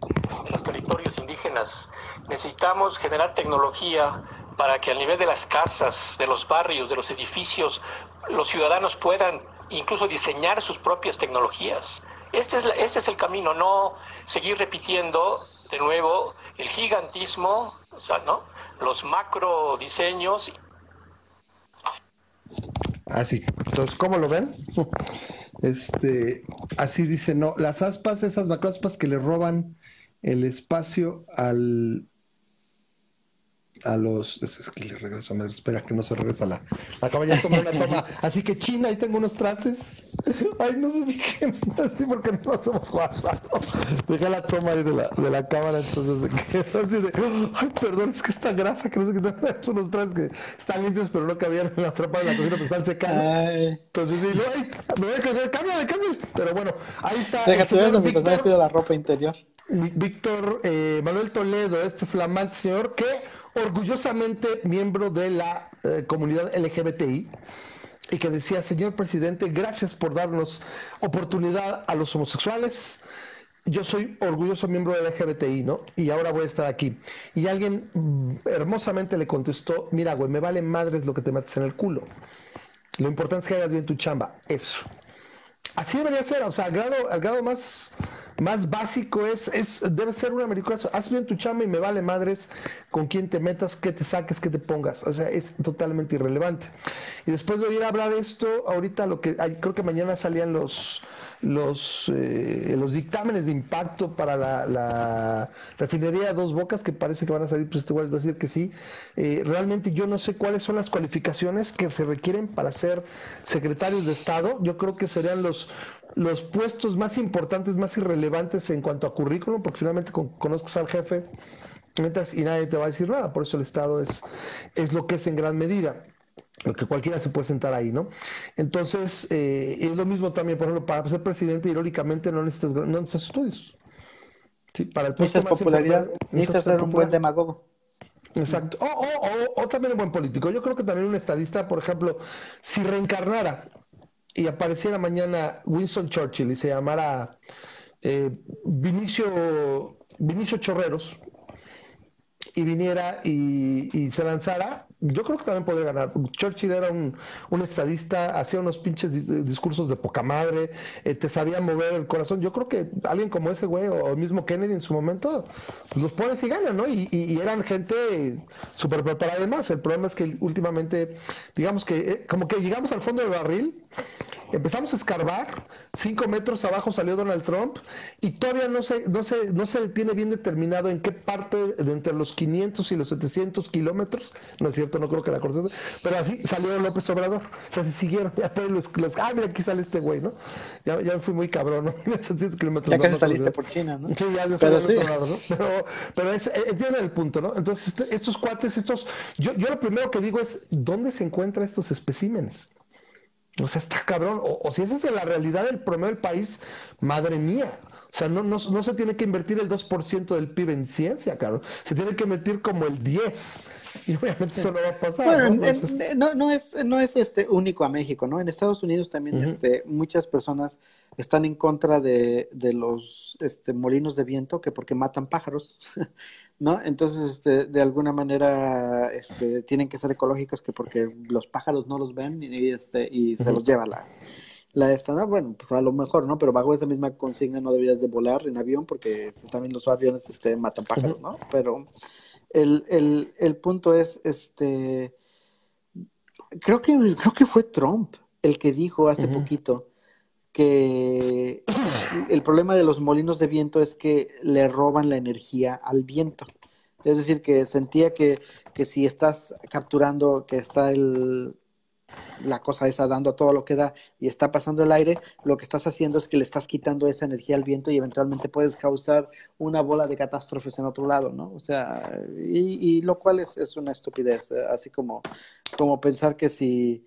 en los territorios indígenas. Necesitamos generar tecnología para que a nivel de las casas, de los barrios, de los edificios, los ciudadanos puedan incluso diseñar sus propias tecnologías. Este es, este es el camino, no seguir repitiendo de nuevo el gigantismo, o sea, ¿no? los macro diseños. Así, entonces, ¿cómo lo ven? Este, así dice, no, las aspas, esas macroaspas que le roban el espacio al, a los. Es, que le regreso, me espera que no se regresa la, la cama. Ya tomé una toma. Así que China, ahí tengo unos trastes. Ay, no se fijen así porque no hemos jugado. Dejé la toma ahí de la, de la cámara, entonces así de. Ay, perdón, es que esta grasa que no sé qué. Son unos trastes que están limpios, pero no cabían en la trampa de la cocina, pero están secando. Entonces digo, ay, me voy a caer, cámbiale, cámbiale. Pero bueno, ahí está. Mientras me ha sido la ropa interior. Víctor eh, Manuel Toledo, este flamante señor que orgullosamente miembro de la eh, comunidad LGBTI y que decía, señor presidente, gracias por darnos oportunidad a los homosexuales. Yo soy orgulloso miembro de la LGBTI, ¿no? Y ahora voy a estar aquí. Y alguien mm, hermosamente le contestó, mira, güey, me vale madres lo que te metes en el culo. Lo importante es que hagas bien tu chamba. Eso. Así debería ser, o sea, al grado, grado más, más básico es, es, debe ser un americano. Haz bien tu chamba y me vale madres con quién te metas, qué te saques, qué te pongas. O sea, es totalmente irrelevante. Y después de oír hablar de esto, ahorita lo que creo que mañana salían los, los, eh, los dictámenes de impacto para la, refinería Dos Bocas, que parece que van a salir, pues este va a decir que sí. Eh, realmente yo no sé cuáles son las cualificaciones que se requieren para ser secretarios de Estado. Yo creo que serían los los puestos más importantes, más irrelevantes en cuanto a currículum, porque finalmente conozcas al jefe y nadie te va a decir nada. Por eso el Estado es, es lo que es en gran medida que cualquiera se puede sentar ahí, ¿no? Entonces, eh, es lo mismo también, por ejemplo, para ser presidente, irónicamente, no necesitas, no necesitas estudios. Sí, para el puesto necesitas popularidad, necesitas ser un buen demagogo. Exacto. O, o, o, también un buen político. Yo creo que también un estadista, por ejemplo, si reencarnara y apareciera mañana Winston Churchill y se llamara eh, Vinicio, Vinicio Chorreros y viniera y, se lanzara, yo creo que también podría ganar. Churchill era un, estadista, hacía unos pinches discursos de poca madre, eh, te sabía mover el corazón. Yo creo que alguien como ese güey, o el mismo Kennedy en su momento, pues los pones y ganan, ¿no? Y, y, eran gente súper preparada además. El problema es que últimamente, digamos que eh, como que llegamos al fondo del barril, empezamos a escarbar, cinco metros abajo salió Donald Trump y todavía no se, no se, no se tiene bien determinado en qué parte de entre los 500 y los 700 kilómetros, no es cierto, no creo que la corte, pero así salió López Obrador. O sea, se siguieron, ya pues los, los ah, mira, aquí sale este güey, ¿no? Ya, ya fui muy cabrón, ¿no? Ya casi saliste por China, ¿no? Sí, ya, pero sí. Lado, ¿no? Pero, pero es, eh, entiende el punto, ¿no? Entonces, este, estos cuates, estos, yo, yo lo primero que digo es, ¿dónde se encuentran estos especímenes? O sea, está cabrón. O, o, si esa es la realidad del promedio del país, madre mía. O sea, no, no, no se tiene que invertir el 2% del PIB en ciencia, cabrón. Se tiene que invertir como el 10%. Y obviamente eso no va a pasar. Bueno, ¿no? no, es, no es este único a México, ¿no? En Estados Unidos también este, muchas personas están en contra de, de los este, molinos de viento que porque matan pájaros, ¿no? Entonces, este, de alguna manera, este, tienen que ser ecológicos que porque los pájaros no los ven y, este, y se los lleva la la esta, ¿no? Bueno, pues a lo mejor, ¿no? Pero bajo esa misma consigna no deberías de volar en avión porque también los aviones este, matan pájaros, ¿no? Pero el, el, el punto es, este, creo que, creo que fue Trump el que dijo hace poquito que el problema de los molinos de viento es que le roban la energía al viento. Es decir, que sentía que, que si estás capturando que está el, la cosa esa dando todo lo que da y está pasando el aire, lo que estás haciendo es que le estás quitando esa energía al viento y eventualmente puedes causar una bola de catástrofes en otro lado, ¿no? O sea, y, lo cual es, es, una estupidez, eh, así como, como pensar que si,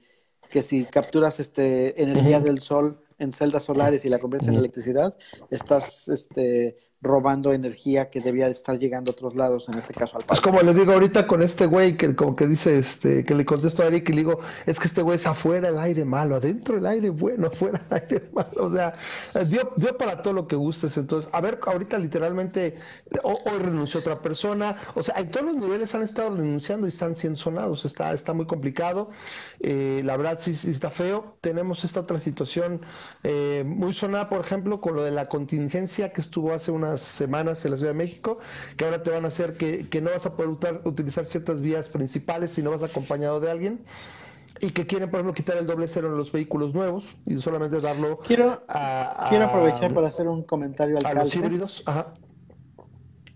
que si capturas este, energía del sol en celdas solares y la conviertes en electricidad, estás este, robando energía que debía de estar llegando a otros lados, en este caso al parque. Es como le digo ahorita con este güey que como que dice, este, que le contesto a Eric y le digo, es que este güey es afuera el aire malo, adentro el aire bueno, afuera el aire malo, o sea, dio, dio para todo lo que gustes, entonces, a ver, ahorita literalmente, hoy renunció otra persona, o sea, en todos los niveles han estado renunciando y están siendo sonados, está, está muy complicado, eh, la verdad sí, sí, está feo, tenemos esta otra situación eh, muy sonada, por ejemplo, con lo de la contingencia que estuvo hace una semanas en la Ciudad de México, que ahora te van a hacer que, que no vas a poder utilizar ciertas vías principales si no vas acompañado de alguien y que quieren, por ejemplo, quitar el doble cero en los vehículos nuevos y solamente darlo quiero, quiero aprovechar para hacer un comentario al a los híbridos. Ajá.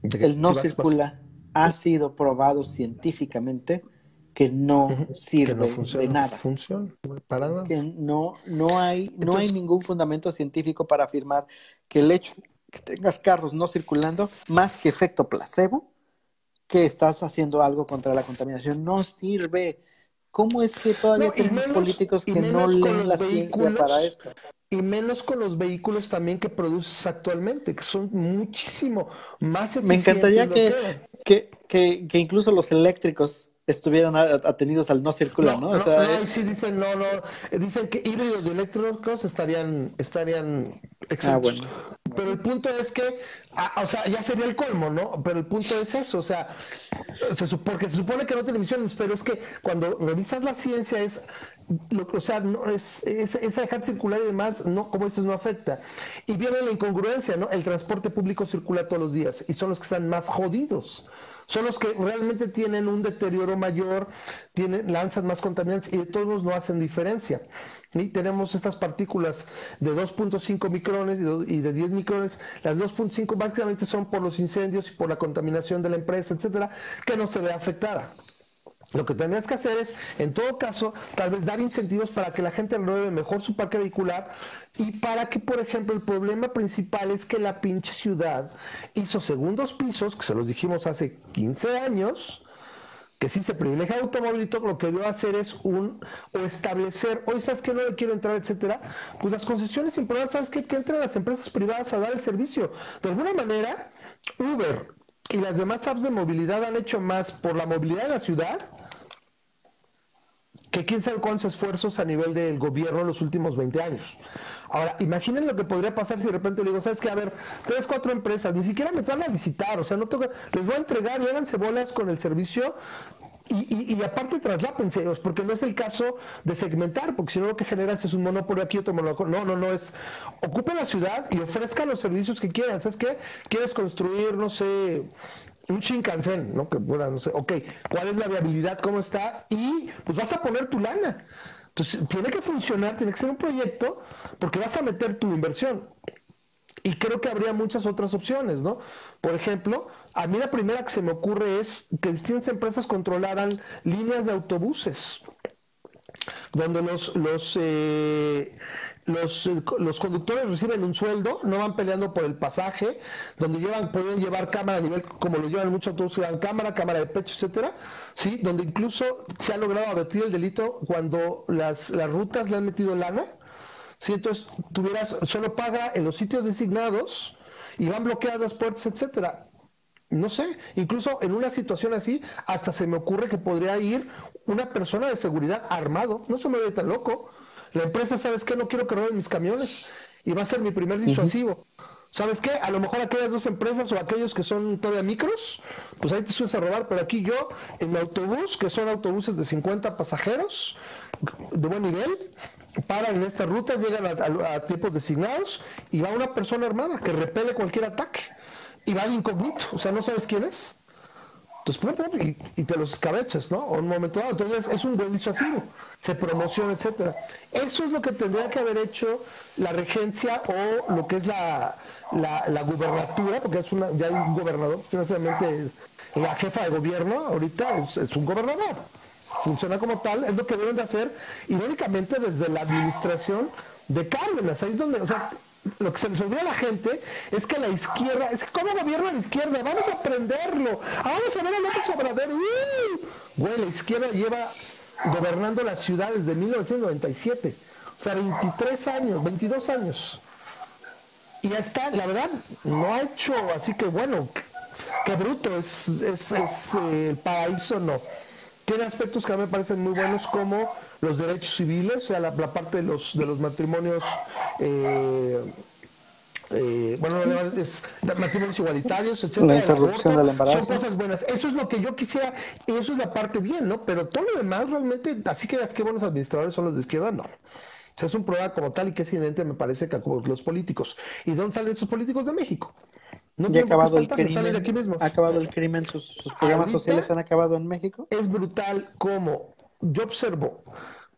El no circula ha sido probado científicamente que no sirve de nada. Funciona para nada. Que no, no hay, no hay ningún fundamento científico para afirmar que el hecho que tengas carros no circulando, más que efecto placebo, que estás haciendo algo contra la contaminación. No sirve. ¿Cómo es que todavía tenemos políticos que no leen la ciencia para esto? Y menos con los vehículos también que produces actualmente, que son muchísimo más eficientes. Me encantaría que, que, que, que incluso los eléctricos estuvieran atenidos al no circular, ¿no? ¿no? O sea, no, sí dicen, no, no, dicen que híbridos y eléctricos estarían, estarían Ah, bueno. Pero el punto es que, ah, o sea, ya sería el colmo, ¿no? Pero el punto es eso, o sea, porque se supone que no tiene emisiones, pero es que cuando revisas la ciencia es, lo, o sea, no, es, es, dejar circular y demás, no, como dices, no afecta. Y viene la incongruencia, ¿no? El transporte público circula todos los días y son los que están más jodidos son los que realmente tienen un deterioro mayor, tienen, lanzan más contaminantes y de todos no hacen diferencia. Y tenemos estas partículas de 2.5 micrones y de 10 micrones. Las 2.5 básicamente son por los incendios y por la contaminación de la empresa, etcétera, que no se ve afectada. Lo que tendrías que hacer es, en todo caso, tal vez dar incentivos para que la gente renueve mejor su parque vehicular y para que, por ejemplo, el problema principal es que la pinche ciudad hizo segundos pisos, que se los dijimos hace 15 años, que si se privilegia el automóvil lo que a hacer es un o establecer, hoy sabes que no le quiero entrar, etcétera, pues las concesiones importantes, sabes que, que entren las empresas privadas a dar el servicio. De alguna manera, Uber y las demás apps de movilidad han hecho más por la movilidad de la ciudad que quién sabe cuántos esfuerzos a nivel del gobierno en los últimos 20 años. Ahora, imaginen lo que podría pasar si de repente le digo, ¿sabes qué? A ver, tres, cuatro empresas, ni siquiera me van a licitar, o sea, no toca, les voy a entregar y háganse bolas con el servicio y, y, aparte traslápense, porque no es el caso de segmentar, porque si no lo que generas es un monopolio aquí, otro monopolio. No, no, no, es ocupe la ciudad y ofrezca los servicios que quieran. ¿Sabes qué? Quieres construir, no sé, un Shinkansen, ¿no? Que bueno, no sé, ok, ¿cuál es la viabilidad? ¿Cómo está? Y pues vas a poner tu lana. Entonces, tiene que funcionar, tiene que ser un proyecto, porque vas a meter tu inversión. Y creo que habría muchas otras opciones, ¿no? Por ejemplo, a mí la primera que se me ocurre es que distintas empresas controlaran líneas de autobuses, donde los, los eh, los, los, conductores reciben un sueldo, no van peleando por el pasaje, donde llevan, pueden llevar cámara a nivel, como lo llevan muchos autobuses, llevan cámara, cámara de pecho, etcétera, sí, donde incluso se ha logrado abatir el delito cuando las, las rutas le han metido lana, sí, entonces tuvieras, solo paga en los sitios designados y van bloqueadas las puertas, etcétera. No sé, incluso en una situación así, hasta se me ocurre que podría ir una persona de seguridad armado, no se me ve tan loco, la empresa, ¿sabes qué? No quiero que roben mis camiones y va a ser mi primer disuasivo. ¿Sabes qué? A lo mejor aquellas dos empresas o aquellos que son todavía micros, pues ahí te subes a robar, pero aquí yo, en mi autobús, que son autobuses de 50 pasajeros, de buen nivel, paran en estas rutas, llegan a, tiempos designados y va una persona armada que repele cualquier ataque y va de incógnito, o sea, no sabes quién es. Entonces, y, te los escabechas, ¿no? O un momento dado. Entonces, es un buen disuasivo, se promociona, etcétera. Eso es lo que tendría que haber hecho la regencia o lo que es la, la, gubernatura, porque es una, ya hay un gobernador, financieramente la jefa de gobierno ahorita es, es un gobernador. Funciona como tal, es lo que deben de hacer, irónicamente, desde la administración de Cárdenas. Ahí es donde, o sea, lo que se les olvida a la gente es que la izquierda, es que ¿cómo gobierna la izquierda? Vamos a aprenderlo. Ah, vamos a ver a López Obrador. Güey, la izquierda lleva gobernando la ciudad desde 1997. O sea, 23 años, 22 años. Y ya está, la verdad, no ha hecho, así que bueno, qué bruto, es, es, es eh, paraíso, no. Tiene aspectos que a mí me parecen muy buenos como los derechos civiles, o sea, la, parte de los, de los matrimonios, eh, eh, bueno, es, matrimonios igualitarios, etcétera. La interrupción del embarazo. Son cosas buenas. Eso es lo que yo quisiera, y eso es la parte bien, ¿no? Pero todo lo demás realmente, así que las que buenos administradores son los de izquierda, no. O sea, es un problema como tal y que es evidente, me parece, que los políticos. ¿Y dónde salen esos políticos de México? No ha acabado el crimen. ¿Ha acabado el crimen? ¿Sus, programas sociales han acabado en México? Es brutal como yo observo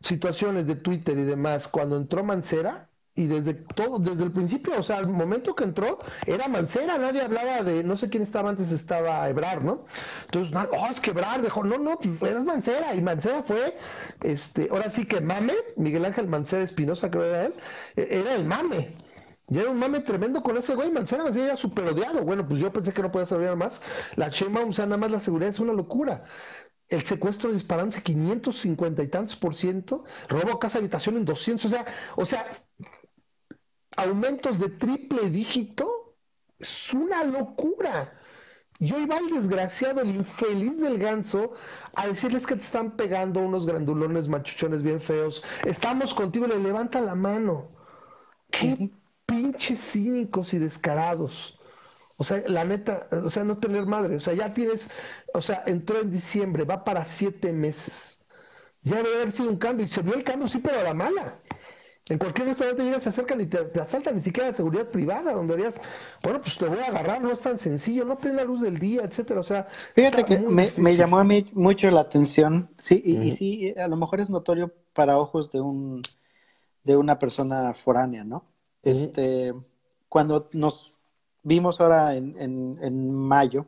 situaciones de Twitter y demás cuando entró Mancera y desde todo, desde el principio, o sea, al momento que entró, era Mancera, nadie hablaba de, no sé quién estaba antes, estaba Ebrar, ¿no? Entonces, oh, es que Ebrar dejó, no, no, pues eres Mancera, y Mancera fue, este, ahora sí que mame, Miguel Ángel Mancera Espinosa, creo que era él, e, era el mame, y era un mame tremendo con ese güey, Mancera, Mancera era súper odiado, bueno, pues yo pensé que no podía saber más, la Chema, o sea, nada más la seguridad es una locura, el secuestro disparándose 550 y tantos por ciento, robo a casa habitación en 200, o sea, o sea, aumentos de triple dígito, es una locura. Y hoy va el desgraciado, el infeliz del ganso, a decirles que te están pegando unos grandulones machuchones bien feos. Estamos contigo, le levanta la mano. Qué pinches cínicos y descarados. O sea, la neta, o sea, no tener madre. O sea, ya tienes, o sea, entró en diciembre, va para siete meses. Ya debe haber sido un cambio. Y se vio el cambio, sí, pero a la mala. En cualquier restaurante llegas, se acercan y te, asaltan, ni siquiera de seguridad privada, donde harías, bueno, pues te voy a agarrar, no es tan sencillo, no prende la luz del día, etcétera. O sea, fíjate que me, llamó a mí mucho la atención, sí, y, y, sí, a lo mejor es notorio para ojos de un de una persona foránea, ¿no? Este, cuando nos vimos ahora en, en, mayo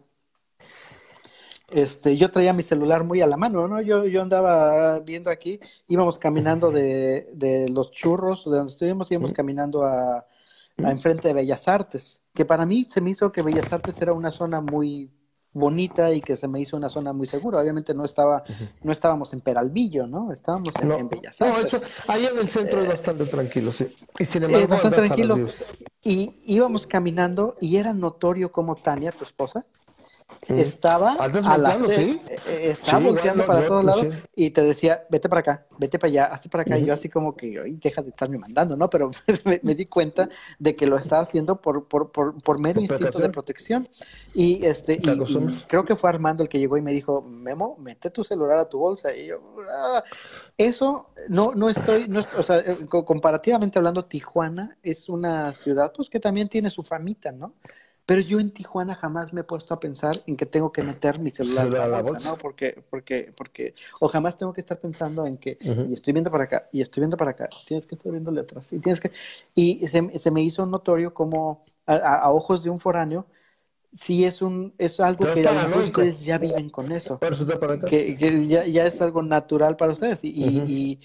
este, yo traía mi celular muy a la mano, ¿no? Yo, yo andaba viendo aquí, íbamos caminando de, de los churros, de donde estuvimos, íbamos caminando a, a enfrente de Bellas Artes, que para mí se me hizo que Bellas Artes era una zona muy bonita y que se me hizo una zona muy segura. Obviamente no estaba, no estábamos en Peralvillo, ¿no? Estábamos en, No, en Bellas no, Artes. eso, ahí en el centro es bastante tranquilo, sí. Y sin Eh, embargo, bastante a los tranquilo. Y íbamos caminando y era notorio como Tania, tu esposa. Estaba a la sí. eh, eh, estaba Sí, volteando para todos no, lados sí. y te decía, vete para acá, vete para allá, hazte para acá. Y yo así como que, "Ay, deja de estarme mandando, ¿no? Pero me, me di cuenta de que lo estaba haciendo por, por, por, por mero Por instinto de protección. Y, este, Te y, y creo que fue Armando el que llegó y me dijo, Memo, mete tu celular a tu bolsa. Y yo, "Ah". eso no, no estoy, no, o sea, eh, co- comparativamente hablando, Tijuana es una ciudad pues que también tiene su famita, ¿no? Pero yo en Tijuana jamás me he puesto a pensar en que tengo que meter mi celular en la bolsa, bolsa. ¿no? Porque, porque, porque, o jamás tengo que estar pensando en que, y estoy viendo para acá, y estoy viendo para acá, tienes que estar viéndole atrás, y tienes que, y se, se me hizo notorio como a, a- a ojos de un foráneo, sí es un, es algo que ustedes ya viven con eso. Que, que ya, ya es algo natural para ustedes. Y, y- y-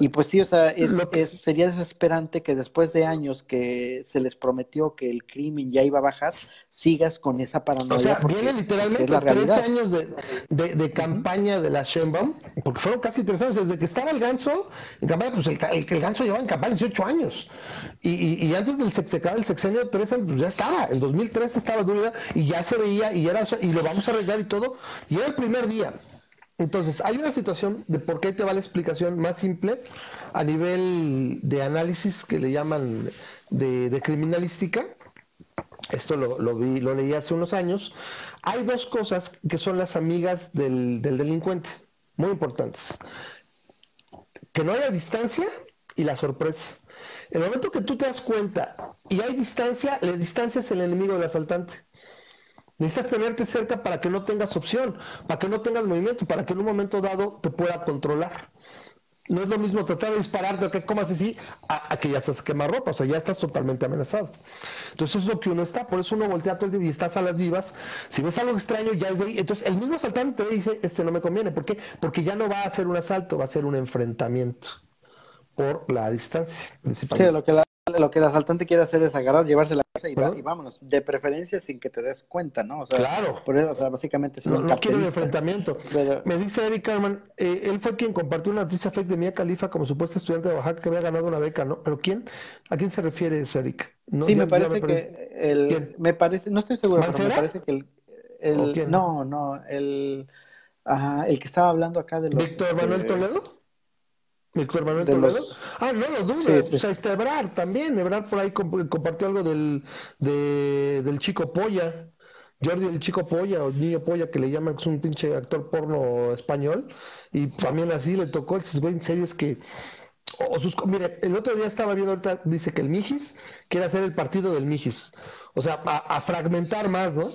y pues sí, o sea, es, Lo que- es- sería desesperante que después de años que se les prometió que el crimen ya iba a bajar, sigas con esa paranoia O sea, porque, viene literalmente es la 13 realidad. años de, de, de campaña de la Sheinbaum, porque fueron casi tres años, desde que estaba el ganso, en campaña, pues el, el, el ganso llevaba en campaña 18 años, y, y, y antes del se, el sexenio, tres años, pues ya estaba, en 2003 estaba dura y ya se veía, y era, y lo vamos a arreglar y todo, y era el primer día. Entonces, hay una situación de por qué te va la explicación más simple a nivel de análisis que le llaman de, criminalística, esto lo, lo vi, lo leí hace unos años. Hay dos cosas que son las amigas del, del delincuente, muy importantes. Que no haya distancia y la sorpresa. El momento que tú te das cuenta y hay distancia, la distancia es el enemigo del asaltante. Necesitas tenerte cerca para que no tengas opción, para que no tengas movimiento, para que en un momento dado te pueda controlar. No es lo mismo tratar de dispararte que comas así a, a que ya estás quemarropa, o sea, ya estás totalmente amenazado. Entonces es lo que uno está, por eso uno voltea todo el día y estás a las vivas. Si ves algo extraño, ya es de ahí. Entonces el mismo asaltante te dice, este no me conviene. ¿Por qué? Porque ya no va a ser un asalto, va a ser un enfrentamiento por la distancia, Sí, lo que, lo que el asaltante quiere hacer es agarrar, llevarse la y, va- Ajá. y vámonos, de preferencia sin que te des cuenta, ¿no? O sea, Claro. por eso, o sea, básicamente es No, un carterista. enfrentamiento. Pero- Me dice Eric Carman, eh, él fue quien compartió una noticia fake de Mia Khalifa como supuesta estudiante de Oaxaca que había ganado una beca, ¿no? ¿Pero quién? ¿A quién se refiere ese Eric? No, sí, ya- me parece que el, ¿Quién? me parece, no estoy seguro, pero me ¿Mancera? parece que el, ¿O el quién? no, no, el, ajá, el que estaba hablando acá de los, ¿Víctor este, Manuel Toledo? ¿Víctor Manuel de los- Ah, no lo dudo. Sí, sí. O sea, está Ebrar también. Ebrar por ahí comp- compartió algo del, de- del chico Polla. Jordi el chico Polla o niño Polla que le llaman que es un pinche actor porno español. Y también así le tocó. Dices, güey, en serio es que. O, o sus, mire, el otro día estaba viendo ahorita, dice que el Mijis quiere hacer el partido del Mijis. O sea, a, a fragmentar más, ¿no?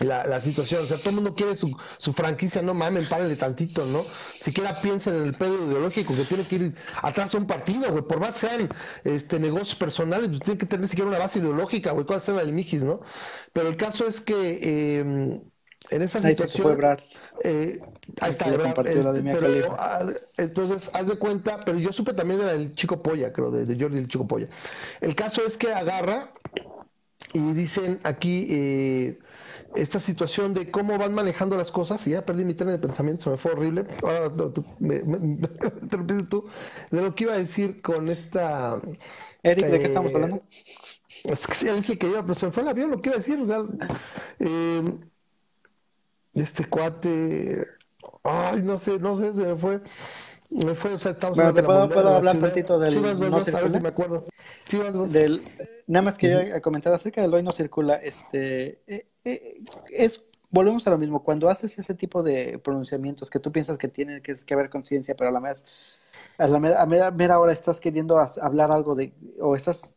La, la situación. O sea, todo el mundo quiere su, su franquicia, no mamen, párenle tantito, ¿no? Siquiera piensen en el pedo ideológico que tiene que ir atrás a un partido, güey. Por más sean este, negocios personales, pues tiene que tener siquiera una base ideológica, güey. ¿Cuál la del Mijis, no? Pero el caso es que eh, en esa Ahí situación. Eh, ahí está, compartió la de este, pero, ah, entonces, haz de cuenta, pero yo supe también del chico polla, creo, de, de Jordi el chico polla. El caso es que agarra y dicen aquí eh, esta situación de cómo van manejando las cosas, y ya perdí mi tren de pensamiento, se me fue horrible. Ahora me, me- me interrumpiste tú, de lo que iba a decir con esta. Eric, ¿de qué eh, estamos hablando? Es que sí, es el que iba, pero se me fue el avión, lo que iba a decir, o sea, eh, este cuate, ay, no sé, no sé, se me fue, me fue, o sea, estamos Bueno, ¿te puedo- hablar ciudad. tantito del Sí, vas, vas, no vas, a ver circula? si me acuerdo. Sí. Del, nada más quería comentar acerca del hoy no circula, este, eh, eh, es, volvemos a lo mismo, cuando haces ese tipo de pronunciamientos que tú piensas que tienen que, que ver con ciencia, pero a la vez, a la mera, a mera- mera hora estás queriendo hablar algo de, o estás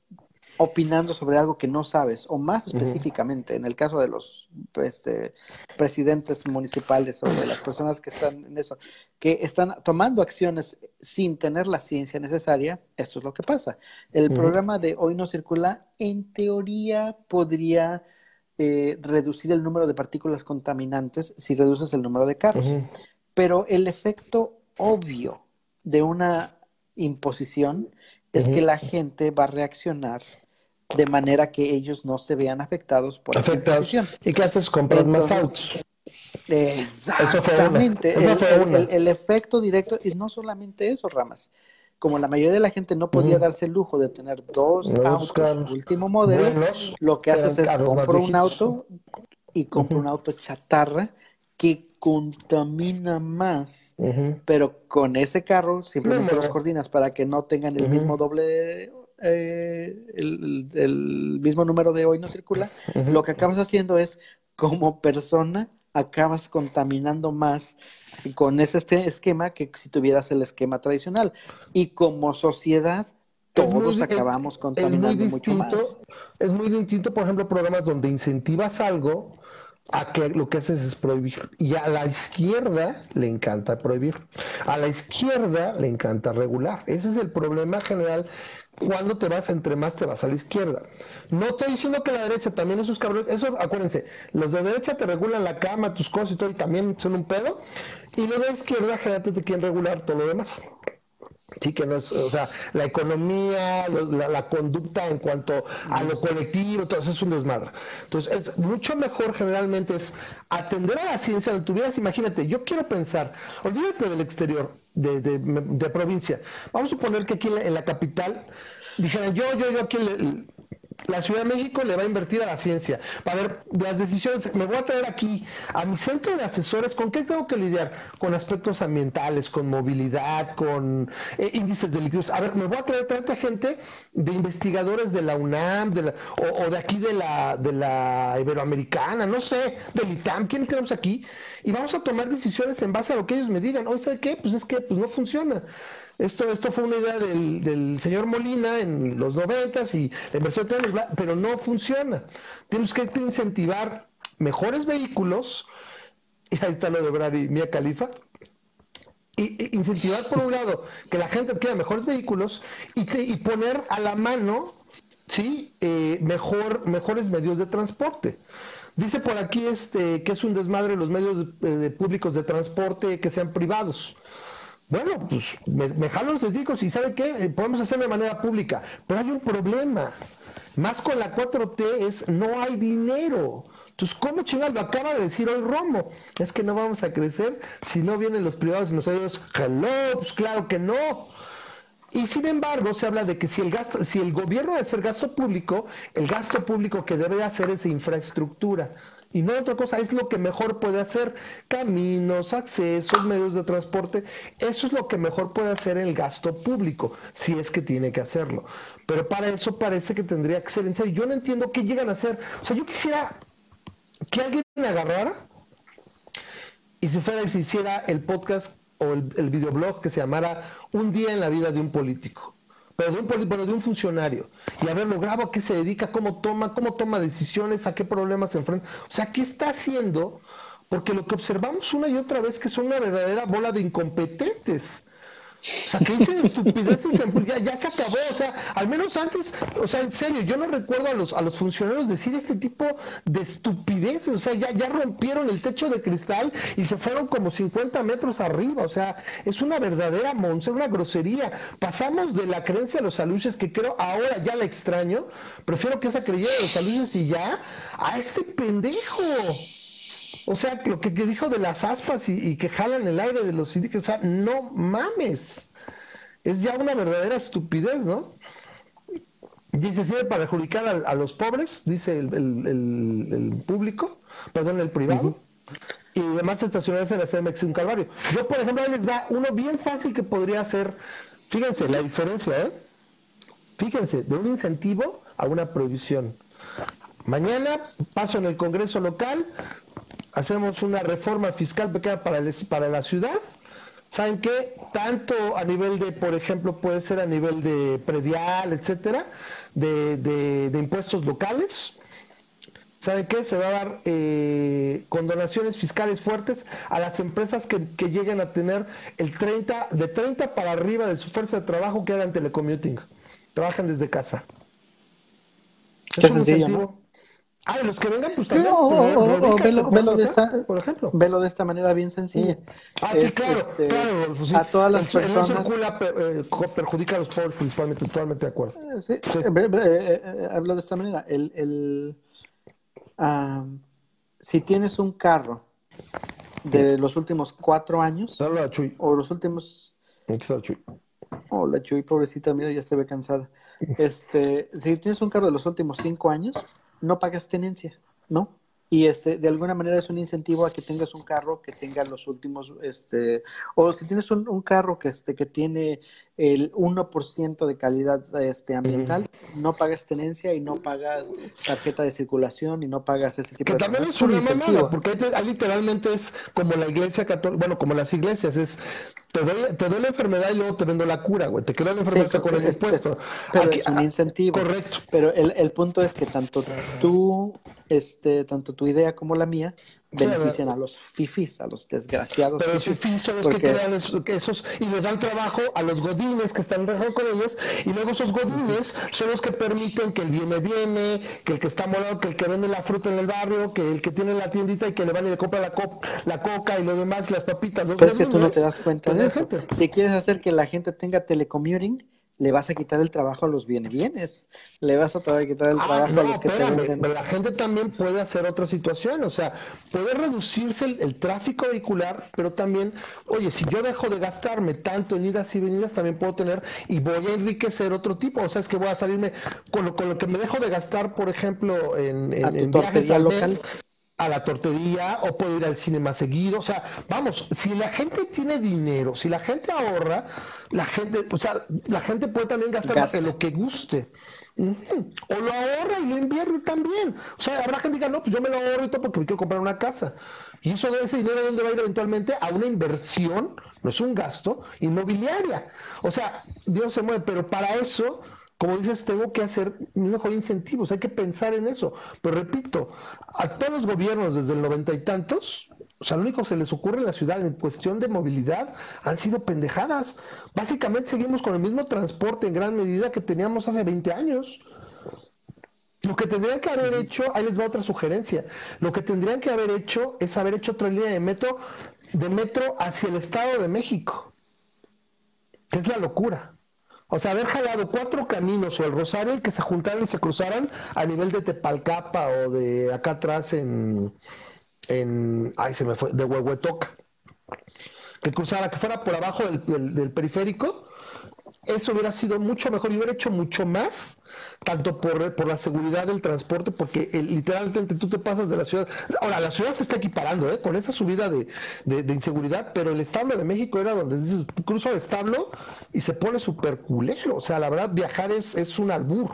opinando sobre algo que no sabes, o más específicamente, en el caso de los este, presidentes municipales o de las personas que están en eso, que están tomando acciones sin tener la ciencia necesaria, esto es lo que pasa. El programa de Hoy no circula, en teoría podría eh, reducir el número de partículas contaminantes si reduces el número de carros. Pero el efecto obvio de una imposición es que la gente va a reaccionar de manera que ellos no se vean afectados por la imposición. ¿Y qué haces? Comprar más autos. Exactamente. El, efecto directo, y no solamente eso, Ramas. Como la mayoría de la gente no podía darse el lujo de tener dos autos último modelo, lo que haces es compro un auto y compro un auto chatarra que contamina más, pero con ese carro simplemente los coordinas para que no tengan el mismo doble, eh, el, mismo número de hoy no circula. Lo que acabas haciendo es, como persona, acabas contaminando más con ese este esquema que si tuvieras el esquema tradicional. Y como sociedad, todos acabamos contaminando mucho más. Es muy distinto, por ejemplo, programas donde incentivas algo a que lo que haces es prohibir. Y a la izquierda le encanta prohibir. A la izquierda le encanta regular. Ese es el problema general cuando te vas, entre más te vas a la izquierda. No estoy diciendo que la derecha también esos cabrones, eso acuérdense, los de derecha te regulan la cama, tus cosas y todo, y también son un pedo, y los de izquierda generalmente te quieren regular todo lo demás. Sí, que no es, o sea, la economía, la, conducta en cuanto a lo colectivo, todo eso es un desmadre. Entonces, es mucho mejor generalmente es atender a la ciencia donde tuvieras, imagínate, yo quiero pensar, olvídate del exterior, de, de, provincia. Vamos a suponer que aquí en la, capital dijeran, yo, yo, yo aquí la Ciudad de México le va a invertir a la ciencia. Para ver las decisiones, me voy a traer aquí a mi centro de asesores, ¿con qué tengo que lidiar? Con aspectos ambientales, con movilidad, con eh, índices delictivos. A ver, me voy a traer tanta gente de investigadores de la UNAM de o, de aquí de la, de la Iberoamericana, no sé, del ITAM, ¿quién tenemos aquí? Y vamos a tomar decisiones en base a lo que ellos me digan. Oye, ¿sabe qué? Pues es que pues no funciona. Esto, esto fue una idea del, del señor Molina en los noventas y la inversión pero no funciona. Tenemos que incentivar mejores vehículos, y ahí está lo de Brady Mia Califa, y, incentivar por un lado que la gente adquiera mejores vehículos y, y poner a la mano sí eh, mejor mejores medios de transporte. Dice por aquí este que es un desmadre los medios públicos de transporte que sean privados bueno, pues me, jalo los testigos y ¿sabe qué? Eh, podemos hacerlo de manera pública, pero hay un problema. Más con la 4T es no hay dinero. Entonces, ¿cómo chingas lo acaba de decir hoy Romo? Es que no vamos a crecer si no vienen los privados y nosotros, hello, pues claro que no. Y sin embargo, se habla de que si el gasto, si el gobierno debe ser gasto público, el gasto público que debe hacer es infraestructura y no otra cosa, es lo que mejor puede hacer. Caminos, accesos, medios de transporte, eso es lo que mejor puede hacer el gasto público, si es que tiene que hacerlo. Pero para eso parece que tendría que ser en serio. Yo no entiendo qué llegan a hacer. O sea, yo quisiera que alguien me agarrara y si fuera y se hiciera el podcast o el, el videoblog que se llamara Un día en la vida de un político pero de un, de un funcionario. Y a ver, lo grabo, a qué se dedica, cómo toma, cómo toma decisiones, a qué problemas se enfrenta. O sea, ¿qué está haciendo? Porque lo que observamos una y otra vez que son una verdadera bola de incompetentes. O sea, que dicen estupideces, ya, ya se acabó, o sea, al menos antes, o sea, en serio, yo no recuerdo a los, a los funcionarios decir este tipo de estupideces, o sea, ya, ya rompieron el techo de cristal y se fueron como 50 metros arriba, o sea, es una verdadera monza, una grosería. Pasamos de la creencia de los aluches, que creo ahora ya la extraño, prefiero que esa creyera de los aluches y ya, a este pendejo. O sea, lo que, dijo de las aspas y, que jalan el aire de los síndicos, o sea, no mames. Es ya una verdadera estupidez, ¿no? Dice, sirve para perjudicar a, los pobres, dice el, público, perdón, el privado. Y además estacionarse en la CMX un calvario. Yo, por ejemplo, les da uno bien fácil que podría ser, fíjense la diferencia, ¿eh? Fíjense, de un incentivo a una prohibición. Mañana paso en el Congreso local, hacemos una reforma fiscal pequeña para, para la ciudad. ¿Saben qué? Tanto a nivel de, por ejemplo, puede ser a nivel de predial, etcétera, de, de, impuestos locales. ¿Saben qué? Se va a dar eh, condonaciones fiscales fuertes a las empresas que, que, lleguen a tener el 30, de 30 para arriba de su fuerza de trabajo que hagan telecommuting. Trabajan desde casa. Es, un Ah, los que vengan, pues también. No, o, pues, o- o radican, velo, velo de esta, por ejemplo. velo de esta manera bien sencilla. Ah, sí, Es, claro, este, claro. pues sí. A todas las El- el no personas. circula, per- eh, perjudica a los pobres principalmente, totalmente de acuerdo. Sí, eh, ve- ve- eh, eh, hablo de esta manera. El, el, ah, si tienes un carro de los últimos cuatro años, Dale a Chuy. o los últimos, está Chuy. oh, la Chuy, pobrecita, mira, ya se ve cansada. Este, si tienes un carro de los últimos cinco años, no pagas tenencia, ¿no? Y este, de alguna manera es un incentivo a que tengas un carro que tenga los últimos, este, o si tienes un, un carro que, este, que tiene el 1% de calidad este, ambiental, no pagas tenencia y no pagas tarjeta de circulación y no pagas ese tipo Que de también cosas. es una incentivo. mamada, porque ahí, te- ahí literalmente es como la iglesia católica, bueno, como las iglesias, es te doy, te doy la enfermedad y luego te vendo la cura, güey. Te quedas la enfermedad Sí, con el impuesto. Pero Aquí- es un ah, incentivo. Correcto. Pero el, el punto es que tanto tú, este, tanto tu idea como la mía benefician a los fifis, a los desgraciados Pero los fifis. son los que porque- crean esos, que esos y le dan trabajo a los godines que están trabajando con ellos y luego esos godines son los que permiten que el viene viene, que el que está morado, que el que vende la fruta en el barrio, que el que tiene la tiendita y que le van y le compra la, co- la coca y lo demás, las papitas, los Pero es que tú no te das cuenta pues de eso. gente. Si quieres hacer que la gente tenga telecommuting, le vas a quitar el trabajo a los viene bienes. Le vas a quitar el Ah, trabajo no, a los que te espérame, venden. pero la gente también puede hacer otra situación, o sea, puede reducirse el, el tráfico vehicular, pero también, oye, si yo dejo de gastarme tanto en idas y venidas, también puedo tener y voy a enriquecer otro tipo, o sea, es que voy a salirme con lo, con lo que me dejo de gastar, por ejemplo, en, en, A tu en viajes al local. A la tortería o puedo ir al cine más seguido. O sea, vamos, si la gente tiene dinero, si la gente ahorra, la gente, o sea, la gente puede también gastar Gasta. en lo que guste. O lo ahorra y lo invierte también. O sea, habrá gente que diga, no, pues yo me lo ahorro y todo porque me quiero comprar una casa. Y eso de ese dinero, ¿dónde va a ir eventualmente? A una inversión, no es un gasto, inmobiliaria. O sea, Dios se mueve, pero para eso como dices, tengo que hacer mejor incentivos, hay que pensar en eso. Pero repito, a todos los gobiernos desde el noventa y tantos, o sea, lo único que se les ocurre en la ciudad en cuestión de movilidad han sido pendejadas. Básicamente seguimos con el mismo transporte en gran medida que teníamos hace 20 años. Lo que tendrían que haber hecho, ahí les va otra sugerencia, lo que tendrían que haber hecho es haber hecho otra línea de metro, de metro hacia el Estado de México, que es la locura. O sea, haber jalado cuatro caminos o el Rosario y que se juntaran y se cruzaran a nivel de Tepalcapa o de acá atrás en, en ay se me fue, de Huehuetoca. Que cruzara, que fuera por abajo del, del- del periférico, eso hubiera sido mucho mejor y hubiera hecho mucho más, tanto por, por la seguridad del transporte, porque el- literalmente tú te pasas de la ciudad. Ahora, la ciudad se está equiparando ¿eh? con esa subida de, de- de inseguridad, pero el establo de México era donde dices, cruzo el establo y se pone súper culero. O sea, la verdad, viajar es, es un albur.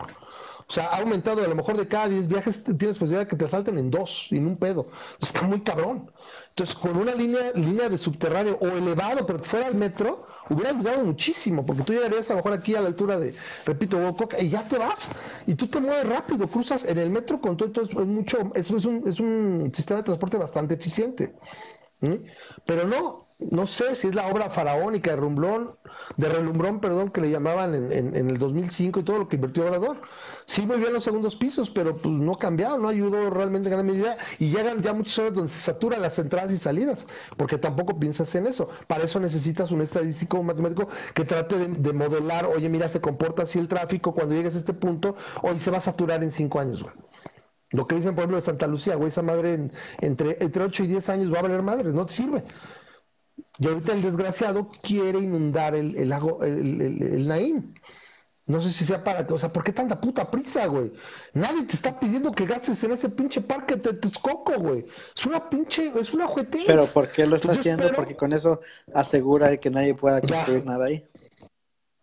O sea, ha aumentado, a lo mejor de cada 10 viajes tienes posibilidad de que te falten en dos, en un pedo. Está muy cabrón. Entonces, con una línea, línea de subterráneo o elevado, pero que fuera el metro, hubiera ayudado muchísimo, porque tú llegarías a lo mejor aquí a la altura de, repito, Huacoca, y ya te vas, y tú te mueves rápido, cruzas en el metro con todo, entonces es mucho, es, es un, es un sistema de transporte bastante eficiente. ¿Mm? Pero no, no sé si es la obra faraónica de Rumblón, de Relumbrón, perdón, que le llamaban en, en- en el 2005 y todo lo que invirtió Obrador. Sí, muy bien los segundos pisos, pero pues no ha cambiado, no ayudó realmente en gran medida y llegan ya muchas horas donde se saturan las entradas y salidas, porque tampoco piensas en eso. Para eso necesitas un estadístico, un matemático que trate de, de modelar, oye, mira, se comporta así el tráfico cuando llegues a este punto, hoy se va a saturar en cinco años, güey. Lo que dicen, por ejemplo, de Santa Lucía, güey, esa madre en- entre, entre 8 y 10 años va a valer madres, no te sirve. Y ahorita el desgraciado quiere inundar el, el lago, el, el, Naim. No sé si sea para que, o sea, ¿por qué tanta puta prisa, güey? Nadie te está pidiendo que gastes en ese pinche parque de Texcoco, güey. Es una pinche, es una juguetez. Pero ¿por qué lo está haciendo? espero- Porque con eso asegura de que nadie pueda construir Ya. nada ahí.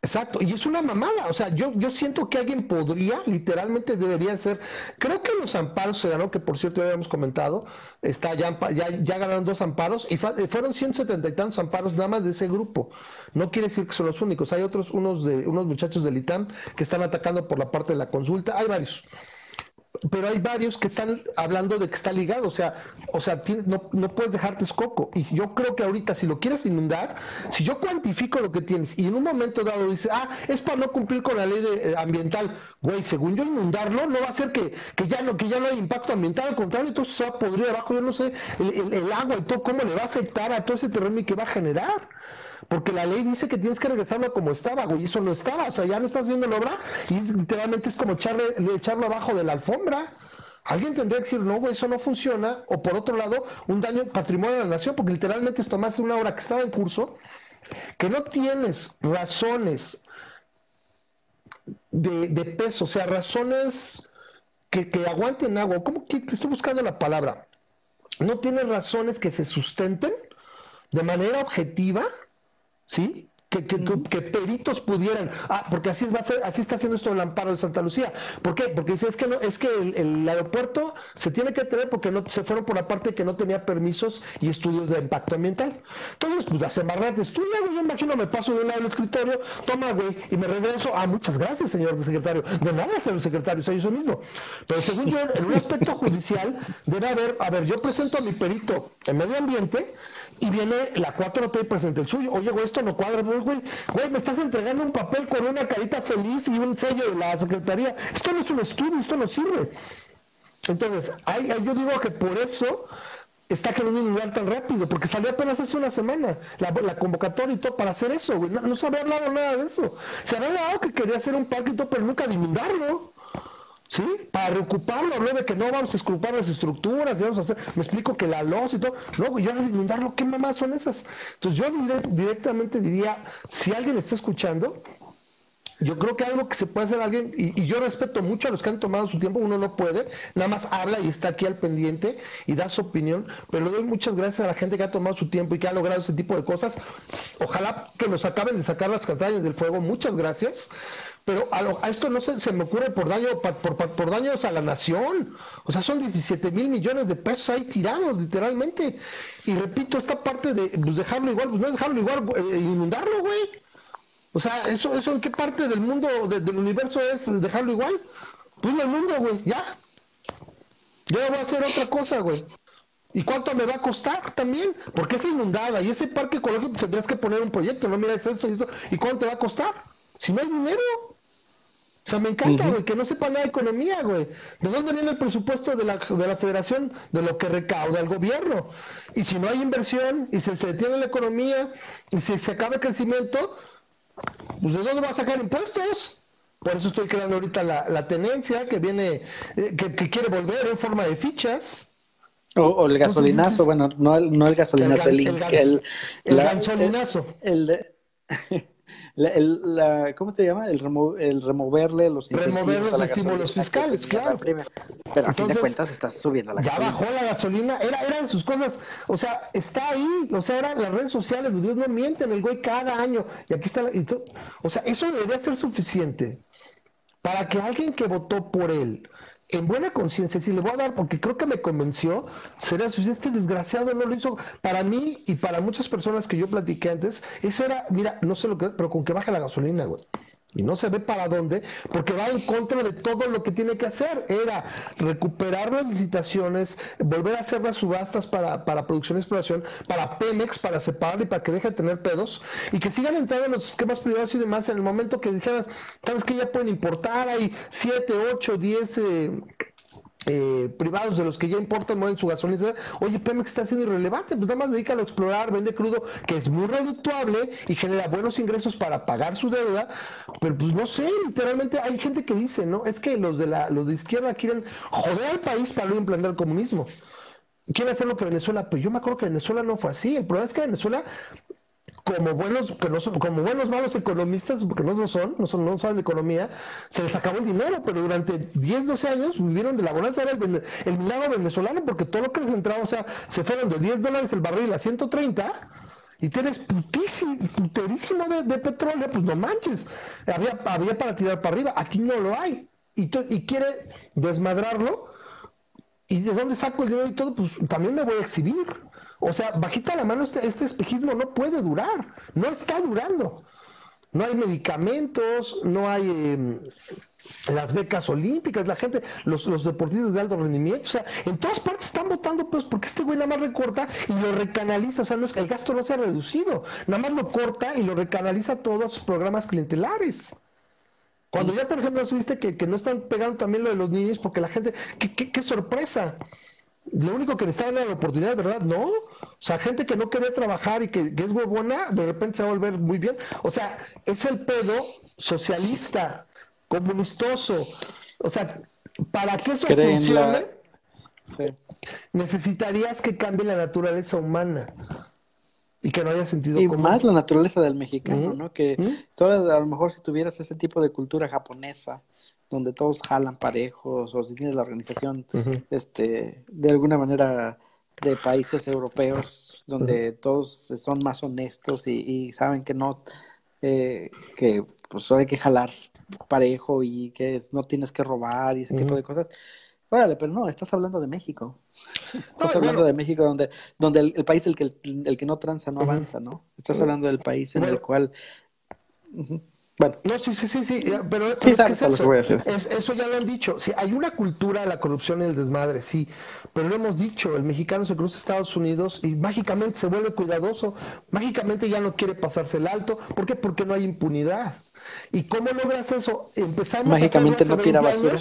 Exacto, y es una mamada, o sea, yo, yo siento que alguien podría, literalmente debería ser, creo que los amparos se ganó, que por cierto ya habíamos comentado, está ya, ya, ya ganaron dos amparos, y fa- eh, fueron 170 y tantos amparos nada más de ese grupo, no quiere decir que son los únicos, hay otros, unos de unos muchachos del ITAM que están atacando por la parte de la consulta, hay varios. Pero hay varios que están hablando de que está ligado, o sea, o sea, no, no puedes dejarte escoco. Y yo creo que ahorita, si lo quieres inundar, si yo cuantifico lo que tienes y en un momento dado dice, ah, es para no cumplir con la ley de, eh, ambiental, güey, según yo inundarlo no va a hacer que, que ya no que ya no hay impacto ambiental, al contrario, entonces se va a podrir abajo, yo no sé, el, el agua y todo, cómo le va a afectar a todo ese terreno y qué va a generar. Porque la ley dice que tienes que regresarlo como estaba, güey, eso no estaba. O sea, ya no estás haciendo la obra y literalmente es como echarle, echarlo abajo de la alfombra. Alguien tendría que decir, no, güey, eso no funciona. O por otro lado, un daño patrimonio de la nación, porque literalmente es tomaste una obra que estaba en curso, que no tienes razones de, peso, o sea, razones que, aguanten agua. ¿Cómo que estoy buscando la palabra? No tienes razones que se sustenten de manera objetiva ¿sí? Que, que, que, peritos pudieran, ah, porque así va a ser, así está haciendo esto el amparo de Santa Lucía. ¿Por qué? Porque dice es que no, es que el, aeropuerto se tiene que tener porque no se fueron por la parte que no tenía permisos y estudios de impacto ambiental. Entonces, pues hace estudia, güey, yo imagino me paso de un lado del escritorio, toma, güey, y me regreso. Ah, muchas gracias, señor secretario. De nada, señor secretario, soy eso mismo. Pero según yo, en un aspecto judicial, debe haber, a ver, yo presento a mi perito en medio ambiente y viene la 4T y presenta el suyo. Oye, güey, esto no cuadra, güey, güey, me estás entregando un papel con una carita feliz y un sello de la secretaría. Esto no es un estudio, esto no sirve. Entonces, yo digo que por eso está queriendo inundar tan rápido, porque salió apenas hace una semana la, convocatoria y todo para hacer eso, güey. No, se había hablado nada de eso. Se había hablado que quería hacer un parque y todo, pero nunca de. ¿Sí? Para reocuparlo, habló de que no vamos a esculpar las estructuras, vamos a hacer, me explico que la luz y todo, luego ya a inundarlo, ¿qué mamás son esas? Entonces yo directamente diría, si alguien está escuchando, yo creo que algo que se puede hacer alguien, y, yo respeto mucho a los que han tomado su tiempo, uno no puede, nada más habla y está aquí al pendiente y da su opinión, pero le doy muchas gracias a la gente que ha tomado su tiempo y que ha logrado ese tipo de cosas. Ojalá que nos acaben de sacar las castañas del fuego, muchas gracias. Pero a, esto no se, me ocurre por, daño, por, por, daños a la nación. O sea, son 17 mil millones de pesos ahí tirados, literalmente. Y repito, esta parte de pues, dejarlo igual, pues no es dejarlo igual, eh, inundarlo, güey. O sea, ¿eso, ¿eso en qué parte del mundo, del universo es dejarlo igual? Pues el mundo, güey, ya. Yo voy a hacer otra cosa, güey. ¿Y cuánto me va a costar también? Porque es inundada y ese parque ecológico pues, tendrías que poner un proyecto, no mira, es esto y esto. ¿Y cuánto te va a costar? Si no hay dinero. O sea, me encanta, güey, que no sepa nada de economía, güey. ¿De dónde viene el presupuesto de la, de la federación? De lo que recauda el gobierno. Y si no hay inversión, y se, se detiene la economía, y si se acaba el crecimiento, pues ¿de dónde va a sacar impuestos? Por eso estoy creando ahorita la, tenencia que viene, eh, que, quiere volver en forma de fichas. O, el gasolinazo, bueno, no el, no el gasolinazo, el, el, el, gasolinazo. El, de, el, la, ¿cómo se llama? El, el removerle los Remover los estímulos fiscales, claro. Pero a fin de cuentas estás subiendo la ya gasolina. Ya bajó la gasolina, era, eran sus cosas, o sea, está ahí, o sea, eran las redes sociales, los no mienten, el güey cada año, y aquí está, o sea, eso debería ser suficiente para que alguien que votó por él en buena conciencia, si le voy a dar, porque creo que me convenció, será si este desgraciado no lo hizo para mí y para muchas personas que yo platiqué antes, eso era, mira, no sé lo que, pero con que baja la gasolina, güey y no se ve para dónde, porque va en contra de todo lo que tiene que hacer. Era recuperar las licitaciones, volver a hacer las subastas para, para producción y exploración, para Pemex, para separar y para que deje de tener pedos, y que sigan entrando en los esquemas privados y demás en el momento que dijeran, sabes que ya pueden importar, hay 7, 8, 10 eh, privados de los que ya importan mueven su gasolina, oye, Pemex está siendo irrelevante, pues nada más dedícalo a explorar, vende crudo, que es muy redituable y genera buenos ingresos para pagar su deuda, pero pues no sé, literalmente hay gente que dice, ¿no? Es que los de la, los de izquierda quieren joder al país para no implantar el comunismo. Quieren hacer lo que Venezuela, pero yo me acuerdo que Venezuela no fue así. El problema es que Venezuela como buenos, que no son, como buenos malos economistas, porque no lo son, no son, no saben de economía, se les acabó el dinero, pero durante 10, 12 años vivieron de la bonanza, era el, el milagro venezolano, porque todo lo que les entraba, o sea, se fueron de 10 dólares el barril a 130, y tienes putísimo, puterísimo de, petróleo, pues no manches, había, había para tirar para arriba, aquí no lo hay, y, y quiere desmadrarlo, y de dónde saco el dinero y todo, pues también me voy a exhibir. O sea, bajita la mano, este, este espejismo no puede durar, no está durando. no hay medicamentos, no hay em, las becas olímpicas, la gente, los, los deportistas de alto rendimiento, o sea, en todas partes están votando pues porque este güey nada más recorta y lo recanaliza, o sea, no es, el gasto no se ha reducido, nada más lo corta y lo recanaliza a todos sus programas clientelares. Cuando ya, por ejemplo, viste que, que no están pegando también lo de los niños porque la gente, qué, qué, qué sorpresa, lo único que necesitaba era la oportunidad, ¿verdad? No. O sea, gente que no quería trabajar y que, es huevona, de repente se va a volver muy bien. O sea, es el pedo socialista, comunistoso. O sea, para que eso funcione, necesitarías que cambie la naturaleza humana y que no haya sentido y más la naturaleza del mexicano, ¿no? Que a lo mejor si tuvieras ese tipo de cultura japonesa, donde todos jalan parejos, o si tienes la organización, este, de alguna manera de países europeos, donde todos son más honestos y, saben que no, eh, que pues hay que jalar parejo y que no tienes que robar y ese tipo de cosas. Órale, pero no, estás hablando de México. Estás hablando de México donde, donde el, país el que, el, que no tranza no avanza, ¿no? Estás hablando del país en el cual... Bueno. No, sí, sí, sí, sí, pero es, eso, eso ya lo han dicho. Sí, hay una cultura de la corrupción y el desmadre, sí, pero lo hemos dicho, el mexicano se cruza a Estados Unidos y mágicamente se vuelve cuidadoso, mágicamente ya no quiere pasarse el alto, ¿por qué? Porque no hay impunidad. ¿Y cómo logras eso? Empezamos Mágicamente no tira basura.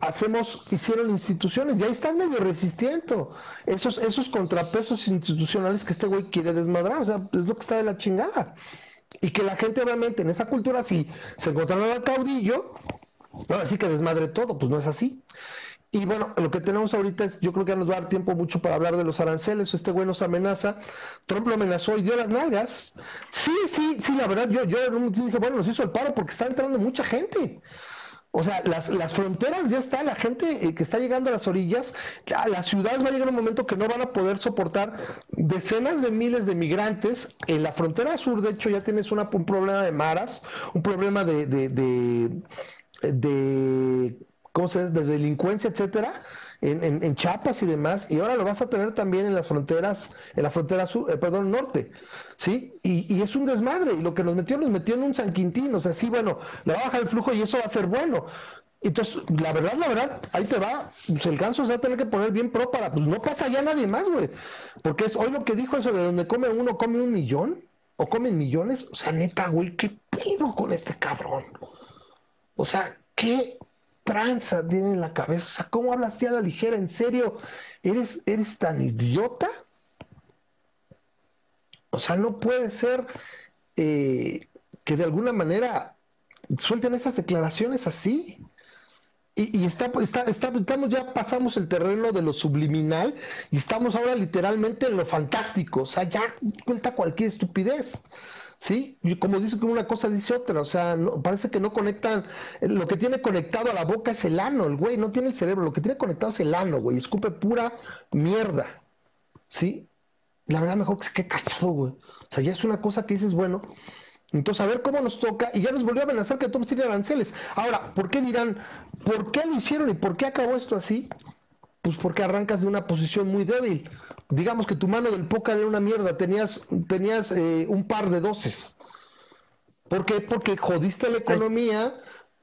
hacemos, hicieron instituciones y ahí están medio resistiendo esos, esos contrapesos institucionales que este güey quiere desmadrar, o sea, es lo que está de la chingada. Y que la gente obviamente en esa cultura, si se encontraron al caudillo, no, así que desmadre todo, pues no es así. Y bueno, lo que tenemos ahorita es, yo creo que ya nos va a dar tiempo mucho para hablar de los aranceles. Este güey nos amenaza. Trump lo amenazó y dio las nalgas. Sí, sí, sí, la verdad, yo, yo dije, bueno, nos hizo el paro porque está entrando mucha gente. O sea, las, las fronteras ya está, la gente eh, que está llegando a las orillas, a las ciudades va a llegar un momento que no van a poder soportar decenas de miles de migrantes. En la frontera sur, de hecho, ya tienes un problema de maras, un problema de, de, de, ¿cómo se de delincuencia, etcétera en, en, Chiapas y demás, y ahora lo vas a tener también en las fronteras, en la frontera sur, eh, perdón, norte, ¿sí? Y, y, es un desmadre, y lo que nos metió, nos metió en un San Quintín, o sea, sí, bueno, le va a bajar el flujo y eso va a ser bueno. Entonces, la verdad, la verdad, ahí te va, pues el ganso se va a tener que poner bien pro para, pues no pasa ya nadie más, güey, porque es hoy lo que dijo eso de donde come uno, come un millón, o comen millones, o sea, neta, güey, ¿qué pedo con este cabrón? O sea, ¿qué tranza tiene en la cabeza? O sea, ¿cómo hablas así a la ligera? ¿En serio? ¿Eres, eres tan idiota? O sea, no puede ser eh, que de alguna manera suelten esas declaraciones así. Y, está, está, estamos ya pasamos el terreno de lo subliminal y estamos ahora literalmente en lo fantástico. O sea, ya cuenta cualquier estupidez. ¿sí? Y como dice que una cosa dice otra, o sea, parece que no conectan, lo que tiene conectado a la boca es el ano, el güey no tiene el cerebro, lo que tiene conectado es el ano, güey, escupe pura mierda, ¿sí? La verdad mejor que se quede callado, güey. O sea, ya es una cosa que dices, bueno, entonces a ver cómo nos toca, y ya nos volvió a amenazar que todos tienen aranceles. Ahora, ¿por qué dirán, por qué lo hicieron y por qué acabó esto así? Pues porque arrancas de una posición muy débil digamos que tu mano del póker era una mierda, tenías, tenías eh, un par de doces. ¿Por qué? Porque jodiste la economía,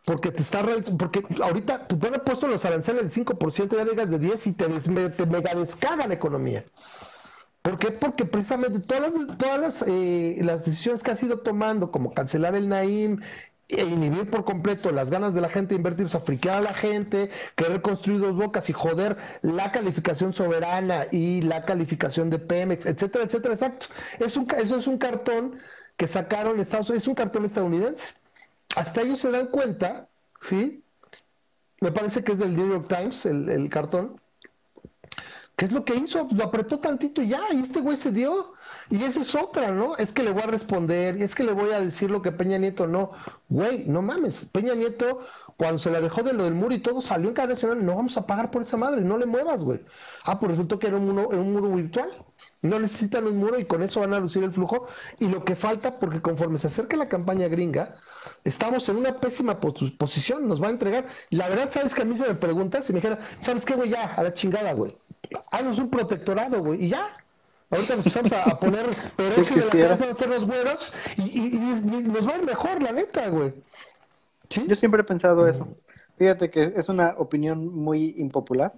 porque te está porque ahorita tu hubieras puesto los aranceles de 5%, ya llegas de 10 y te, te mega descaga la economía. ¿Por qué? Porque precisamente todas las, todas las, eh, las decisiones que has ido tomando, como cancelar el Naim, e inhibir por completo las ganas de la gente de invertir, o sea, friquear a la gente, querer construir dos bocas y joder la calificación soberana y la calificación de Pemex, etcétera, etcétera, exacto. Es un, eso es un cartón que sacaron Estados Unidos, es un cartón estadounidense. Hasta ellos se dan cuenta, ¿sí? Me parece que es del New York Times el, el cartón, ¿Qué es lo que hizo? Lo apretó tantito y ya, y este güey se dio. Y esa es otra, ¿no? Es que le voy a responder, es que le voy a decir lo que Peña Nieto no. Güey, no mames. Peña Nieto, cuando se la dejó de lo del muro y todo, salió en cadena nacional, no vamos a pagar por esa madre, no le muevas, güey. Ah, pues resultó que era un muro, un muro virtual. No necesitan un muro y con eso van a reducir el flujo. Y lo que falta, porque conforme se acerca la campaña gringa, estamos en una pésima posición, nos va a entregar. La verdad, ¿sabes que a mí se me pregunta? Si me dijera, ¿sabes qué, güey? Ya, a la chingada, güey haznos un protectorado, güey, y ya. Ahorita nos empezamos a, a poner peróxido de la cabeza, a hacer los güeros y, y, y, nos va a ir mejor, la neta, güey. ¿Sí? Yo siempre he pensado eso. Fíjate que es una opinión muy impopular.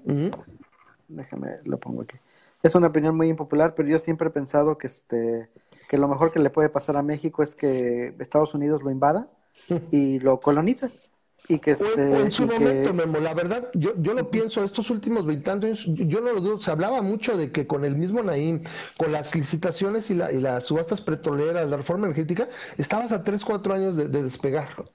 Déjame, lo pongo aquí. Es una opinión muy impopular, pero yo siempre he pensado que, este, que lo mejor que le puede pasar a México es que Estados Unidos lo invada y lo colonice. Y que este, en su momento, Memo, la verdad, yo, yo lo pienso, estos últimos 20 años, yo no lo dudo, se hablaba mucho de que con el mismo Naim, con las licitaciones y, la, y las subastas petroleras, la reforma energética, estabas a 3, 4 años de, de despegar.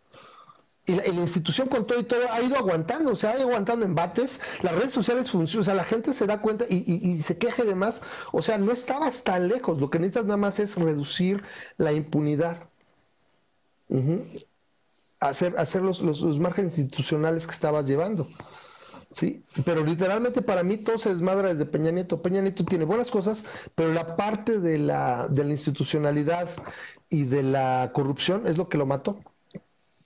Y la, institución con todo y todo ha ido aguantando, o sea, ha ido aguantando embates, las redes sociales funcionan, o sea, la gente se da cuenta y, se queje de más, o sea, no estabas tan lejos, lo que necesitas nada más es reducir la impunidad. Hacer, hacer los, los, márgenes institucionales que estabas llevando. Sí, pero literalmente para mí todo se desmadra desde Peña Nieto. Peña Nieto tiene buenas cosas, pero la parte de la, de la institucionalidad y de la corrupción es lo que lo mató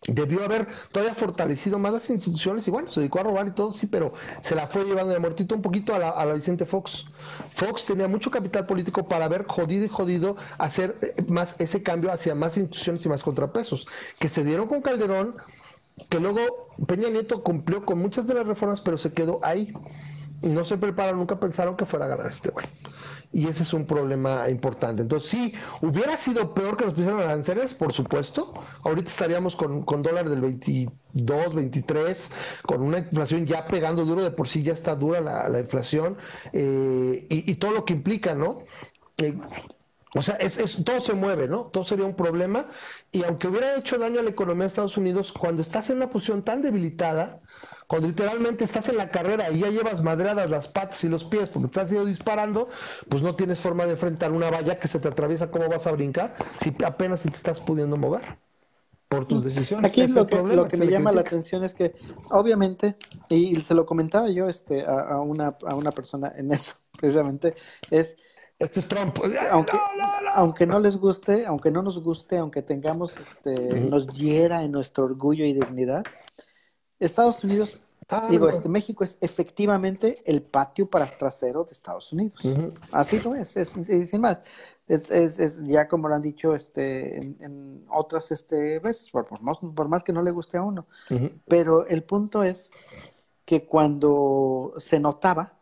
debió haber todavía fortalecido más las instituciones y bueno, se dedicó a robar y todo, sí, pero se la fue llevando de muertito un poquito a la, a la Vicente Fox. Fox tenía mucho capital político para haber jodido y jodido hacer eh, más ese cambio hacia más instituciones y más contrapesos, que se dieron con Calderón, que luego Peña Nieto cumplió con muchas de las reformas, pero se quedó ahí. No se prepararon, nunca pensaron que fuera a ganar este güey y ese es un problema importante. Entonces, sí, hubiera sido peor que nos pusieran aranceles, por supuesto. Ahorita estaríamos con, con dólar del 22, 23, con una inflación ya pegando duro, de por sí ya está dura la, inflación eh, y, todo lo que implica, ¿no? Eh, o sea, es, es, todo se mueve, ¿no? Todo sería un problema. Y aunque hubiera hecho daño a la economía de Estados Unidos, cuando estás en una posición tan debilitada, cuando literalmente estás en la carrera y ya llevas madreadas las patas y los pies porque te has ido disparando, pues no tienes forma de enfrentar una valla que se te atraviesa, ¿cómo vas a brincar? Si apenas te estás pudiendo mover por tus decisiones. Aquí lo que, lo que, me llama la atención es que, obviamente, y se lo comentaba yo este, a, una, a una persona en eso, precisamente, es... Este es Trump. Aunque no, aunque no les guste, aunque no nos guste, aunque tengamos, este, nos hiera en nuestro orgullo y dignidad, Estados Unidos, ah, digo, este México es efectivamente el patio para trasero de Estados Unidos. Así lo es, es, sin más. Es, es, ya como lo han dicho este, en, otras este, veces, por, por, más, que no le guste a uno. Pero el punto es que cuando se notaba,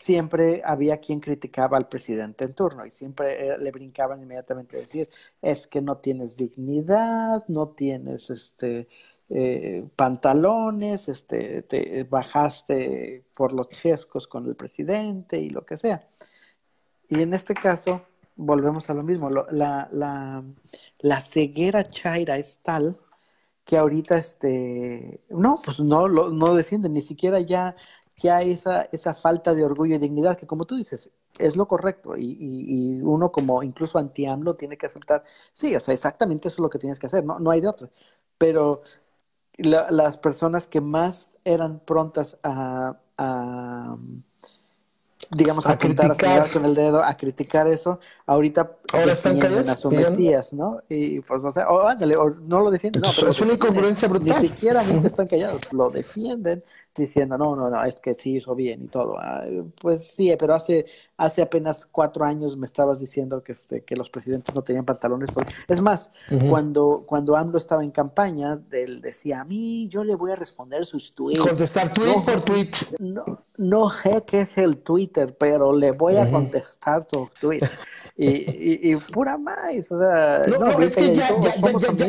siempre había quien criticaba al presidente en turno y siempre eh, le brincaban inmediatamente a decir, es que no tienes dignidad, no tienes este eh, pantalones, este, te bajaste por los chescos con el presidente y lo que sea. Y en este caso, volvemos a lo mismo, la, la, la, ceguera chaira es tal que ahorita, este, no, pues no, lo, no defienden, ni siquiera ya, ya esa, esa falta de orgullo y dignidad, que como tú dices, es lo correcto y, y, uno como incluso anti tiene que aceptar, sí, o sea, exactamente eso es lo que tienes que hacer, no, no hay de otra. Pero las personas que más eran prontas a, digamos, a, apuntar, a con el dedo, a criticar eso, ahorita Ahora están a su Mesías, ¿no? Y pues no sé, o ándale, o no lo defienden, no, pero es una incongruencia brutal. Ni siquiera están callados, lo defienden diciendo, no, no, no, es que sí hizo bien y todo. Ah, pues sí, pero hace, hace apenas cuatro años me estabas diciendo que, este, que los presidentes no tenían pantalones. Es más, cuando, cuando AMLO estaba en campaña, él decía, a mí yo le voy a responder sus tweets. Contestar tweet por tweet. No, no sé qué es el Twitter, pero le voy a contestar tus tweets. Y, y, pura más, o sea, no, no, es que ya, ya,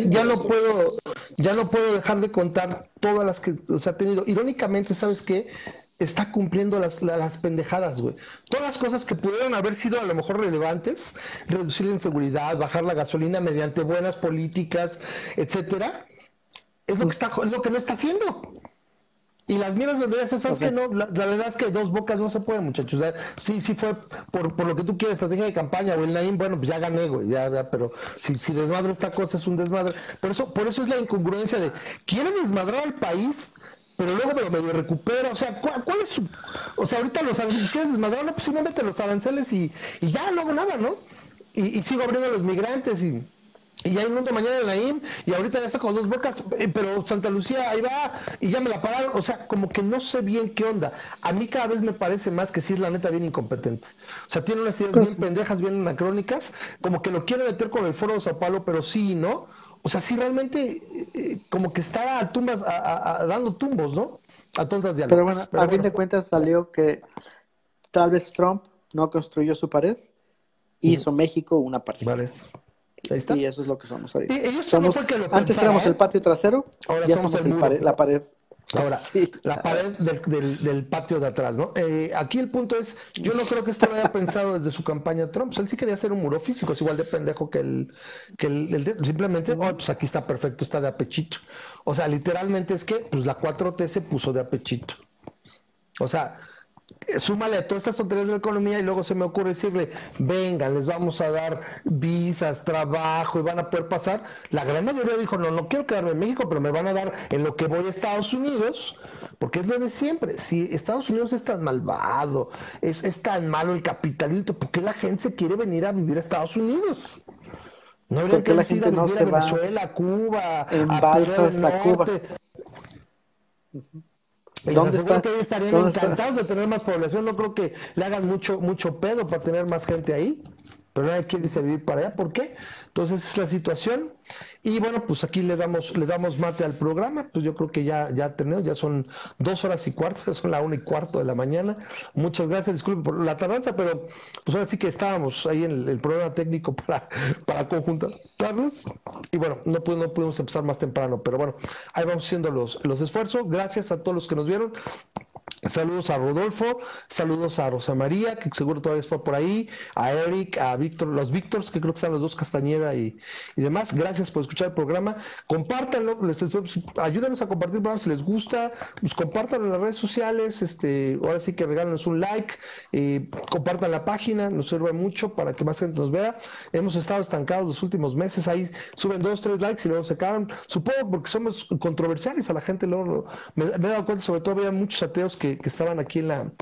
ya, no puedo, ya no puedo dejar de contar todas las que o sea, ha tenido. Irónicamente, ¿sabes qué? Está cumpliendo las, las pendejadas, güey. Todas las cosas que pudieron haber sido a lo mejor relevantes, reducir la inseguridad, bajar la gasolina mediante buenas políticas, etcétera, es lo que está, es lo que no está haciendo. Y las miras donde esas que no, la, verdad es que dos bocas no se pueden, muchachos. sí, sí fue por, por lo que tú quieres, estrategia de campaña, o el Naim, bueno, pues ya gané, güey, ya, ya, pero si, si desmadro esta cosa es un desmadre. Por eso, por eso es la incongruencia de, quieren desmadrar al país, pero luego me, me recupera, o sea, ¿cuál, es su, o sea, ahorita los aranceles, ¿quieres desmadrar? No, pues simplemente los aranceles y, y ya no hago nada, ¿no? Y, y sigo abriendo a los migrantes y Y ya mundo mañana en la IM, y ahorita ya está con dos bocas, eh, pero Santa Lucía ahí va, y ya me la pararon, o sea, como que no sé bien qué onda. A mí cada vez me parece más que sí es la neta bien incompetente. O sea, tiene unas ideas bien Pues- pendejas, bien anacrónicas, como que lo quiere meter con el foro de Sao Paulo, pero sí, ¿no? O sea, sí realmente eh, eh, como que está a tumbas, a- a- a- dando tumbos, ¿no? A tontas de Pero bueno, a fin de cuentas salió que tal vez Trump no construyó su pared, hizo México una pared. Vale. Ahí está. Y eso es lo que somos ahorita. No que lo antes éramos ¿eh? el patio trasero, Ahora ya somos somos el pared- la pared. Ahora, Sí. la pared del, del- del patio de atrás, ¿no? Eh, aquí el punto es, yo no creo que esto lo haya pensado desde su campaña Trump. Él sí quería hacer un muro físico, es igual de pendejo que el, que el, el de- simplemente, oh, pues aquí está perfecto, está de apechito. O sea, literalmente es que, pues la 4T se puso de apechito. O sea, súmale a todas estas tonterías de la economía y luego se me ocurre decirle, venga, les vamos a dar visas, trabajo y van a poder pasar. La gran mayoría dijo, no, no quiero quedarme en México, pero me van a dar en lo que voy a Estados Unidos, porque es lo de siempre. Si Estados Unidos es tan malvado, es, es tan malo el capitalismo, ¿por qué la gente se quiere venir a vivir a Estados Unidos? No habría ¿Por qué que la gente no vivir se a Venezuela, a Cuba, en a balsas a Cuba? ¿Dónde está? que ellos estarían ¿Dónde está? encantados de tener más población. No creo que le hagan mucho, mucho pedo para tener más gente ahí. Pero nadie quiere irse a vivir para allá. ¿Por qué? Entonces es la situación. Y bueno, pues aquí le damos, le damos mate al programa. Pues yo creo que ya, ya tenemos, ya son dos horas y cuarto, ya son la una y cuarto de la mañana. Muchas gracias, disculpe por la tardanza, pero pues ahora sí que estábamos ahí en el, programa técnico para, para conjuntarlos. Y bueno, no, no pudimos empezar más temprano, pero bueno, ahí vamos haciendo los, los esfuerzos. Gracias a todos los que nos vieron. Saludos a Rodolfo, saludos a Rosa María, que seguro todavía está por ahí, a Eric, a Víctor, los Víctors, que creo que están los dos, Castañeda y, y demás. Gracias por escuchar el programa. Compártanlo, les, ayúdanos a compartir el programa si les gusta, pues compártanlo en las redes sociales, este, ahora sí que regálenos un like, eh, compartan la página, nos sirve mucho para que más gente nos vea. Hemos estado estancados los últimos meses, ahí suben dos, tres likes y luego se acaban. Supongo porque somos controversiales a la gente, luego me, me he dado cuenta, sobre todo había muchos ateos que, estaban aquí en la,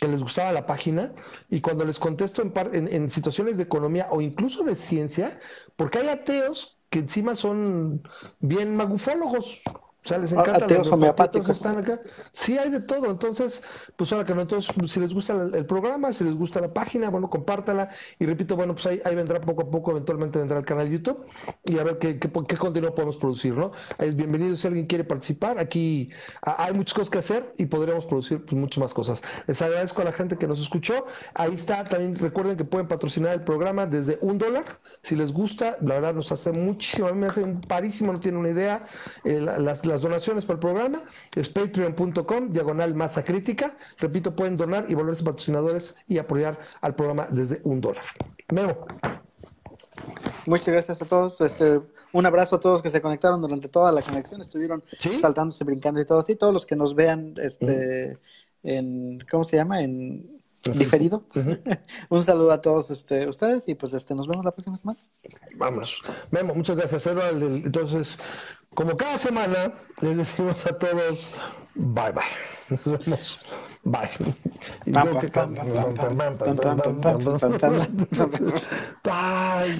que les gustaba la página, y cuando les contesto en, en, en situaciones de economía o incluso de ciencia, porque hay ateos que encima son bien magufólogos. O sea, les encanta ateos los homeopáticos. están acá. Sí, hay de todo. Entonces, pues ahora que no, entonces, si les gusta el, el programa, si les gusta la página, bueno, compártala. Y repito, bueno, pues ahí, ahí vendrá poco a poco, eventualmente vendrá el canal YouTube y a ver qué, qué, qué contenido podemos producir, ¿no? Ahí es bienvenido si alguien quiere participar. Aquí hay muchas cosas que hacer y podríamos producir pues, muchas más cosas. Les agradezco a la gente que nos escuchó. Ahí está, también recuerden que pueden patrocinar el programa desde un dólar. Si les gusta, la verdad nos hace muchísimo, a mí me hace un parísimo, no tienen una idea. Eh, la- las, las donaciones para el programa es patreon.com, diagonal masa crítica. Repito, pueden donar y volverse patrocinadores y apoyar al programa desde un dólar. Memo. Muchas gracias a todos. Este, un abrazo a todos que se conectaron durante toda la conexión. Estuvieron Sí. saltándose, brincando y todo así. Todos los que nos vean este, en, ¿cómo se llama? En diferido. un saludo a todos este, ustedes y pues este, nos vemos la próxima semana. Vamos. Memo, muchas gracias. Entonces, como cada semana, les decimos a todos bye bye. Nos. Bye. Bye.